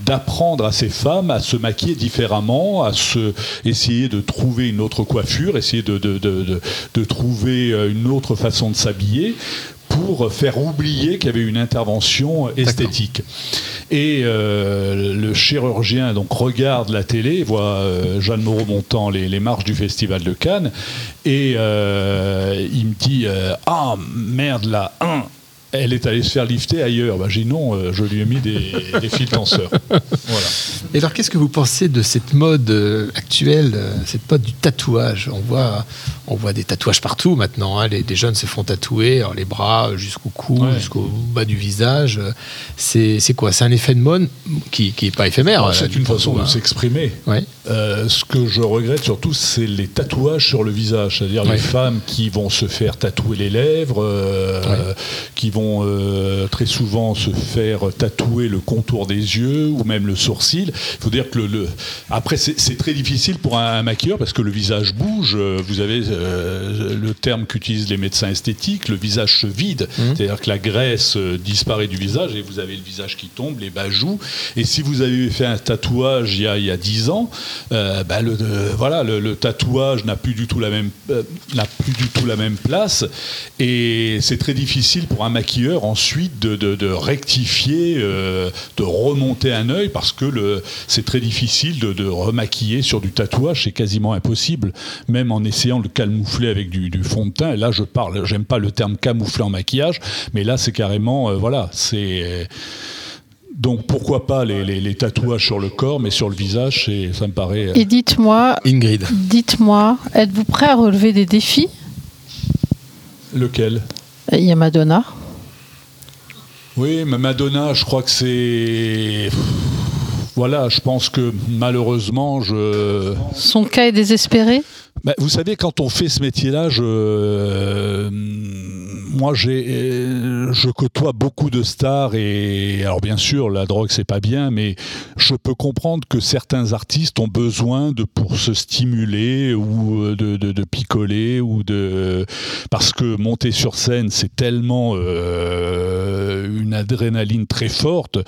Speaker 12: d'apprendre à ces femmes à se maquiller différemment, à se, essayer de trouver une autre coiffure, essayer de trouver euh, une autre façon de s'habiller pour faire oublier qu'il y avait une intervention esthétique. Et euh, le chirurgien donc regarde la télé, voit euh, Jeanne Moreau montant les, les marches du Festival de Cannes, et euh, il me dit Ah merde là, hein, elle est allée se faire lifter ailleurs. Bah, j'ai dit non, je lui ai mis des, des fils tenseurs. Voilà.
Speaker 4: Et alors, qu'est-ce que vous pensez de cette mode actuelle, cette mode du tatouage? On voit, on voit des tatouages partout maintenant. hein. Les, les jeunes se font tatouer, alors les bras jusqu'au cou,
Speaker 12: Ouais.
Speaker 4: jusqu'au bas du visage. Euh, C'est c'est quoi? C'est un effet de mode qui n'est pas éphémère.
Speaker 12: Alors,
Speaker 4: euh,
Speaker 12: C'est
Speaker 4: du
Speaker 12: une façon
Speaker 4: hein.
Speaker 12: de s'exprimer.
Speaker 4: Ouais.
Speaker 12: Euh, ce que je regrette surtout, c'est les tatouages sur le visage. C'est-à-dire
Speaker 4: Ouais.
Speaker 12: les femmes qui vont se faire tatouer les lèvres, euh, qui vont euh, très souvent se faire tatouer le contour des yeux ou même le sourcil. Il faut dire que le, le- après c'est c'est très difficile pour un, un maquilleur parce que le visage bouge. Euh, Vous avez euh, le terme qu'utilisent les médecins esthétiques, le visage se vide. C'est-à-dire que la graisse euh, disparaît du visage et vous avez le visage qui tombe, les bas joues. Et si vous avez fait un tatouage il y a, il y a 10 ans, euh, bah, le, euh, voilà, le, le tatouage n'a plus du tout la même euh, n'a plus du tout la même place et c'est très difficile pour un maquilleur ensuite de, de- de rectifier, de remonter un œil parce que le- c'est très difficile de, de remaquiller sur du tatouage, c'est quasiment impossible, même en essayant de le camoufler avec du, du fond de teint. Et là, je parle, j'aime pas le terme camoufler en maquillage, mais là, c'est carrément, euh, voilà, c'est donc pourquoi pas les, les- les tatouages sur le corps, mais sur le visage, ça me paraît. euh,
Speaker 7: Et dites-moi,
Speaker 4: Ingrid.
Speaker 7: dites-moi, êtes-vous prêt à relever des défis?
Speaker 12: Lequel?
Speaker 7: Il y a Madonna.
Speaker 12: Oui, mais Madonna, je crois que c'est. Voilà, je pense que malheureusement, je.
Speaker 7: Son cas est désespéré?
Speaker 12: Bah, vous savez, quand on fait ce métier-là, je, euh, moi, j'ai, euh, je côtoie beaucoup de stars et alors bien sûr, la drogue c'est pas bien, mais je peux comprendre que certains artistes ont besoin de pour se stimuler ou euh, de, de, picoler ou de parce que monter sur scène c'est tellement une adrénaline très forte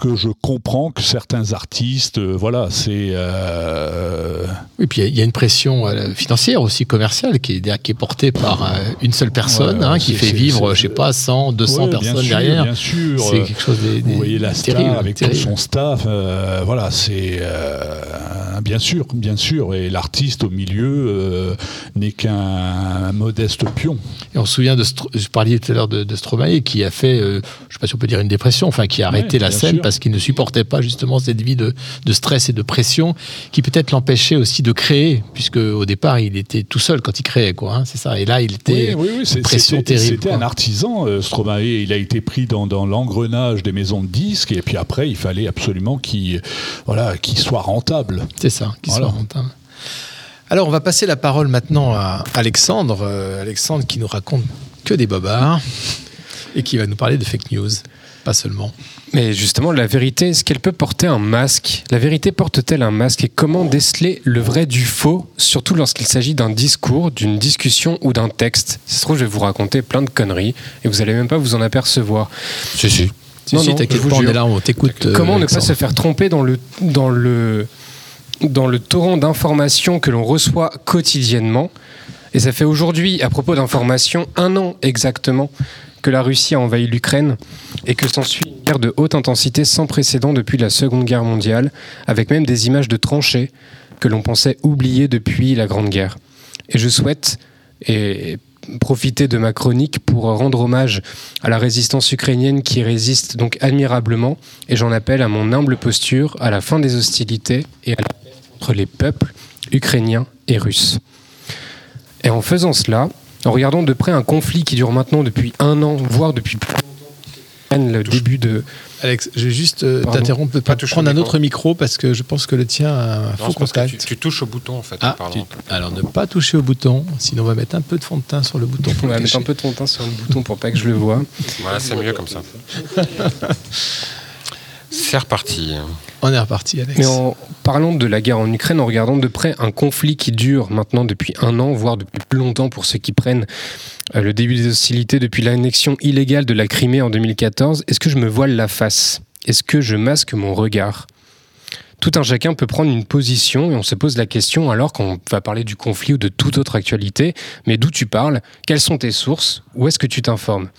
Speaker 12: que je comprends que certains artistes, voilà, c'est. euh,
Speaker 4: Et puis il y a une pression financière aussi commerciale qui est, qui est portée par euh, une seule personne
Speaker 12: Ouais,
Speaker 4: hein, qui fait vivre, je sais pas, 100, 200
Speaker 12: Ouais, bien
Speaker 4: personnes
Speaker 12: sûr,
Speaker 4: derrière.
Speaker 12: Bien sûr.
Speaker 4: C'est quelque chose de,
Speaker 12: Vous voyez la star
Speaker 4: terrible,
Speaker 12: avec
Speaker 4: terrible.
Speaker 12: tout son staff. euh, voilà, c'est euh, bien sûr, bien sûr. Et l'artiste au milieu euh, n'est qu'un modeste pion.
Speaker 4: Et on se souvient de, je parlais tout à l'heure de, de Stromae qui a fait, je sais pas si on peut dire une dépression, enfin qui a arrêté
Speaker 12: Ouais,
Speaker 4: la scène
Speaker 12: sûr.
Speaker 4: parce qu'il ne supportait pas justement cette vie de, de stress et de pression qui peut-être l'empêchait aussi de créer puisque au départ il était tout seul quand il créait quoi, hein, c'est ça. Et là il était
Speaker 12: Oui,
Speaker 4: pression terrible.
Speaker 12: C'était un artisan, euh, Stromae. Il a été pris dans, dans l'engrenage des maisons de disques, et puis après, il fallait absolument qu'il voilà, qu'il soit rentable.
Speaker 4: C'est ça, qu'il
Speaker 12: Voilà.
Speaker 4: soit rentable. Alors, on va passer la parole maintenant à Alexandre. Euh, Alexandre qui nous raconte que des bobards et qui va nous parler de fake news. Pas seulement.
Speaker 5: Mais justement, la vérité, est-ce qu'elle peut porter un masque? La vérité porte-t-elle un masque? Et comment déceler le vrai du faux, surtout lorsqu'il s'agit d'un discours, d'une discussion ou d'un texte? Si ça se trouve, je vais vous raconter plein de conneries et vous allez même pas vous en apercevoir.
Speaker 13: Si, si.
Speaker 4: Si, si, t'inquiète pas, on est là, on t'écoute. euh,
Speaker 5: Comment ne pas se faire tromper dans le, dans le, dans le torrent d'informations que l'on reçoit quotidiennement? Et ça fait aujourd'hui, à propos d'informations, un an exactement que la Russie a envahi l'Ukraine et que s'ensuit une guerre de haute intensité sans précédent depuis la Seconde Guerre mondiale, avec même des images de tranchées que l'on pensait oubliées depuis la Grande Guerre. Et je souhaite et profiter de ma chronique pour rendre hommage à la résistance ukrainienne qui résiste donc admirablement et j'en appelle à mon humble posture à la fin des hostilités et à la paix entre les peuples ukrainiens et russes. Et en faisant cela, en regardant de près un conflit qui dure maintenant depuis un an, voire depuis plus longtemps, le début de...
Speaker 4: Alex, je vais juste euh, t'interrompre,
Speaker 13: Pas
Speaker 4: prendre un
Speaker 13: micro.
Speaker 4: autre micro parce que je pense que le tien a un
Speaker 13: Non,
Speaker 4: faux contact.
Speaker 13: tu, tu touches au bouton en fait.
Speaker 4: Ah,
Speaker 13: en
Speaker 4: tu- alors ne pas toucher au bouton, sinon on va mettre un peu de fond de teint sur le bouton
Speaker 5: On
Speaker 4: pour
Speaker 5: va
Speaker 4: le
Speaker 5: mettre un peu de ton teint sur le bouton pour pas que je le vois.
Speaker 13: Voilà, c'est mieux comme ça. C'est reparti.
Speaker 4: On est reparti, Alex.
Speaker 5: Mais en parlant de la guerre en Ukraine, en regardant de près un conflit qui dure maintenant depuis un an, voire depuis plus longtemps pour ceux qui prennent euh, le début des hostilités depuis l'annexion illégale de la Crimée en 2014, est-ce que je me voile la face? Est-ce que je masque mon regard? Tout un chacun peut prendre une position et on se pose la question alors qu'on va parler du conflit ou de toute autre actualité, mais d'où tu parles? Quelles sont tes sources? Où est-ce que tu t'informes?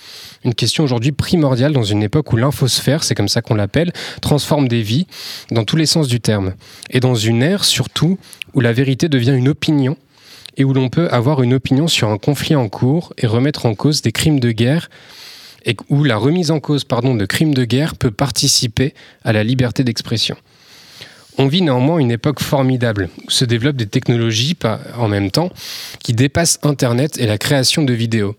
Speaker 5: Une question aujourd'hui primordiale dans une époque où l'infosphère, c'est comme ça qu'on l'appelle, transforme des vies dans tous les sens du terme. Et dans une ère surtout où la vérité devient une opinion et où l'on peut avoir une opinion sur un conflit en cours et remettre en cause des crimes de guerre et où la remise en cause pardon, de crimes de guerre peut participer à la liberté d'expression. On vit néanmoins une époque formidable où se développent des technologies en même temps qui dépassent Internet et la création de vidéos.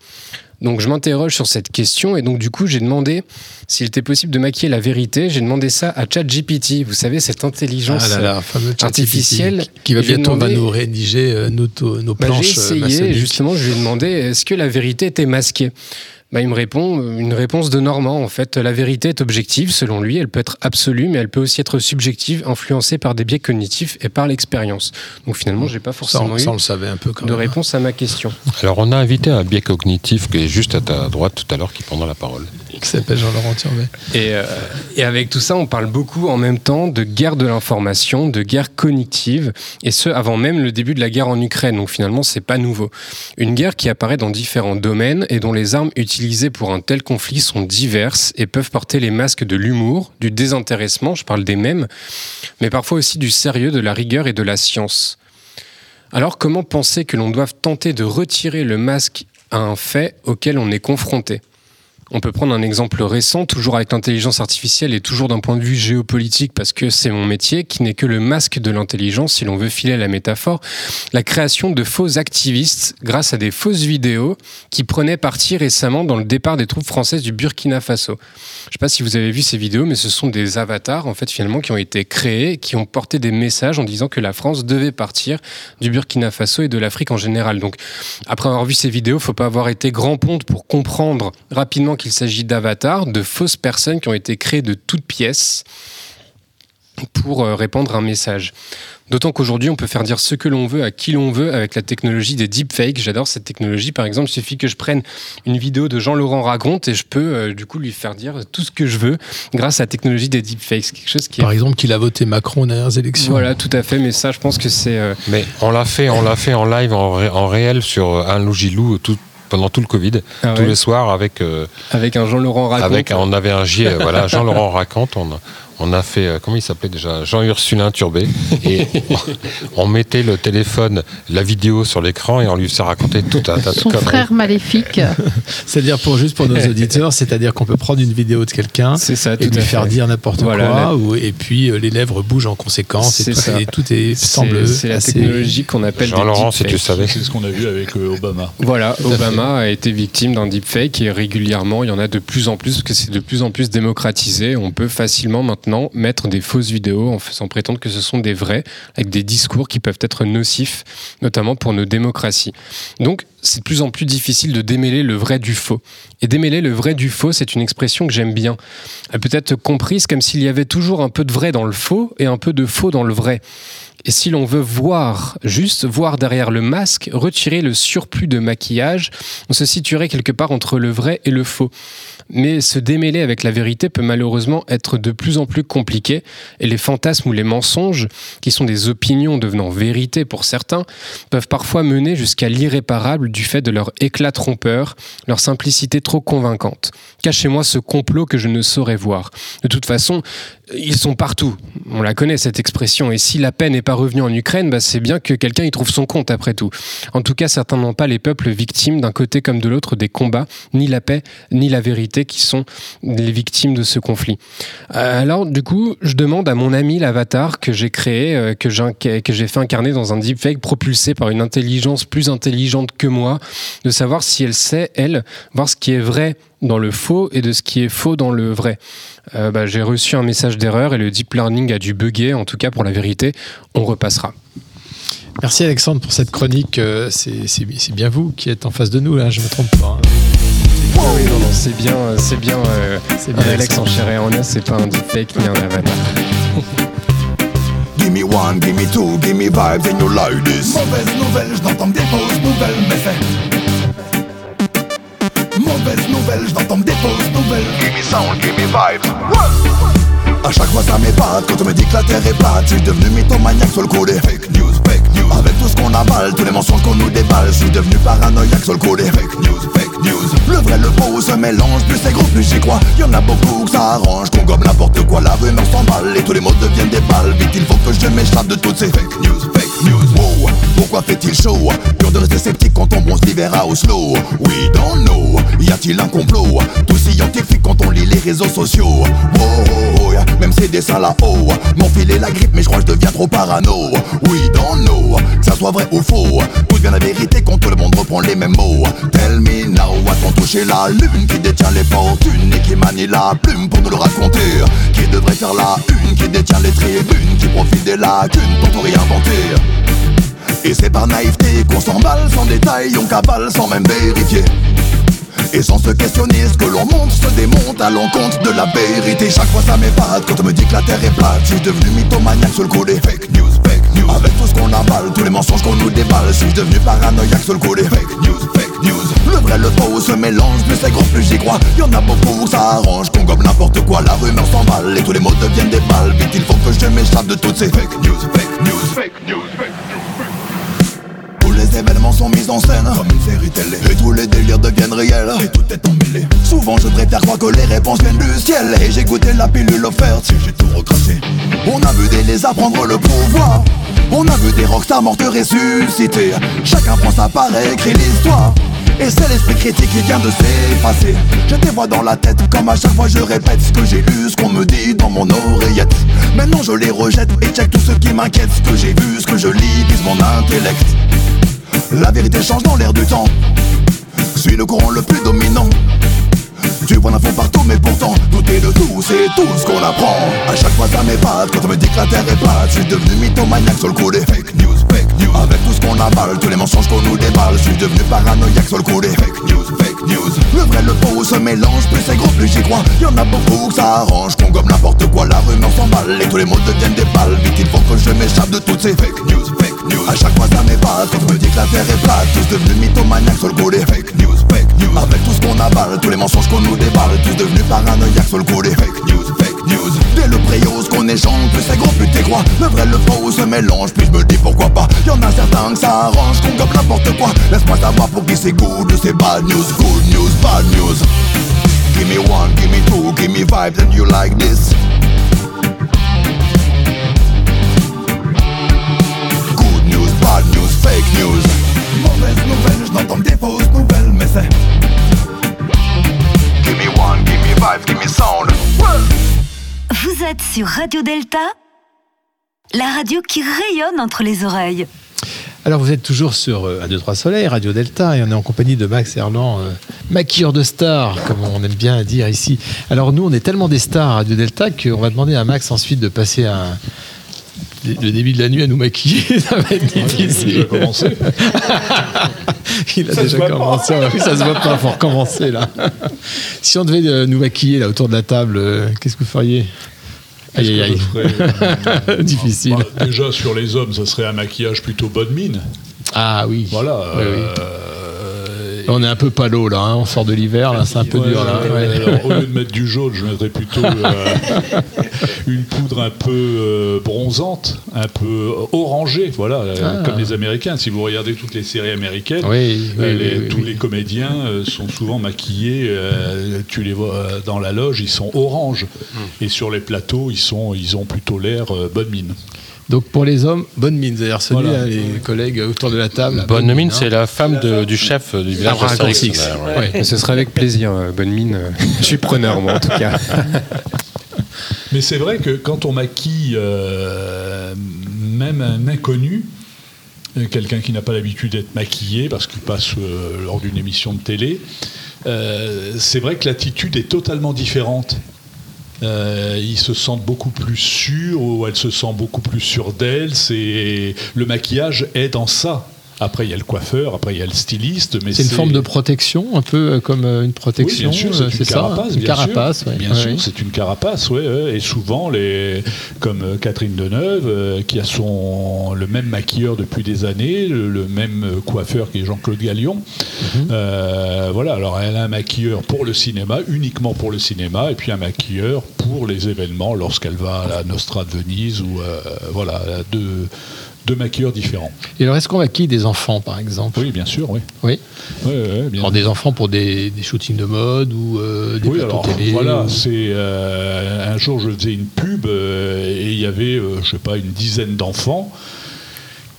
Speaker 5: Donc je m'interroge sur cette question et donc du coup j'ai demandé s'il était possible de maquiller la vérité. J'ai demandé ça à ChatGPT, vous savez cette intelligence
Speaker 4: Ah là là,
Speaker 5: artificielle.
Speaker 4: qui va bientôt va nous rédiger euh, nos, nos
Speaker 5: bah,
Speaker 4: planches
Speaker 5: J'ai
Speaker 4: euh,
Speaker 5: essayé, justement, je lui ai demandé est-ce que la vérité était masquée? Bah, Il me répond euh, une réponse de Normand. En fait, la vérité est objective, selon lui. Elle peut être absolue, mais elle peut aussi être subjective, influencée par des biais cognitifs et par l'expérience. Donc finalement, j'ai pas
Speaker 4: Ça,
Speaker 5: forcément
Speaker 4: on, ça, on
Speaker 5: eu
Speaker 4: le savait un peu quand
Speaker 5: de
Speaker 4: même.
Speaker 5: réponse à ma question.
Speaker 13: Alors, on a invité un biais cognitif qui est juste à ta droite tout à l'heure qui prendra la parole.
Speaker 4: Qui s'appelle Jean-Laurent Turvet.
Speaker 5: Et, euh, et avec tout ça, on parle beaucoup en même temps de guerre de l'information, de guerre cognitive, et ce avant même le début de la guerre en Ukraine. Donc finalement, c'est pas nouveau. Une guerre qui apparaît dans différents domaines et dont les armes utilisées pour un tel conflit sont diverses et peuvent porter les masques de l'humour, du désintéressement, je parle des mêmes, mais parfois aussi du sérieux, de la rigueur et de la science. Alors comment penser que l'on doive tenter de retirer le masque à un fait auquel on est confronté? On peut prendre un exemple récent, toujours avec l'intelligence artificielle et toujours d'un point de vue géopolitique, parce que c'est mon métier, qui n'est que le masque de l'intelligence, si l'on veut filer la métaphore, la création de faux activistes grâce à des fausses vidéos qui prenaient parti récemment dans le départ des troupes françaises du Burkina Faso. Je ne sais pas si vous avez vu ces vidéos, mais ce sont des avatars, en fait, finalement, qui ont été créés, qui ont porté des messages en disant que la France devait partir du Burkina Faso et de l'Afrique en général. Donc, après avoir vu ces vidéos, faut pas avoir été grand ponte pour comprendre rapidement qu'il s'agit d'avatars, de fausses personnes qui ont été créées de toutes pièces pour euh, répandre un message. D'autant qu'aujourd'hui, on peut faire dire ce que l'on veut à qui l'on veut avec la technologie des deepfakes. J'adore cette technologie. Par exemple, il suffit que je prenne une vidéo de Jean-Laurent Raconte et je peux euh, du coup lui faire dire tout ce que je veux grâce à la technologie des deepfakes. Quelque chose qui est-
Speaker 4: Par exemple, qu'il a voté Macron aux dernières élections.
Speaker 5: Voilà, tout à fait. Mais ça, je pense que c'est. euh,
Speaker 13: Mais on l'a fait, on l'a fait en live, en, ré- en réel sur un Lougilou tout, pendant tout le Covid,
Speaker 5: Ah
Speaker 13: tous
Speaker 5: ouais.
Speaker 13: les soirs avec euh,
Speaker 5: avec un Jean-Laurent Raconte.
Speaker 13: avec on avait un J, voilà Jean-Laurent raconte, on on a fait euh, comment il s'appelait déjà Jean Ursulin Turbé et on mettait le téléphone, la vidéo sur l'écran et on lui faisait raconter tout un tas de
Speaker 7: Son
Speaker 13: conneries.
Speaker 7: frère maléfique.
Speaker 4: C'est-à-dire pour juste pour nos auditeurs, c'est-à-dire qu'on peut prendre une vidéo de quelqu'un
Speaker 5: C'est ça,
Speaker 4: et
Speaker 5: tout
Speaker 4: lui faire
Speaker 5: fait.
Speaker 4: dire n'importe
Speaker 5: Voilà,
Speaker 4: quoi,
Speaker 5: la-
Speaker 4: ou- et puis euh, les lèvres bougent en conséquence. Et tout,
Speaker 5: ça.
Speaker 4: et tout est, semble
Speaker 5: c'est la
Speaker 4: assez-
Speaker 5: technologie qu'on appelle des
Speaker 13: Jean-Laurent, si tu savais.
Speaker 12: C'est ce qu'on a vu avec euh, Obama.
Speaker 5: Voilà, Obama a été victime d'un deepfake et régulièrement, il y en a de plus en plus parce que c'est de plus en plus démocratisé. On peut facilement maintenant mettre des fausses vidéos en faisant prétendre que ce sont des vrais, avec des discours qui peuvent être nocifs, notamment pour nos démocraties. Donc, c'est de plus en plus difficile de démêler le vrai du faux. Et démêler le vrai du faux, c'est une expression que j'aime bien. Elle peut être comprise comme s'il y avait toujours un peu de vrai dans le faux et un peu de faux dans le vrai. Et si l'on veut voir, juste voir derrière le masque, retirer le surplus de maquillage, on se situerait quelque part entre le vrai et le faux. Mais se démêler avec la vérité peut malheureusement être de plus en plus compliqué, et les fantasmes ou les mensonges, qui sont des opinions devenant vérité pour certains, peuvent parfois mener jusqu'à l'irréparable du fait de leur éclat trompeur, leur simplicité trop convaincante. Cachez-moi ce complot que je ne saurais voir. De toute façon, ils sont partout. On la connaît cette expression. Et si la paix n'est pas revenue en Ukraine, bah, c'est bien que quelqu'un y trouve son compte après tout. En tout cas, certainement pas les peuples victimes d'un côté comme de l'autre des combats, ni la paix, ni la vérité qui sont les victimes de ce conflit. Euh, alors, du coup, je demande à mon ami l'avatar que j'ai créé, euh, que j'ai fait incarner dans un deepfake propulsé par une intelligence plus intelligente que moi, de savoir si elle sait, elle, voir ce qui est vrai dans le faux et de ce qui est faux dans le vrai. Euh, bah, j'ai reçu un message d'erreur et le deep learning a dû bugger, en tout cas pour la vérité, on repassera.
Speaker 4: Merci Alexandre pour cette chronique. euh, C'est c'est- c'est bien vous qui êtes en face de nous, là, je me trompe pas. hein.
Speaker 5: Oui, non, non, c'est bien, euh, c'est bien, euh,
Speaker 4: C'est bien,
Speaker 5: Alex en
Speaker 4: Alexandre.
Speaker 5: chair et en os, c'est pas un deepfake ni un avatar.
Speaker 10: Give me one, give me two, give me vibes and you like this. Mauvaise nouvelle, je n'entends des fausses nouvelles, mais c'est. Mauvaise nouvelle, je n'entends des fausses nouvelles. Give me sound, give me vibes. À chaque fois ça m'épate quand on me dit que la terre est plate Je suis devenu mythomaniaque sur le coup des fake news, fake news. Avec tout ce qu'on avale, tous les mensonges qu'on nous déballe Je suis devenu paranoïaque sur le coup des fake news, fake news. Le vrai, le faux se mélange, plus c'est gros, plus j'y crois. Y'en a beaucoup que ça arrange, qu'on gobe n'importe quoi La rumeur s'emballe et tous les mots deviennent des balles. Vite il faut que je m'échappe de toutes ces fake news, fake news. Wow, pourquoi fait-il chaud Dur de rester sceptique quand on bronze l'hiver à Oslo. We don't know, y a-t-il un complot Tout scientifique quand on lit les réseaux sociaux. Wow, même ces dessins là-haut M'enfiler la grippe mais je crois que je deviens trop parano. We don't know, que ça soit vrai ou faux. Tout devient la vérité quand tout le monde reprend les mêmes mots. Tell me now, a-t-on touché la lune Qui détient les fortunes et qui manie la plume pour nous le raconter? Qui devrait faire la une, qui détient les tribunes Qui profite des lacunes pour tout réinventer? Et c'est par naïveté qu'on s'emballe sans détail, on cavale sans même vérifier. Et sans se questionner, ce que l'on monte se démonte à l'encontre de la vérité. Chaque fois ça m'épate quand on me dit que la terre est plate. Je suis devenu mythomaniaque sur le coup fake news, fake news. Avec tout ce qu'on avale, tous les mensonges qu'on nous déballe. Je suis devenu paranoïaque sur le coup fake news, fake news. Le vrai, le faux se mélange, plus c'est gros, plus j'y crois. Y'en a beaucoup, ça arrange, qu'on gobe n'importe quoi. La rumeur s'emballe et tous les mots deviennent des balles. Vite, il faut que je m'échappe de toutes ces fake news, fake news, fake news, fake news. Les événements sont mis en scène comme une série télé. Et tous les délires deviennent réels Et tout est emmêlé. Souvent je préfère croire que les réponses viennent du ciel. Et j'ai goûté la pilule offerte Si j'ai tout recraché On a vu des lézards prendre le pouvoir. On a vu des rockstars mortes ressusciter Chacun prend sa part et écrit l'histoire. Et c'est l'esprit critique qui vient de s'effacer. J'ai des voix dans la tête comme à chaque fois je répète Ce que j'ai lu, ce qu'on me dit dans mon oreillette. Maintenant je les rejette et check tout ce qui m'inquiète. Ce que j'ai vu, ce que je lis, vise mon intellect la vérité change dans l'air du temps. Suis le courant le plus dominant. Tu vois l'info partout, mais pourtant, douter de tout, c'est tout ce qu'on apprend. À chaque fois, ça m'épate quand on me dit que la terre est plate. Je suis devenu mythomaniaque sur le coup des fake news, Avec tout ce qu'on avale, tous les mensonges qu'on nous déballe. Je suis devenu paranoïaque sur le coup fake news, fake news. Le vrai, le faux se mélange, plus c'est gros, plus j'y crois. Y'en a beaucoup que ça arrange, qu'on gomme n'importe quoi, la rumeur s'emballe et tous les mots deviennent des balles. Vite, il faut que je m'échappe de toutes ces fake news, fake news. À chaque fois, ça m'épate, je me dis que la terre est plate, tous devenus mythomaniaques sur le coup des fake news, fake news. Avec tout ce qu'on avale, tous les mensonges qu'on nous déballe, tous devenus paranoïaques sur le coup fake news, fake news. Dès le préose qu'on échange, plus c'est gros, plus t'es crois. Le vrai, le faux se mélange, puis je me dis pourquoi pas. Y'en a certains que ça arrange, qu'on gomme n'importe quoi. Laisse-moi savoir pour qui c'est good ou c'est bad news, good news, bad news. Give me one, give me two, give me vibes and you like this. Good news, bad news, fake news. Mauvaise nouvelle, je n'entends des fausses nouvelles, mais c'est. Give me one, give me vibes, give me sound.
Speaker 3: Vous êtes sur Radio Delta, la radio qui rayonne entre les oreilles.
Speaker 4: Alors vous êtes toujours sur euh, 1, 2, 3 Soleil, Radio Delta, et on est en compagnie de Max Erland, euh, maquilleur de stars, comme on aime bien dire ici. Alors nous, on est tellement des stars à Radio Delta qu'on va demander à Max ensuite de passer un, le début de la nuit à nous maquiller, ça va être difficile.
Speaker 12: déjà commencé.
Speaker 4: Il a
Speaker 12: Ça
Speaker 4: déjà
Speaker 12: pas.
Speaker 4: commencé. Oui, ça se voit pas, faut recommencer là. si on devait euh, nous maquiller là autour de la table, euh, qu'est-ce que vous feriez? Aïe aïe aïe.
Speaker 12: ferais
Speaker 4: Difficile.
Speaker 12: Bah, déjà, sur les hommes, ça serait un maquillage plutôt bonne mine.
Speaker 4: Ah oui.
Speaker 12: Voilà.
Speaker 4: Oui, oui.
Speaker 12: Euh,
Speaker 4: On est un peu palo là, hein, on sort de l'hiver là, c'est un peu
Speaker 12: Ouais,
Speaker 4: dur là.
Speaker 12: ouais,
Speaker 4: ouais.
Speaker 12: alors, au lieu de mettre du jaune, je mettrais plutôt euh, une poudre un peu euh, bronzante, un peu orangée, voilà, euh,
Speaker 4: Ah.
Speaker 12: comme les Américains. Si vous regardez toutes les séries américaines,
Speaker 4: Oui, oui,
Speaker 12: euh,
Speaker 4: oui,
Speaker 12: les-
Speaker 4: oui,
Speaker 12: tous
Speaker 4: oui.
Speaker 12: les comédiens euh, sont souvent maquillés. euh, tu les vois euh, dans la loge, ils sont orange,
Speaker 4: Hmm.
Speaker 12: et sur les plateaux, ils sont, ils ont plutôt l'air euh, bonne mine.
Speaker 4: Donc pour les hommes, bonne mine. C'est-à-dire celui,
Speaker 12: Voilà.
Speaker 4: là, les collègues autour de la table.
Speaker 13: Bonne mine,
Speaker 4: hein.
Speaker 13: c'est la femme de- du chef du village.
Speaker 4: Cornix.
Speaker 13: là, ouais.
Speaker 4: Ouais.
Speaker 5: Ce serait avec plaisir, euh, bonne mine. Je suis preneur, moi, en tout cas.
Speaker 12: Mais c'est vrai que quand on maquille euh, même un inconnu, euh, quelqu'un qui n'a pas l'habitude d'être maquillé parce qu'il passe euh, lors d'une émission de télé, euh, c'est vrai que l'attitude est totalement différente. Euh, ils se sentent beaucoup plus sûrs ou elle se sent beaucoup plus sûre d'elle. C'est le maquillage aide en ça. Après, il y a le coiffeur, après, il y a le styliste. mais
Speaker 4: C'est une forme de protection, un peu euh, comme euh, une protection.
Speaker 12: oui, bien sûr, c'est une
Speaker 4: ça,
Speaker 12: carapace.
Speaker 4: une
Speaker 12: bien
Speaker 4: carapace.
Speaker 12: Bien sûr,
Speaker 4: ouais.
Speaker 12: c'est une carapace, ouais, ouais. Et souvent, les, comme euh, Catherine Deneuve, euh, qui a son, le même maquilleur depuis des années, le, le même coiffeur qui est Jean-Claude Gallion.
Speaker 4: Mhm.
Speaker 12: Euh, voilà, alors elle a un maquilleur pour le cinéma, uniquement pour le cinéma, et puis un maquilleur pour les événements lorsqu'elle va à la Nostra de Venise, ou euh, voilà, deux, deux maquilleurs différents.
Speaker 4: Et alors, est-ce qu'on maquille des enfants, par exemple?
Speaker 12: Oui, bien sûr, oui.
Speaker 4: Oui?
Speaker 12: Ouais, ouais, bien
Speaker 4: Alors, des enfants pour des, des shootings de mode ou euh, des
Speaker 12: Oui,
Speaker 4: plateaux
Speaker 12: alors
Speaker 4: télé
Speaker 12: voilà,
Speaker 4: ou-
Speaker 12: c'est euh, un jour je faisais une pub euh, et il y avait, je sais pas, une dizaine d'enfants.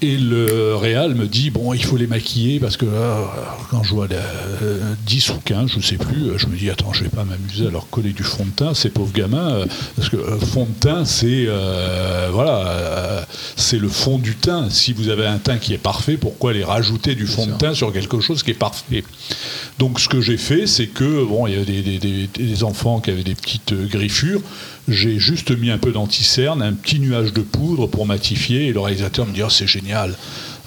Speaker 12: Et le réal me dit bon, il faut les maquiller parce que euh, quand je vois euh, 10 ou 15, je sais plus, euh, je me dis attends, je vais pas m'amuser à leur coller du fond de teint, ces pauvres gamins, euh, parce que euh, fond de teint, c'est euh, voilà, euh, c'est le fond du teint. Si vous avez un teint qui est parfait, pourquoi aller rajouter du fond de teint sur quelque chose qui est parfait? Donc ce que j'ai fait, c'est que bon, il y a des, des- des- des enfants qui avaient des petites euh, griffures. J'ai juste mis un peu d'anticerne, un petit nuage de poudre pour matifier, et le réalisateur me dit oh, c'est génial.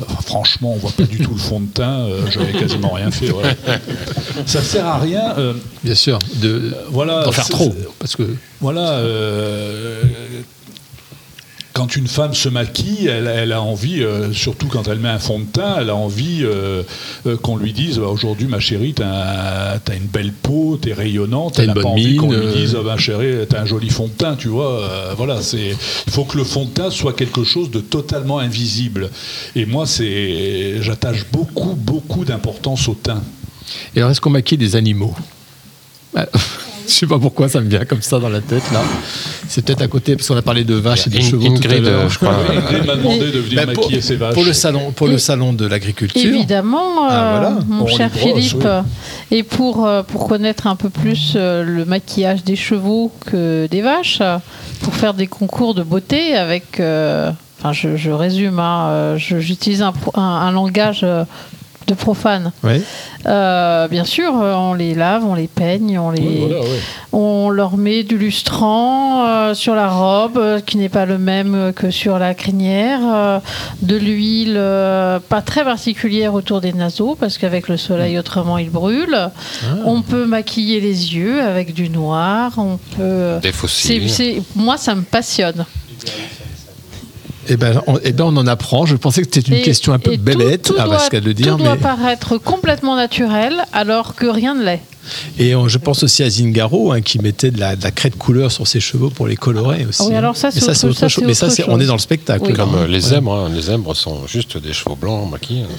Speaker 12: Euh, Franchement, on voit pas du tout le fond de teint. euh, J'avais quasiment rien fait. ouais. Ça sert à rien. euh,
Speaker 4: Bien sûr, de,
Speaker 12: voilà,
Speaker 4: d'en faire trop. Parce que
Speaker 12: Voilà. Quand une femme se maquille, elle, elle a envie, euh, surtout quand elle met un fond de teint, elle a envie euh, euh, qu'on lui dise bah, aujourd'hui, ma chérie, t'as un- t'as une belle peau, t'es rayonnante.
Speaker 4: T'as
Speaker 12: Elle
Speaker 4: une
Speaker 12: n'a pas
Speaker 4: bonne
Speaker 12: envie qu'on lui dise ah, ma chérie, t'as un joli fond de teint, tu vois. voilà, c'est. Il faut que le fond de teint soit quelque chose de totalement invisible. Et moi, c'est, j'attache beaucoup, beaucoup d'importance au teint.
Speaker 4: Et alors, est-ce qu'on maquille des animaux? Ah, Je sais pas pourquoi ça me vient comme ça dans la tête là. C'est peut-être à côté parce qu'on a parlé de vaches et de chevaux tout à
Speaker 13: Ingrid,
Speaker 4: l'heure.
Speaker 13: euh, je crois.
Speaker 12: Ingrid m'a demandé de venir
Speaker 4: pour-
Speaker 12: maquiller ses vaches.
Speaker 4: Pour le salon, pour le salon de l'agriculture.
Speaker 7: Évidemment,
Speaker 4: Ah,
Speaker 7: euh,
Speaker 4: voilà.
Speaker 7: mon
Speaker 12: On
Speaker 7: cher Philippe. Et pour, euh, pour connaître un peu plus le maquillage des chevaux que des vaches, pour faire des concours de beauté avec. euh, Enfin, je, je résume, hein, je- j'utilise un, un- un langage de profane.
Speaker 4: Ouais.
Speaker 7: Euh, bien sûr, euh, on les lave, on les peigne, on, les,
Speaker 12: Oui, voilà,
Speaker 7: on leur met du lustrant euh, sur la robe, euh, qui n'est pas le même que sur la crinière, euh, de l'huile euh, pas très particulière autour des naseaux, parce qu'avec le soleil, autrement, ils brûlent. On peut maquiller les yeux avec du noir, on peut...
Speaker 13: Des fossiles.
Speaker 7: Moi, ça me passionne.
Speaker 4: Eh ben, on, eh ben, on en apprend. Je pensais que c'était une
Speaker 7: Et-
Speaker 4: question un peu
Speaker 7: et tout-
Speaker 4: bébête,
Speaker 7: tout
Speaker 4: ah,
Speaker 7: doit-
Speaker 4: parce qu'à le dire,
Speaker 7: Tout doit
Speaker 4: mais
Speaker 7: paraître complètement naturel, alors que rien ne l'est.
Speaker 4: et on- je pense aussi à Zingaro hein, qui mettait de la, de la craie de couleur sur ses cheveux pour les colorer aussi.
Speaker 7: Ah oui,
Speaker 4: hein.
Speaker 7: alors ça,
Speaker 4: Mais
Speaker 7: c'est autre- ça, c'est
Speaker 4: Mais ça,
Speaker 7: autre
Speaker 4: c'est- on
Speaker 7: chose.
Speaker 4: est dans le spectacle.
Speaker 7: Oui.
Speaker 13: Comme euh, les
Speaker 4: Ouais.
Speaker 13: zèbres, hein. les zèbres sont juste des chevaux blancs maquillés.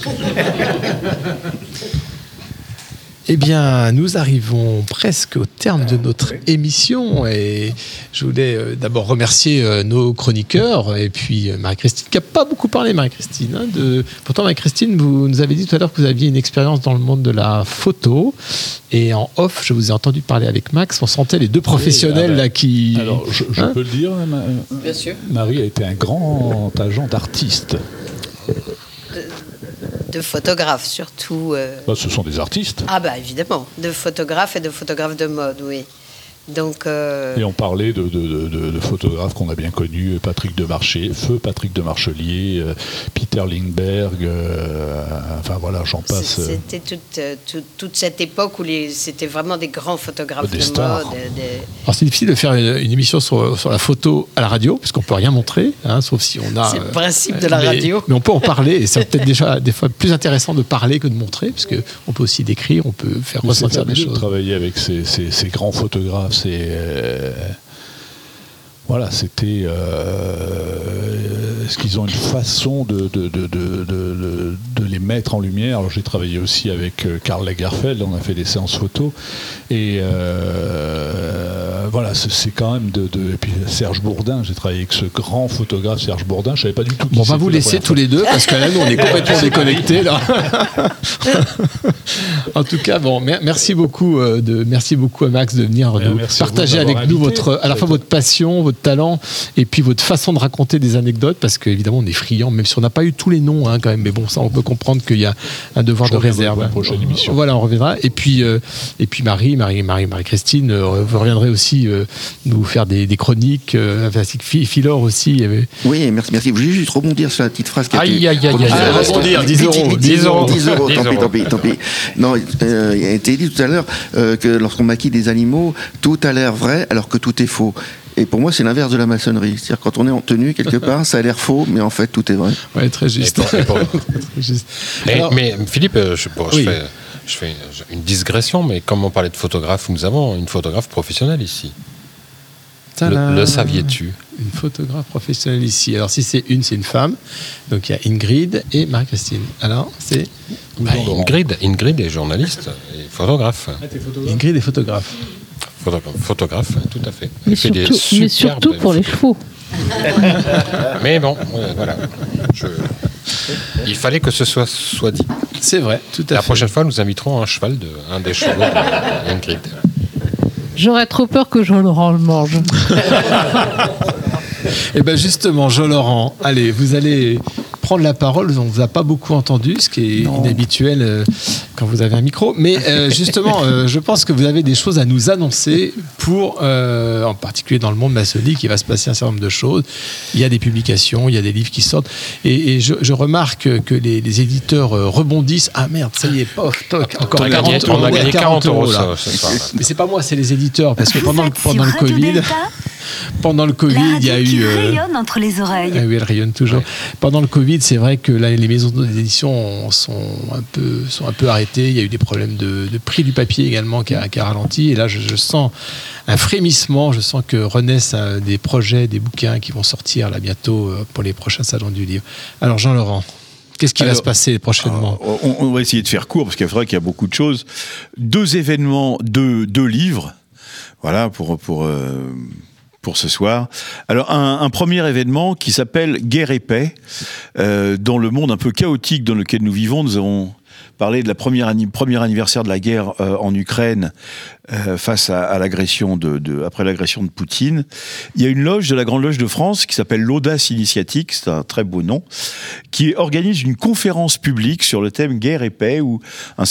Speaker 4: Eh bien, nous arrivons presque au terme de notre émission et je voulais euh, d'abord remercier euh, nos chroniqueurs et puis euh, Marie-Christine qui n'a pas beaucoup parlé, Marie-Christine. hein, de... Pourtant, Marie-Christine, vous nous avez dit tout à l'heure que vous aviez une expérience dans le monde de la photo et en off, je vous ai entendu parler avec Max, on sentait les deux professionnels
Speaker 12: ah ben,
Speaker 4: là qui...
Speaker 12: Alors, je, je
Speaker 4: Hein
Speaker 12: peux le dire, hein, Ma-
Speaker 8: Bien sûr.
Speaker 12: Marie a été un grand agent d'artistes.
Speaker 8: De photographes surtout. euh.
Speaker 12: Bah, ce sont des artistes.
Speaker 8: Ah bah évidemment, de photographes et de photographes de mode, oui. Donc, euh,
Speaker 12: Et on parlait de, de- de- de photographes qu'on a bien connus, Patrick de Marché, Feu Patrick de Marchelier, euh, Peter Lindbergh, euh, enfin voilà, j'en passe. euh,
Speaker 8: c'était toute, toute, toute cette époque où c'était vraiment des grands photographes
Speaker 4: Des
Speaker 8: de
Speaker 4: stars.
Speaker 8: mode. des-
Speaker 4: Alors c'est difficile de faire une, une émission sur, sur la photo à la radio, puisqu'on peut rien montrer, hein, sauf si on a.
Speaker 8: C'est le principe de la
Speaker 4: mais-
Speaker 8: radio.
Speaker 4: Mais on peut en parler, et c'est peut-être déjà des fois plus intéressant de parler que de montrer, parce on peut aussi décrire, on peut faire
Speaker 12: mais c'est
Speaker 4: ressentir des
Speaker 12: fabuleux de
Speaker 4: choses.
Speaker 12: travailler avec ces, ces- ces grands photographes, ces, euh, voilà, c'était. euh, Est-ce qu'ils ont une façon de, de, de, de- les mettre en lumière? J'ai travaillé aussi avec euh, Karl Lagerfeld, on a fait des séances photos. Et euh, voilà, c'est quand même de, de- Et puis Serge Bourdin, j'ai travaillé avec ce grand photographe Serge Bourdin, je savais pas du tout
Speaker 4: Bon, on va vous
Speaker 12: la
Speaker 4: laisser tous les deux, parce que là, nous, on est complètement déconnectés. Là. en tout cas, bon, mer- merci beaucoup, de, merci beaucoup à Max de venir
Speaker 12: Eh,
Speaker 4: partager avec nous
Speaker 12: invité.
Speaker 4: votre, à la fois votre passion, votre talent, et puis votre façon de raconter des anecdotes, parce qu'évidemment, on est friand, même si on n'a pas eu tous les noms, hein, quand même. Mais bon, ça, on peut comprendre qu'il y a un devoir
Speaker 12: Je
Speaker 4: de réserve.
Speaker 12: pour une prochaine émission.
Speaker 4: Voilà, on reviendra. Et puis, euh, et puis Marie, Marie, Marie, Marie-Christine, euh, vous reviendrez aussi euh, nous faire des, des chroniques, euh, ainsi que Phi- Philor aussi. il y avait-
Speaker 9: Oui, merci, merci. Je voulais juste rebondir sur la petite phrase qui a
Speaker 4: Aïe,
Speaker 9: été
Speaker 4: aïe, aïe, aïe, aïe.
Speaker 9: Ah,
Speaker 4: Rebondir,
Speaker 9: vite,
Speaker 4: 10
Speaker 9: vite,
Speaker 4: euros,
Speaker 9: vite,
Speaker 4: 10 euros.
Speaker 9: 10 euros,
Speaker 13: 10
Speaker 9: tant pis,
Speaker 13: euros.
Speaker 9: tant pis, tant pis. Non, euh, il a été dit tout à l'heure euh, que lorsqu'on maquille des animaux, tout a l'air vrai alors que tout est faux. Et pour moi, c'est l'inverse de la maçonnerie. C'est-à-dire quand on est en tenue quelque part, ça a l'air faux, mais en fait, tout est vrai.
Speaker 4: Ouais, très juste.
Speaker 13: Et pour- et pour-
Speaker 4: Très juste.
Speaker 13: Mais,
Speaker 4: Alors-
Speaker 13: mais Philippe, euh, je, bon, je
Speaker 4: Oui.
Speaker 13: fais, je fais une digression, mais comme on parlait de photographe, nous avons une photographe professionnelle ici. Le saviez-tu?
Speaker 4: Une photographe professionnelle ici. Alors, si c'est une, c'est une femme. Donc, il y a Ingrid et Marie-Christine. Alors, c'est
Speaker 13: Bah, Ingrid, Ingrid est journaliste et photographe.
Speaker 4: Ingrid est photographe.
Speaker 13: Photographe, photographe, tout à fait.
Speaker 7: Mais
Speaker 13: Elle fait des
Speaker 7: surtout, mais
Speaker 13: superbes
Speaker 7: surtout pour les chevaux.
Speaker 13: Mais bon, euh, voilà. Je- Il fallait que ce soit, soit dit.
Speaker 4: C'est vrai, tout à
Speaker 13: La
Speaker 4: fait.
Speaker 13: prochaine fois, nous inviterons un cheval de un des chevaux d'Ingrid.
Speaker 7: J'aurais trop peur que Jean-Laurent le mange.
Speaker 4: Et bien, justement, Jean-Laurent, allez, vous allez prendre la parole. On ne vous a pas beaucoup entendu, ce qui est inhabituel euh, quand vous avez un micro. Mais euh, justement, euh, je pense que vous avez des choses à nous annoncer pour, euh, en particulier dans le monde maçonnique, il va se passer un certain nombre de choses. Il y a des publications, il y a des livres qui sortent. Et, et je, je remarque que les, les éditeurs rebondissent. Ah merde, ça y est, pof, toc, encore
Speaker 13: On a
Speaker 4: 40,
Speaker 13: gagné- on a gagné 40 euros
Speaker 4: là.
Speaker 13: ce soir, là.
Speaker 4: Mais c'est pas moi, c'est les éditeurs. Parce que pendant, le- pendant Covid,
Speaker 3: Delta,
Speaker 4: pendant le Covid,
Speaker 3: la
Speaker 4: il y a
Speaker 3: radio qui
Speaker 4: eu. euh,
Speaker 3: rayonne entre les oreilles.
Speaker 4: ah oui, elle rayonne toujours. Pendant le Covid, c'est vrai que là, les maisons d'édition sont un peu sont un peu arrêtées. Il y a eu des problèmes de, de prix du papier également qui a, qui a ralenti. Et là, je, je sens un frémissement. Je sens que renaissent euh, des projets, des bouquins qui vont sortir là bientôt euh, pour les prochains salons du livre. Alors, Jean-Laurent, qu'est-ce qui va se passer prochainement
Speaker 16: on, on va essayer de faire court parce qu'il vrai qu'il y a beaucoup de choses. Deux événements, deux, deux livres. Voilà pour pour euh, ce soir. Alors un, un premier événement qui s'appelle Guerre et paix. Euh, dans le monde un peu chaotique dans lequel nous vivons, nous avons parler de la première premier anniversaire de la guerre euh, en Ukraine euh, face à, à l'agression de, de- après l'agression de Poutine. Il y a une loge de la Grande Loge de France qui s'appelle l'Audace Initiatique, c'est un très beau nom, qui organise une conférence publique sur le thème guerre et paix où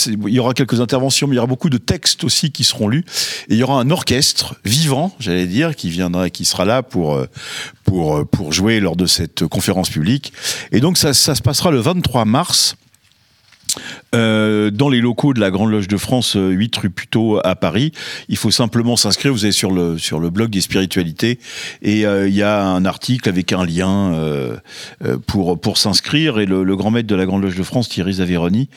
Speaker 16: il y aura quelques interventions, mais il y aura beaucoup de textes aussi qui seront lus. Et il y aura un orchestre vivant, j'allais dire, qui viendra, qui sera là pour euh, pour euh, pour jouer lors de cette conférence publique. Et donc ça, ça se passera le 23 mars. Euh, dans les locaux de la Grande Loge de France, euh, 8 rue Puteaux à Paris. Il faut simplement s'inscrire. Vous allez sur le, sur le blog des spiritualités et euh, il y a un article avec un lien euh, euh, pour, pour s'inscrire. Et le, le grand maître de la Grande Loge de France, Thierry Zaveroni,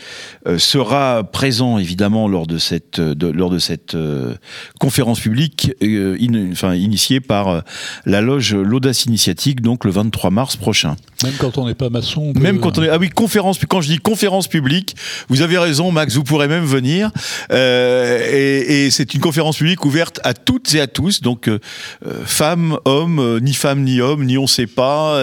Speaker 16: euh, sera présent évidemment lors de cette, de, lors de cette euh, conférence publique euh, in- enfin, initiée par euh, la loge L'Audace Initiatique, donc le 23 mars prochain.
Speaker 12: Même quand on n'est pas maçon. peut-
Speaker 16: Même quand on est ah oui conférence quand je dis conférence publique vous avez raison Max vous pourrez même venir. Euh, et, et c'est une conférence publique ouverte à toutes et à tous. Donc euh, femmes hommes euh, ni femmes ni hommes ni on sait pas.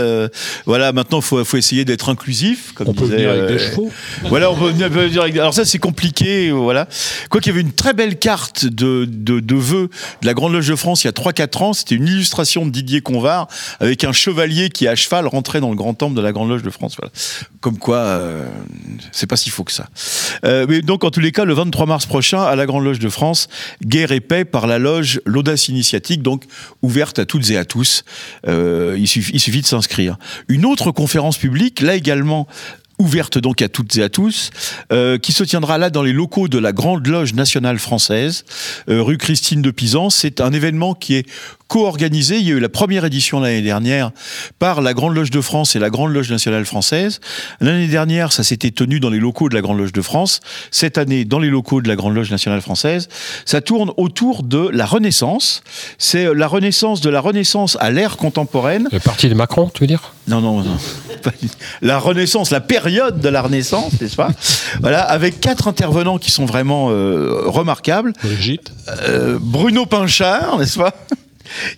Speaker 16: Voilà maintenant faut faut essayer d'être inclusif comme
Speaker 12: On peut venir avec des chevaux.
Speaker 16: voilà on peut venir- avec alors ça c'est compliqué voilà. Quoi qu'il y avait une très belle carte de de, de vœux de la Grande Loge de France il y a 3-4 ans. C'était une illustration de Didier Convar avec un chevalier qui à cheval rentrait dans le grand temple de la Grande Loge de France voilà. Comme quoi c'est pas si faux que ça. Euh, mais donc en tous les cas le 23 mars prochain à la Grande Loge de France guerre et paix par la loge l'audace initiatique donc ouverte à toutes et à tous. Euh, il, suffit, de s'inscrire. Une autre conférence publique là également ouverte donc à toutes et à tous, euh, qui se tiendra là dans les locaux de la Grande Loge nationale française, rue Christine de Pisan. C'est un événement qui est co-organisé. Il y a eu la première édition l'année dernière par la Grande Loge de France et la Grande Loge nationale française. L'année dernière, ça s'était tenu dans les locaux de la Grande Loge de France. Cette année, dans les locaux de la Grande Loge nationale française. Ça tourne autour de la Renaissance. C'est euh, la Renaissance de la Renaissance à l'ère contemporaine.
Speaker 13: Le parti de Macron, tu veux dire?
Speaker 16: Non, non, non. La Renaissance, la période de la Renaissance, n'est-ce pas? Voilà, avec quatre intervenants qui sont vraiment euh, remarquables.
Speaker 12: Brigitte.
Speaker 16: Euh, Bruno Pinchard, n'est-ce pas?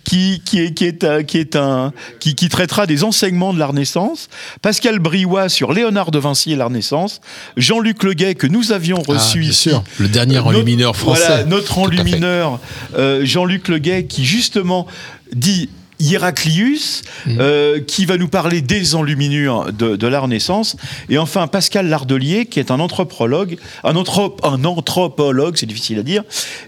Speaker 16: Qui, qui, est, qui, est, un- qui, est un, qui, qui traitera des enseignements de la Renaissance, Pascal Briouat sur Léonard de Vinci et la Renaissance, Jean-Luc Leguet que nous avions
Speaker 4: Ah,
Speaker 16: reçu
Speaker 4: bien sûr, le dernier
Speaker 16: Euh,
Speaker 4: enlumineur français.
Speaker 16: Voilà, notre enlumineur, euh, Jean-Luc Leguet, qui justement dit Héraclius,
Speaker 4: Mm.
Speaker 16: euh, qui va nous parler des enluminures de, de la Renaissance. Et enfin, Pascal Lardelier, qui est un anthropologue, un, anthrop- un anthropologue, c'est difficile à dire,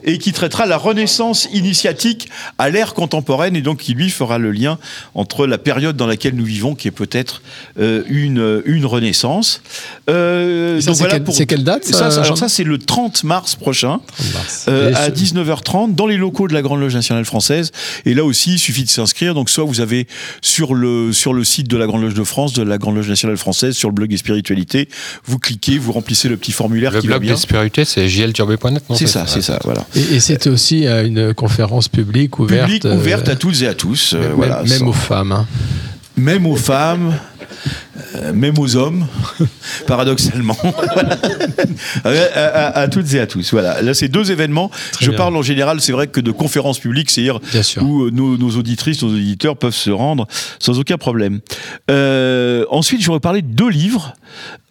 Speaker 16: et qui traitera la Renaissance initiatique à l'ère contemporaine, et donc qui lui fera le lien entre la période dans laquelle nous vivons, qui est peut-être euh, une, une Renaissance. Euh,
Speaker 4: c'est quelle- date, ça,
Speaker 16: ça,
Speaker 4: Jean-
Speaker 16: Alors ça, c'est le 30 mars prochain,
Speaker 4: mars.
Speaker 16: euh, à
Speaker 4: ce-
Speaker 16: 19h30, dans les locaux de la Grande Loge nationale française. Et là aussi, il suffit de s'inscrire. Donc, soit vous avez sur le, sur le site de la Grande Loge de France, de la Grande Loge nationale française, sur le blog des spiritualités, vous cliquez, vous remplissez le petit formulaire
Speaker 13: Le
Speaker 16: qui va
Speaker 13: blog
Speaker 16: bien.
Speaker 13: des spiritualités, c'est jlturbé.net, non
Speaker 16: C'est ça, c'est ça, voilà.
Speaker 4: Et, et c'est aussi euh, une conférence publique ouverte.
Speaker 16: Public
Speaker 4: euh,
Speaker 16: ouverte à toutes et à tous. euh,
Speaker 4: même,
Speaker 16: voilà,
Speaker 4: même
Speaker 16: sans-
Speaker 4: aux femmes. hein.
Speaker 16: Même aux femmes, euh, même aux hommes, paradoxalement. à, à- à toutes et à tous. Voilà. Là, c'est deux événements.
Speaker 4: Très
Speaker 16: Je
Speaker 4: bien.
Speaker 16: parle en général, c'est vrai que de conférences publiques, c'est-à-dire où euh, nos, nos auditrices, nos auditeurs peuvent se rendre sans aucun problème. Euh, ensuite, je vais parler de deux livres.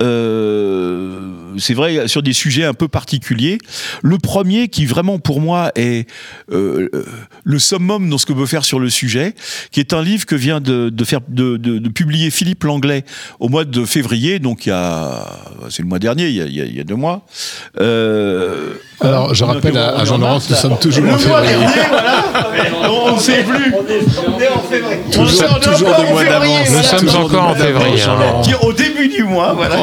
Speaker 16: Euh, c'est vrai, sur des sujets un peu particuliers. Le premier, qui vraiment pour moi est euh, euh, le summum dans ce que veut faire sur le sujet, qui est un livre que vient de, de faire de, de- de publier Philippe Langlais au mois de février, donc il y a c'est le mois dernier, il y a, il y deux mois. Euh,
Speaker 4: Alors, je
Speaker 16: on
Speaker 4: rappelle à-
Speaker 16: on
Speaker 4: à
Speaker 16: est
Speaker 4: Jean
Speaker 16: en
Speaker 4: Laurent
Speaker 16: mars,
Speaker 4: que nous sommes toujours
Speaker 16: Le
Speaker 4: en
Speaker 16: mois
Speaker 4: février.
Speaker 16: dernier, voilà. on ne sait plus.
Speaker 4: Toujours-
Speaker 16: On est
Speaker 4: toujours
Speaker 16: encore
Speaker 4: des
Speaker 16: en
Speaker 4: mois
Speaker 16: février,
Speaker 4: d'avance.
Speaker 13: Nous sommes
Speaker 4: Toujours
Speaker 13: encore en
Speaker 4: mois
Speaker 13: février, hein.
Speaker 16: Au début du mois, voilà.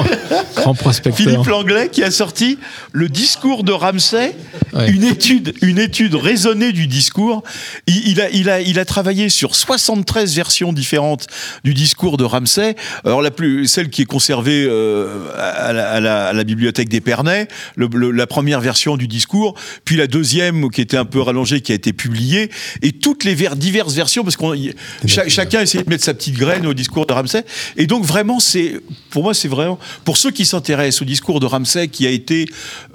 Speaker 4: Grand prospecteur.
Speaker 16: Philippe Langlais qui a sorti le discours de Ramsay,
Speaker 4: Ouais.
Speaker 16: une étude, une étude raisonnée du discours. Il, il a, il a, il a travaillé sur 73 versions différentes du discours de Ramsay. Alors la plus, celle qui est conservée euh, à, la, à la- à la bibliothèque d'Épernay, le- le- la première version du discours, puis la deuxième qui était un peu rallongée, qui a été publiée, et toutes les ver- diverses versions, parce qu'on cha- chacun essayait de mettre sa petite graine au discours de Ramsay. Et donc vraiment, c'est pour moi, c'est vraiment pour ceux qui s'intéressent au discours de Ramsay, qui a été,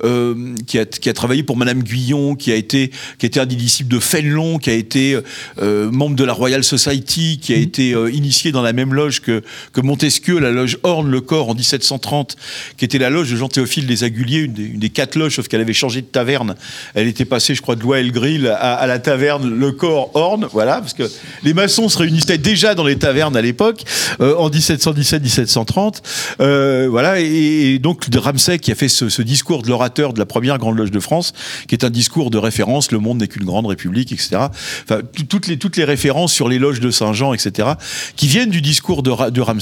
Speaker 16: euh, qui a, qui a travaillé pour Madame Guyon, qui a été, qui était un des disciples de Fénelon, qui a été euh, membre de la Royal Society, qui a été euh, initié dans la même loge que, que Montesquieu la loge Orne-le-Corps en 1730, qui était la loge de Jean-Théophile des Aguliers, une des, quatre loges, sauf qu'elle avait changé de taverne. Elle était passée, je crois, de le Grill à, la taverne Le Corps Orne, voilà, parce que les maçons se réunissaient déjà dans les tavernes à l'époque, euh, en 1717-1730. Euh, voilà, et, donc de Ramsay qui a fait ce, discours de l'orateur de la première grande loge de France, qui est un discours de référence, le monde n'est qu'une grande république, etc. Enfin, tout- toutes les, références sur les loges de Saint-Jean, etc., qui viennent du discours de, de Ramsay,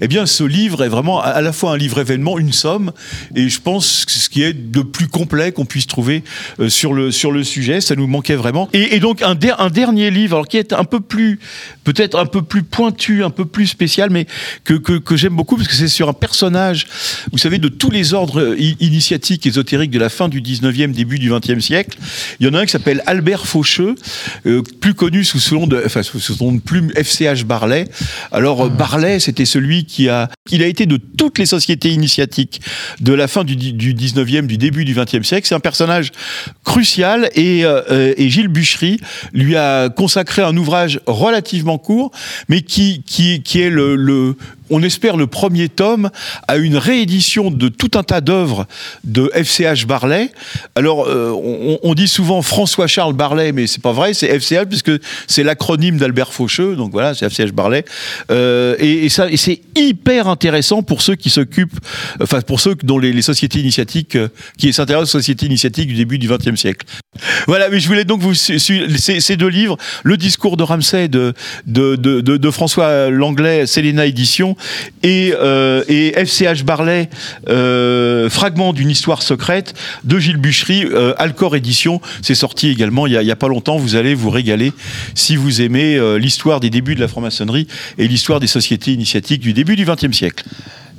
Speaker 16: eh bien, ce livre est vraiment à, la fois un livre événement, une somme, et je pense que ce qui est de plus complet qu'on puisse trouver euh, sur, le, sur le sujet, ça nous manquait vraiment. Et, donc, un, der- un dernier livre, alors qui est un peu plus, peut-être un peu plus pointu, un peu plus spécial, mais que, que, j'aime beaucoup, parce que c'est sur un personnage, vous savez, de tous les ordres euh, initiatiques, ésotériques de la fin du 19e, début du 20e siècle. Il y en a un qui s'appelle Albert Faucheux, euh, plus connu sous son nom de, enfin, sous son nom de plume FCH Barlet. Alors, Barlet, c'était celui qui a, été de toutes les sociétés initiatiques de la fin du, du 19e, du début du 20e siècle. C'est un personnage crucial et, euh, euh, Gilles Bûchery lui a consacré un ouvrage relativement court, mais qui, est le on espère le premier tome à une réédition de tout un tas d'œuvres de FCH Barlet. Alors, euh, on, dit souvent François Charles Barlet, mais c'est pas vrai, c'est FCH puisque c'est l'acronyme d'Albert Faucheux, donc voilà, c'est FCH Barlet. Euh, et, et c'est hyper intéressant pour ceux qui s'occupent, enfin pour ceux dont les, sociétés initiatiques, euh, qui s'intéressent aux sociétés initiatiques du début du XXe siècle. Voilà, mais je voulais donc vous ces, ces deux livres, le discours de Ramsay de, de, de, de- de François Langlais, Séléna Édition, et, euh, FCH Barlet, euh, fragment d'une histoire secrète de Gilles Bûchery, euh, Alcor Édition. C'est sorti également il y, a, a pas longtemps. Vous allez vous régaler si vous aimez euh, l'histoire des débuts de la franc-maçonnerie et l'histoire des sociétés initiatiques du début du XXe siècle.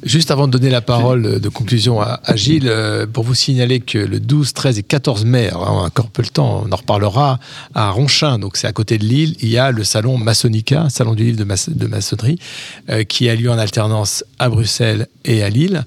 Speaker 4: Juste avant de donner la parole de conclusion à, Gilles, euh, pour vous signaler que le 12, 13 et 14 mai, encore peu le temps, on en reparlera, à Ronchin, donc c'est à côté de Lille, il y a le salon Masonica, salon du livre de, maç- de maçonnerie, euh, qui a lieu en alternance à Bruxelles et à Lille.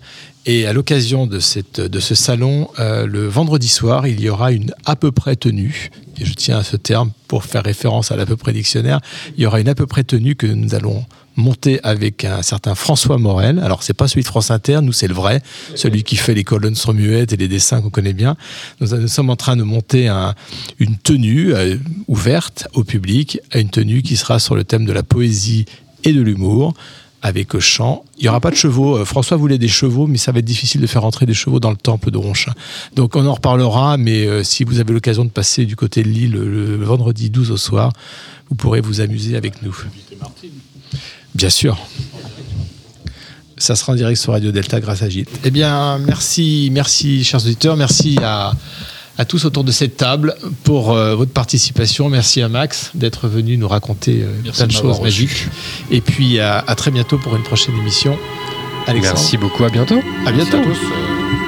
Speaker 4: Et à l'occasion de ce salon, euh, le vendredi soir, il y aura une à peu près tenue, et je tiens à ce terme pour faire référence à l'à peu près dictionnaire, il y aura une à peu près tenue que nous allons monter avec un certain François Morel. Alors, c'est pas celui de France Inter, nous, c'est le vrai, celui qui fait les colonnes sur muettes et les dessins qu'on connaît bien. Nous, sommes en train de monter un- une tenue euh, ouverte au public, une tenue qui sera sur le thème de la poésie et de l'humour avec chant. Il n'y aura pas de chevaux. Euh, François voulait des chevaux, mais ça va être difficile de faire entrer des chevaux dans le temple de Ronchin. Donc on en reparlera, mais euh, si vous avez l'occasion de passer du côté de Lille le, le vendredi 12 au soir, vous pourrez vous amuser avec nous. Bien sûr. Ça sera en direct sur Radio Delta grâce à Gilles. Eh bien, merci, merci, chers auditeurs. Merci à, à tous autour de cette table pour euh, votre participation. Merci à Max d'être venu nous raconter euh, plein de choses magiques. Et puis à, à très bientôt pour une prochaine émission. Alexandre.
Speaker 5: Merci beaucoup, à bientôt.
Speaker 4: À bientôt.
Speaker 13: Merci à tous.